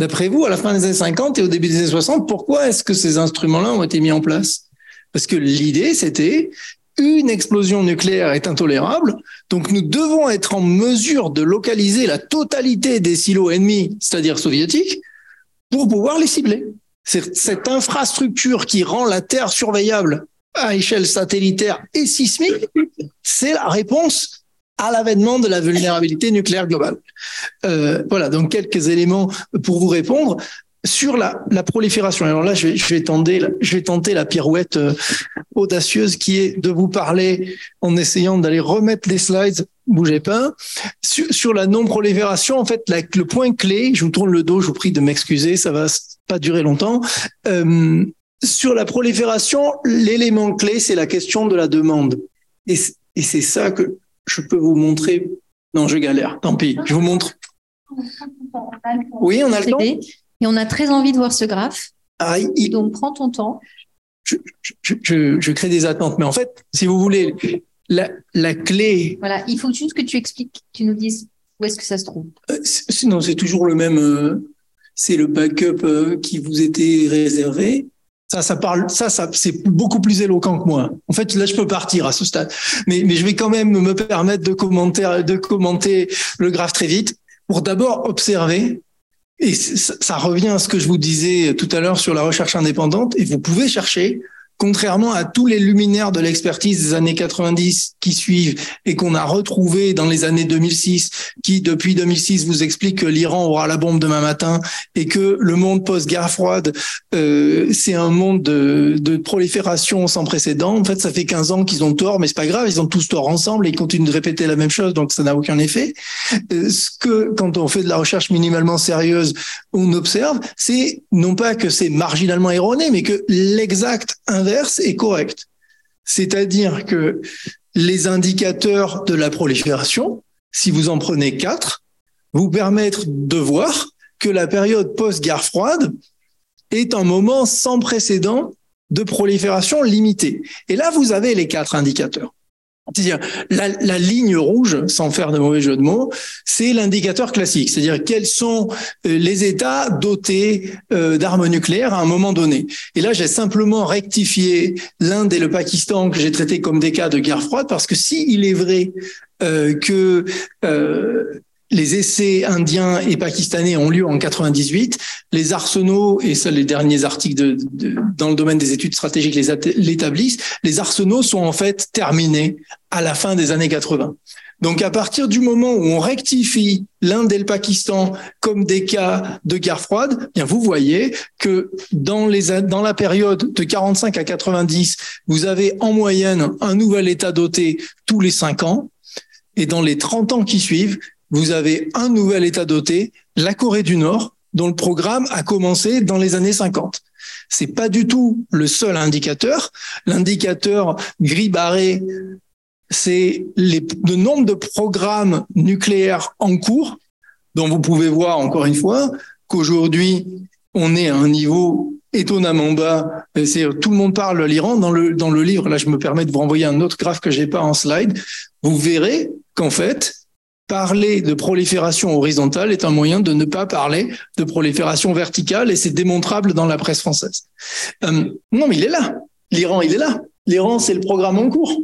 D'après vous, à la fin des années 50 et au début des années 60, pourquoi est-ce que ces instruments-là ont été mis en place? Parce que l'idée, c'était une explosion nucléaire est intolérable, donc nous devons être en mesure de localiser la totalité des silos ennemis, c'est-à-dire soviétiques, pour pouvoir les cibler. Cette infrastructure qui rend la Terre surveillable à échelle satellitaire et sismique, c'est la réponse à l'avènement de la vulnérabilité nucléaire globale. Euh, voilà, donc quelques éléments pour vous répondre. sur la, prolifération. Alors là, je vais, tenter, la- pirouette euh, audacieuse qui est de vous parler en essayant d'aller remettre les slides. Bougez pas. Sur, la non-prolifération, en fait, le point clé, je vous tourne le dos, je vous prie de m'excuser, ça va pas durer longtemps. Euh, sur la prolifération, l'élément clé, c'est la question de la demande. Et c'est ça que je peux vous montrer. Non, je galère. Tant pis. Je vous montre. Oui, on a le temps. Et on a très envie de voir ce graphe. Ah, il- Donc, prends ton temps. je, je- je crée des attentes. Mais en fait, si vous voulez, la, la clé, Voilà, il faut juste que tu expliques, que tu nous dises où est-ce que ça se trouve. euh, sinon c'est toujours le même, euh, c'est le backup euh, qui vous était réservé. Ça, ça parle, ça, ça, c'est beaucoup plus éloquent que moi. En fait, là, je peux partir à ce stade, mais, je vais quand même me permettre de commenter, de commenter le graphe très vite pour d'abord observer. Et ça revient à ce que je vous disais tout à l'heure sur la recherche indépendante. Et vous pouvez chercher, contrairement à tous les luminaires de l'expertise des années 90 qui suivent et qu'on a retrouvé dans les années 2006, qui depuis 2006 vous expliquent que l'Iran aura la bombe demain matin et que le monde post-guerre froide, euh, c'est un monde de, de prolifération sans précédent. En fait, ça fait 15 ans qu'ils ont tort, mais c'est pas grave, ils ont tous tort ensemble et ils continuent de répéter la même chose, donc ça n'a aucun effet. Euh, ce que, quand on fait de la recherche minimalement sérieuse, on observe, c'est non pas que c'est marginalement erroné, mais que l'exact inverse est correct. C'est-à-dire que les indicateurs de la prolifération, si vous en prenez quatre, vous permettent de voir que la période post-guerre froide est un moment sans précédent de prolifération limitée. Et là, vous avez les quatre indicateurs. C'est-à-dire, la, ligne rouge, sans faire de mauvais jeu de mots, c'est l'indicateur classique. C'est-à-dire, quels sont euh, les États dotés euh, d'armes nucléaires à un moment donné. Et là, j'ai simplement rectifié l'Inde et le Pakistan que j'ai traités comme des cas de guerre froide, parce que si il est vrai euh, que euh, les essais indiens et pakistanais ont lieu en 98. Les arsenaux, et ça les derniers articles dans le domaine des études stratégiques l'établissent, les arsenaux sont en fait terminés à la fin des années 80. Donc à partir du moment où on rectifie l'Inde et le Pakistan comme des cas de guerre froide, eh bien vous voyez que dans, dans la période de 45 à 90, vous avez en moyenne un nouvel État doté tous les cinq ans. Et dans les 30 ans qui suivent, vous avez un nouvel État doté, la Corée du Nord, dont le programme a commencé dans les années 50. C'est pas du tout le seul indicateur. L'indicateur gris barré, c'est le nombre de programmes nucléaires en cours, dont vous pouvez voir encore une fois qu'aujourd'hui, on est à un niveau étonnamment bas. C'est tout le monde parle de l'Iran dans le dans le livre. Là, je me permets de vous renvoyer un autre graphe que j'ai pas en slide. Vous verrez qu'en fait, parler de prolifération horizontale est un moyen de ne pas parler de prolifération verticale et c'est démontrable dans la presse française. Euh, non, mais il est là. L'Iran, il est là. L'Iran, c'est le programme en cours.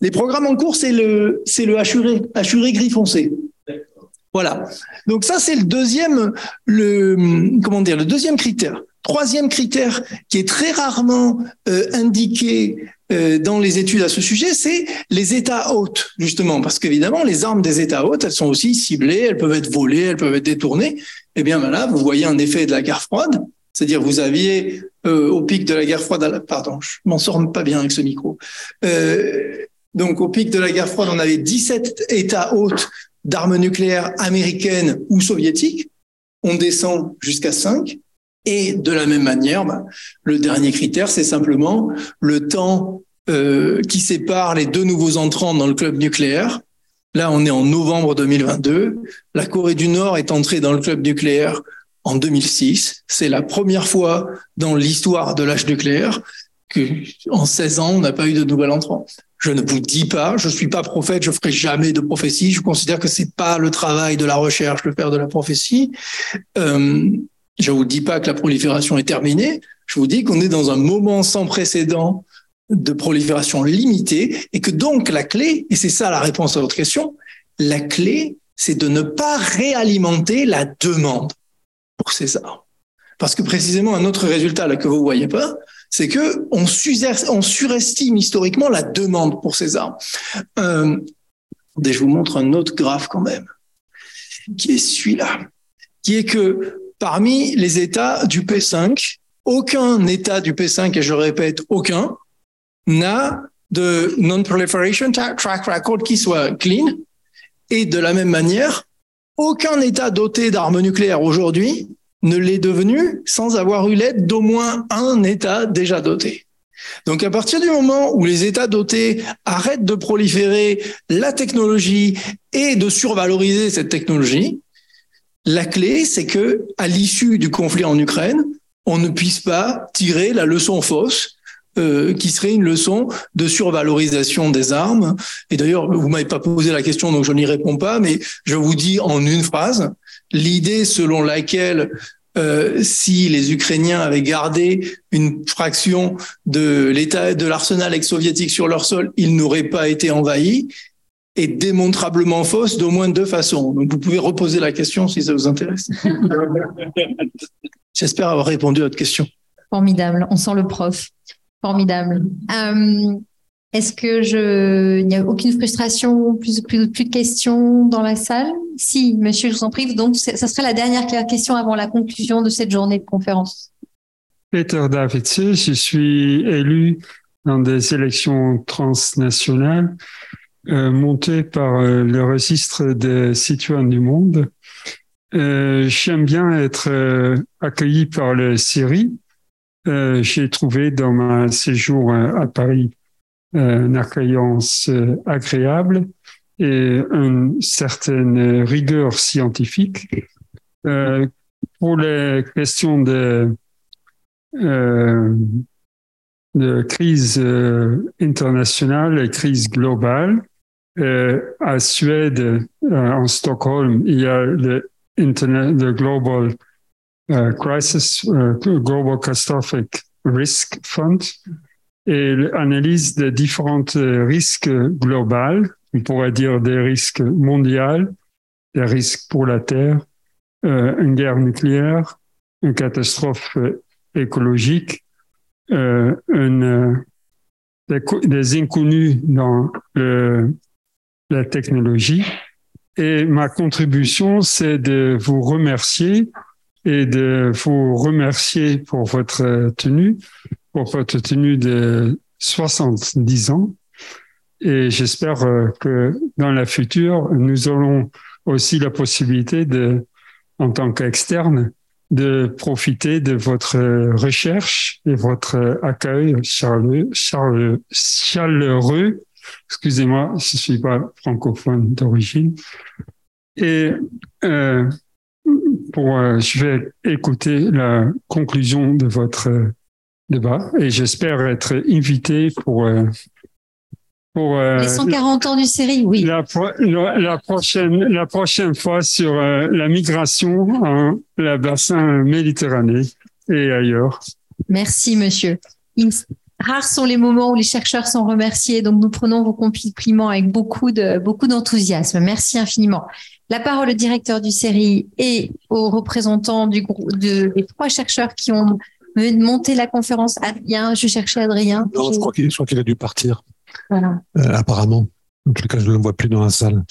Les programmes en cours, c'est le, c'est hachuré, hachuré gris foncé. Voilà. Donc ça, c'est le deuxième, le, comment dire, le deuxième critère. Troisième critère qui est très rarement euh, indiqué euh, dans les études à ce sujet, c'est les États hôtes, justement, parce qu'évidemment, les armes des États hôtes, elles sont aussi ciblées, elles peuvent être volées, elles peuvent être détournées. Eh bien, ben là, vous voyez un effet de la guerre froide, c'est-à-dire vous aviez euh, au pic de la guerre froide, pardon, je m'en sors pas bien avec ce micro. Euh, donc, au pic de la guerre froide, on avait 17 États hôtes d'armes nucléaires américaines ou soviétiques. On descend jusqu'à 5. Et de la même manière, bah, le dernier critère, c'est simplement le temps euh, qui sépare les deux nouveaux entrants dans le club nucléaire. Là, on est en novembre 2022. La Corée du Nord est entrée dans le club nucléaire en 2006. C'est la première fois dans l'histoire de l'âge nucléaire que, en 16 ans, on n'a pas eu de nouvel entrant. Je ne vous dis pas, je suis pas prophète, je ferai jamais de prophétie. Je considère que c'est pas le travail de la recherche de faire de la prophétie. Euh, je vous dis pas que la prolifération est terminée. Je vous dis qu'on est dans un moment sans précédent de prolifération limitée et que donc la clé, et c'est ça la réponse à votre question, la clé, c'est de ne pas réalimenter la demande pour ces armes. Parce que précisément un autre résultat là que vous voyez pas, c'est que on, surestime historiquement la demande pour ces armes. Euh, je vous montre un autre graphe quand même, qui est celui-là, qui est que parmi les États du P5, aucun État du P5, et je répète, aucun, n'a de non-proliferation track record qui soit clean. Et de la même manière, aucun État doté d'armes nucléaires aujourd'hui ne l'est devenu sans avoir eu l'aide d'au moins un État déjà doté. Donc à partir du moment où les États dotés arrêtent de proliférer la technologie et de survaloriser cette technologie, la clé, c'est que à l'issue du conflit en Ukraine, on ne puisse pas tirer la leçon fausse euh, qui serait une leçon de survalorisation des armes. Et d'ailleurs, vous m'avez pas posé la question, donc je n'y réponds pas, mais je vous dis en une phrase, l'idée selon laquelle euh, si les Ukrainiens avaient gardé une fraction de l'état de l'arsenal ex-soviétique sur leur sol, ils n'auraient pas été envahis est démontrablement fausse d'au moins deux façons. Donc vous pouvez reposer la question si ça vous intéresse. J'espère avoir répondu à votre question. Formidable, on sent le prof. Formidable. Euh, Est-ce que je, il n'y a aucune frustration, plus, plus, plus de questions dans la salle? Si, monsieur, je vous en prie. Donc, ça sera la dernière question avant la conclusion de cette journée de conférence. Peter David, je suis élu dans des élections transnationales euh, montées par euh, le registre des citoyens du monde. Euh, J'aime bien être accueilli par le. Euh, J'ai trouvé dans ma séjour à Paris une accueillance agréable et une certaine rigueur scientifique. Pour les questions de crise internationale et crise globale, euh, à Suède, en Stockholm, il y a le, Internet, le Global uh, Crisis, uh, Global Catastrophic Risk Fund, et l'analyse des différents risques globaux, on pourrait dire des risques mondiaux, des risques pour la Terre, euh, une guerre nucléaire, une catastrophe écologique, euh, des, des, inconnus dans le, la technologie. Et ma contribution, c'est de vous remercier et de vous remercier pour votre tenue, pour votre tenue de 70 ans. Et j'espère que dans la future, nous aurons aussi la possibilité en tant qu'externe, de profiter de votre recherche et votre accueil chaleureux. Excusez-moi, je suis pas francophone d'origine. Et euh, pour, euh, je vais écouter la conclusion de votre euh, débat et j'espère être invité pour pour les 140 ans du série, oui. La, la, la, prochaine la prochaine fois sur la migration en la bassin méditerranéen et ailleurs. Merci monsieur. Rares sont les moments où les chercheurs sont remerciés, donc nous prenons vos compliments avec beaucoup de beaucoup d'enthousiasme. Merci infiniment. La parole au directeur du série et aux représentants du groupe de, des trois chercheurs qui ont monté la conférence. Adrien, je cherchais Adrien. Non, je crois qu'il qu a dû partir. Voilà. Euh, apparemment. En tout cas, je ne le vois plus dans la salle.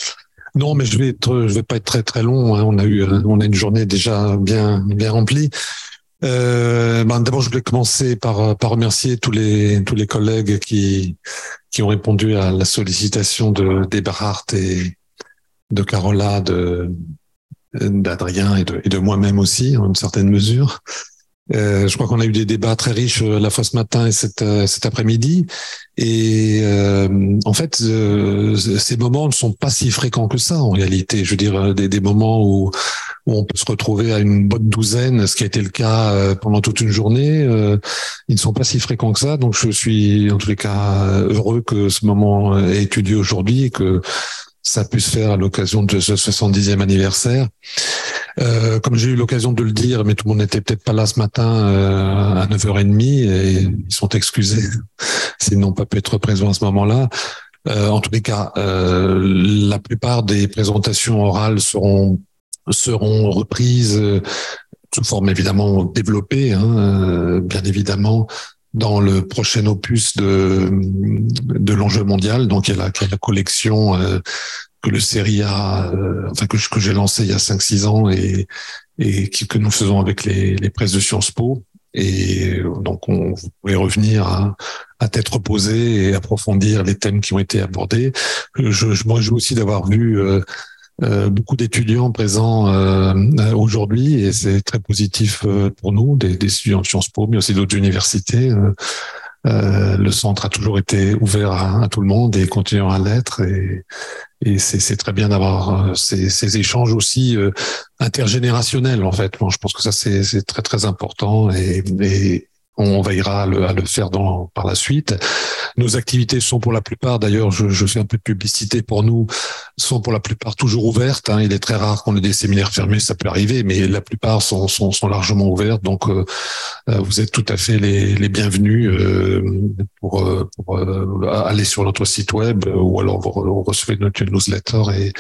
Non, mais je vais être, je vais pas être très très long. Hein. On a eu, on a une journée déjà bien bien remplie. Euh, ben D'abord, je voulais commencer par, par remercier tous les tous les collègues qui qui ont répondu à la sollicitation de d'Eberhard et de Carola, d'Adrien et de, et de moi-même aussi, en une certaine mesure. Euh, je crois qu'on a eu des débats très riches euh, la fois ce matin et cet, euh, cet après-midi. Et euh, en fait, euh, ces moments ne sont pas si fréquents que ça en réalité. Je veux dire, des, des moments où, où, on peut se retrouver à une bonne douzaine, ce qui a été le cas pendant toute une journée, ils ne sont pas si fréquents que ça. Donc, je suis en tous les cas heureux que ce moment ait étudié aujourd'hui et que ça a pu se faire à l'occasion de ce 70e anniversaire. Euh, comme j'ai eu l'occasion de le dire, mais tout le monde n'était peut-être pas là ce matin euh, à 9h30 et ils sont excusés s'ils n'ont pas pu être présents à ce moment-là. Euh, en tous les cas, euh, la plupart des présentations orales seront seront reprises euh, sous forme évidemment développée, hein, euh, bien évidemment, dans le prochain opus de, de l'enjeu mondial. Donc, il y a la, la collection euh, que le série a, euh, enfin que, que j'ai lancé il y a 5-6 ans et, et que nous faisons avec les, les presses de Sciences Po. Et donc, on, vous pouvez revenir à, à tête reposée et approfondir les thèmes qui ont été abordés. Je, je moi, je aussi d'avoir vu euh, euh, beaucoup d'étudiants présents euh, aujourd'hui et c'est très positif euh, pour nous, des, des, étudiants de Sciences Po, mais aussi d'autres universités. Euh, le centre a toujours été ouvert à, à tout le monde et continuera à l'être. Et, et c'est très bien d'avoir ces, ces, échanges aussi euh, intergénérationnels, en fait. Bon, je pense que ça, c'est très, très important. Et, et, on veillera à le, à le faire dans, par la suite. Nos activités sont pour la plupart, d'ailleurs, je, je, fais un peu de publicité pour nous, sont pour la plupart toujours ouvertes. Hein. Il est très rare qu'on ait des séminaires fermés, ça peut arriver, mais la plupart sont, sont, sont largement ouvertes. Donc, euh, euh vous êtes tout à fait les, les bienvenus euh, pour, euh, pour euh, aller sur notre site web ou alors vous recevez notre newsletter et,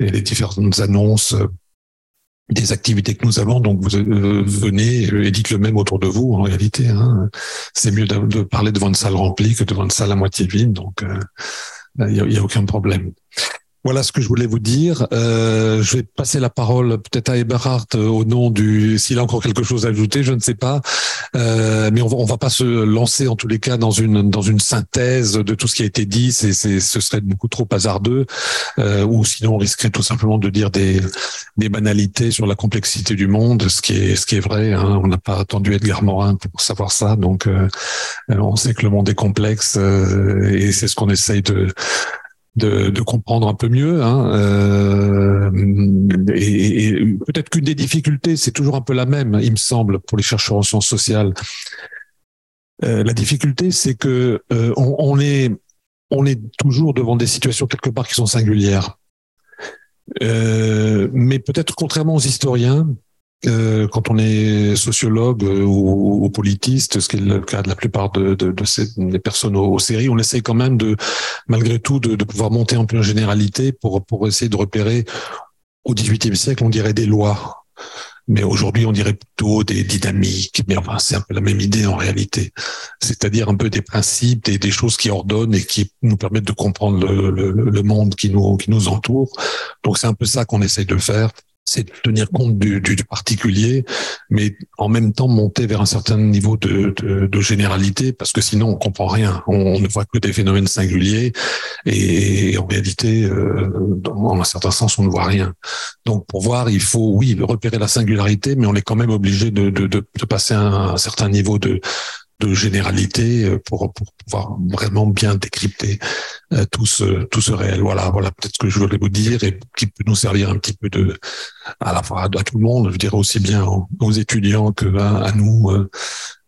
et les différentes annonces des activités que nous avons. Donc, vous euh, venez et dites le même autour de vous. En réalité, hein. c'est mieux de, parler devant une salle remplie que devant une salle à moitié vide. Donc, euh, il n'y a, y a, aucun problème. Voilà ce que je voulais vous dire. Euh, je vais passer la parole peut-être à Eberhard euh, au nom du. S'il a encore quelque chose à ajouter, je ne sais pas. Euh, mais on va, va pas se lancer en tous les cas dans une dans une synthèse de tout ce qui a été dit. C'est, c'est ce serait beaucoup trop hasardeux. Euh, ou sinon on risquerait tout simplement de dire des des banalités sur la complexité du monde, ce qui est ce qui est vrai. Hein. On n'a pas attendu Edgar Morin pour savoir ça. Donc euh, on sait que le monde est complexe euh, et c'est ce qu'on essaye de de, de, comprendre un peu mieux. Hein, euh, et, et peut-être qu'une des difficultés, c'est toujours un peu la même, il me semble, pour les chercheurs en sciences sociales. Euh, la difficulté, c'est que euh, on, on, est on est toujours devant des situations quelque part qui sont singulières. Euh, mais peut-être contrairement aux historiens, euh, quand on est sociologue euh, ou, ou, politiste, ce qui est le cas de la plupart de, de, de ces des personnes aux, aux, séries, on essaye quand même de, malgré tout, de, de pouvoir monter en pleine généralité pour, pour essayer de repérer au XVIIIe siècle, on dirait des lois. Mais aujourd'hui, on dirait plutôt des dynamiques. Mais enfin, c'est un peu la même idée en réalité. C'est-à-dire un peu des principes, des, des, choses qui ordonnent et qui nous permettent de comprendre le, le, le monde qui nous, qui nous entoure. Donc, c'est un peu ça qu'on essaye de faire c'est de tenir compte du, du, du, particulier, mais en même temps monter vers un certain niveau de, de, de généralité, parce que sinon on comprend rien. On, ne voit que des phénomènes singuliers, et, en réalité, euh, dans un certain sens, on ne voit rien. Donc pour voir, il faut, oui, repérer la singularité, mais on est quand même obligé de, de, de, passer un, un certain niveau de, de généralité euh, pour, pouvoir vraiment bien décrypter euh, tout ce tout ce réel. Voilà, voilà peut-être ce que je voulais vous dire et qui peut nous servir un petit peu de à la fois à, tout le monde, je dirais aussi bien aux, étudiants que à, nous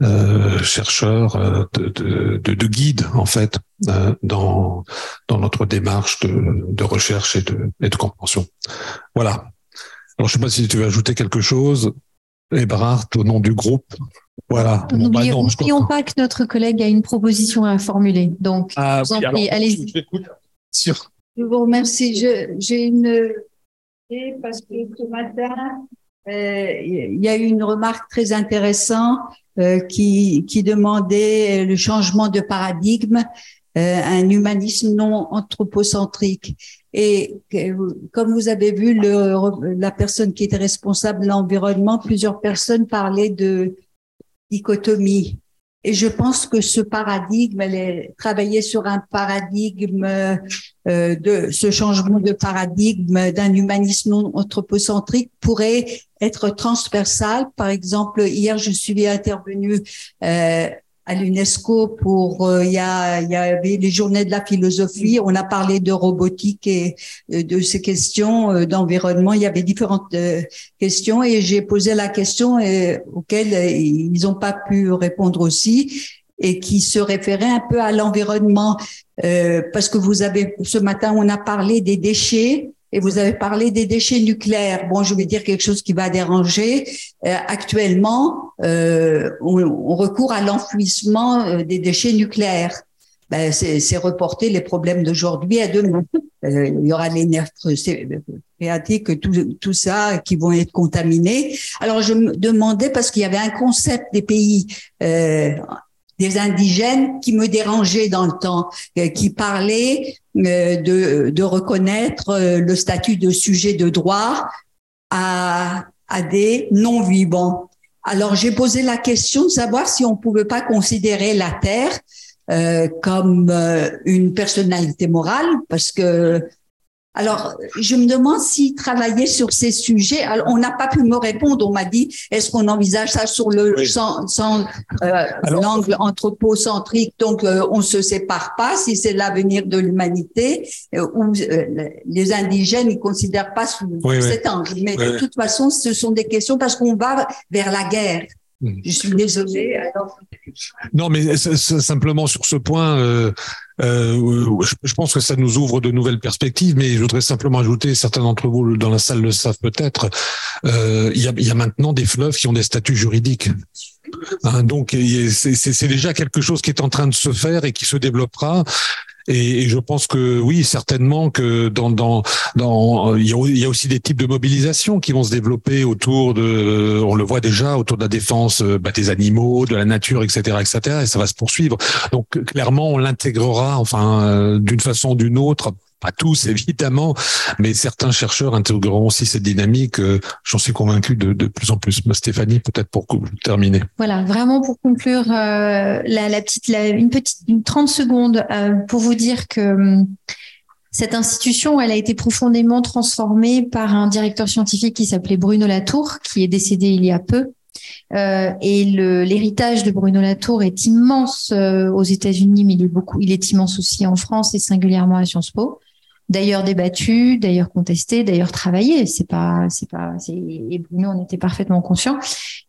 euh, chercheurs de, de, de, de guides en fait dans dans notre démarche de, recherche et de et de compréhension. Voilà. Alors je sais pas si tu veux ajouter quelque chose. Ebrard, au nom du groupe. Voilà. N'oublions bah pas que notre collègue a une proposition à formuler. Donc, ah, vous en prie, allez-y. Sûr. Je vous remercie. J'ai une parce que ce matin, euh, il y a eu une remarque très intéressante euh, qui, qui demandait le changement de paradigme, euh, un humanisme non anthropocentrique. Et comme vous avez vu, le, la personne qui était responsable de l'environnement, plusieurs personnes parlaient de dichotomie. Et je pense que ce paradigme, elle est travailler sur un paradigme euh, de ce changement de paradigme d'un humanisme non anthropocentrique pourrait être transversal. Par exemple, hier, je suis intervenue euh, à l'UNESCO pour euh, il y a y avait les journées de la philosophie. On a parlé de robotique et euh, de ces questions euh, d'environnement. Il y avait différentes questions et j'ai posé la question auxquelles ils n'ont pas pu répondre aussi et qui se référait un peu à l'environnement. Parce que vous avez ce matin on a parlé des déchets et vous avez parlé des déchets nucléaires. Bon, je vais dire quelque chose qui va déranger. Euh, actuellement, euh, on, on, recourt à l'enfouissement euh, des déchets nucléaires. Ben, c'est reporter les problèmes d'aujourd'hui à demain. Euh, il y aura les nerfs phréatiques, tout, tout ça qui vont être contaminés. Alors, je me demandais, parce qu'il y avait un concept des pays euh, des indigènes qui me dérangeaient dans le temps, qui parlaient de, de reconnaître le statut de sujet de droit à, à des non-vivants. Alors j'ai posé la question de savoir si on pouvait pas considérer la Terre euh, comme euh, une personnalité morale, parce que alors, je me demande s'il travaillait sur ces sujets. Alors, on n'a pas pu me répondre. On m'a dit, est-ce qu'on envisage ça sur le sans, sans euh, l'angle anthropocentrique? Donc, euh, on se sépare pas si c'est l'avenir de l'humanité euh, ou euh, les indigènes ils considèrent pas sous cet angle. Mais de toute façon, ce sont des questions parce qu'on va vers la guerre. Hmm. Je suis désolée. Non, mais simplement sur ce point, euh, euh, je pense que ça nous ouvre de nouvelles perspectives, mais je voudrais simplement ajouter, certains d'entre vous dans la salle le savent peut-être, euh, il, y a, y a maintenant des fleuves qui ont des statuts juridiques. Hein, donc c'est déjà quelque chose qui est en train de se faire et qui se développera. Et, je pense que oui, certainement que dans dans dans il y, a, aussi des types de mobilisation qui vont se développer autour de, on le voit déjà autour de la défense bah, des animaux, de la nature, etc., etc. Et ça va se poursuivre. Donc clairement, on l'intégrera, enfin euh, d'une façon ou d'une autre, pas tous évidemment, mais certains chercheurs intégreront aussi cette dynamique. Euh, j'en suis convaincu de, plus en plus. Stéphanie, peut-être pour terminer. Voilà, vraiment pour conclure, euh, la, petite, une petite une 30 secondes euh, pour vous dire que hum, cette institution, elle a été profondément transformée par un directeur scientifique qui s'appelait Bruno Latour, qui est décédé il y a peu. Et l'héritage de Bruno Latour est immense aux États-Unis, mais il est beaucoup, il est immense aussi en France et singulièrement à Sciences Po d'ailleurs débattu, d'ailleurs contesté, d'ailleurs travaillé. C'est pas, c'est pas, et Bruno en était parfaitement conscient.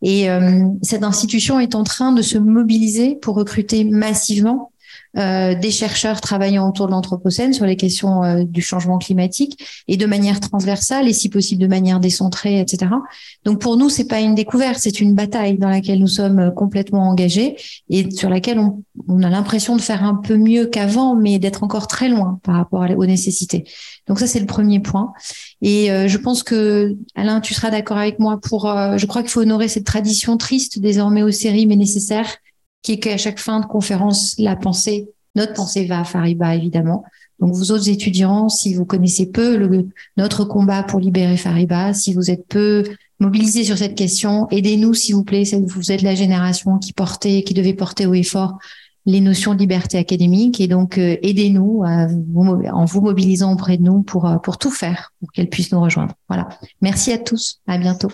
Et euh, cette institution est en train de se mobiliser pour recruter massivement euh, des chercheurs travaillant autour de l'anthropocène sur les questions euh, du changement climatique et de manière transversale et si possible de manière décentrée, etc. Donc pour nous, c'est pas une découverte, c'est une bataille dans laquelle nous sommes euh, complètement engagés et sur laquelle on, on a l'impression de faire un peu mieux qu'avant, mais d'être encore très loin par rapport aux nécessités. Donc ça, c'est le premier point. Et euh, je pense que Alain, tu seras d'accord avec moi pour. je crois qu'il faut honorer cette tradition triste désormais aux séries, mais nécessaire qui est qu'à chaque fin de conférence, la pensée, notre pensée va à Fariba, évidemment. Donc, vous autres étudiants, si vous connaissez peu le, notre combat pour libérer Fariba, si vous êtes peu mobilisés sur cette question, aidez-nous, s'il vous plaît. Vous êtes la génération qui portait, qui devait porter haut et fort les notions de liberté académique. Et donc, euh, aidez-nous en vous mobilisant auprès de nous pour, euh, pour tout faire, pour qu'elle puisse nous rejoindre. Voilà. Merci à tous. À bientôt.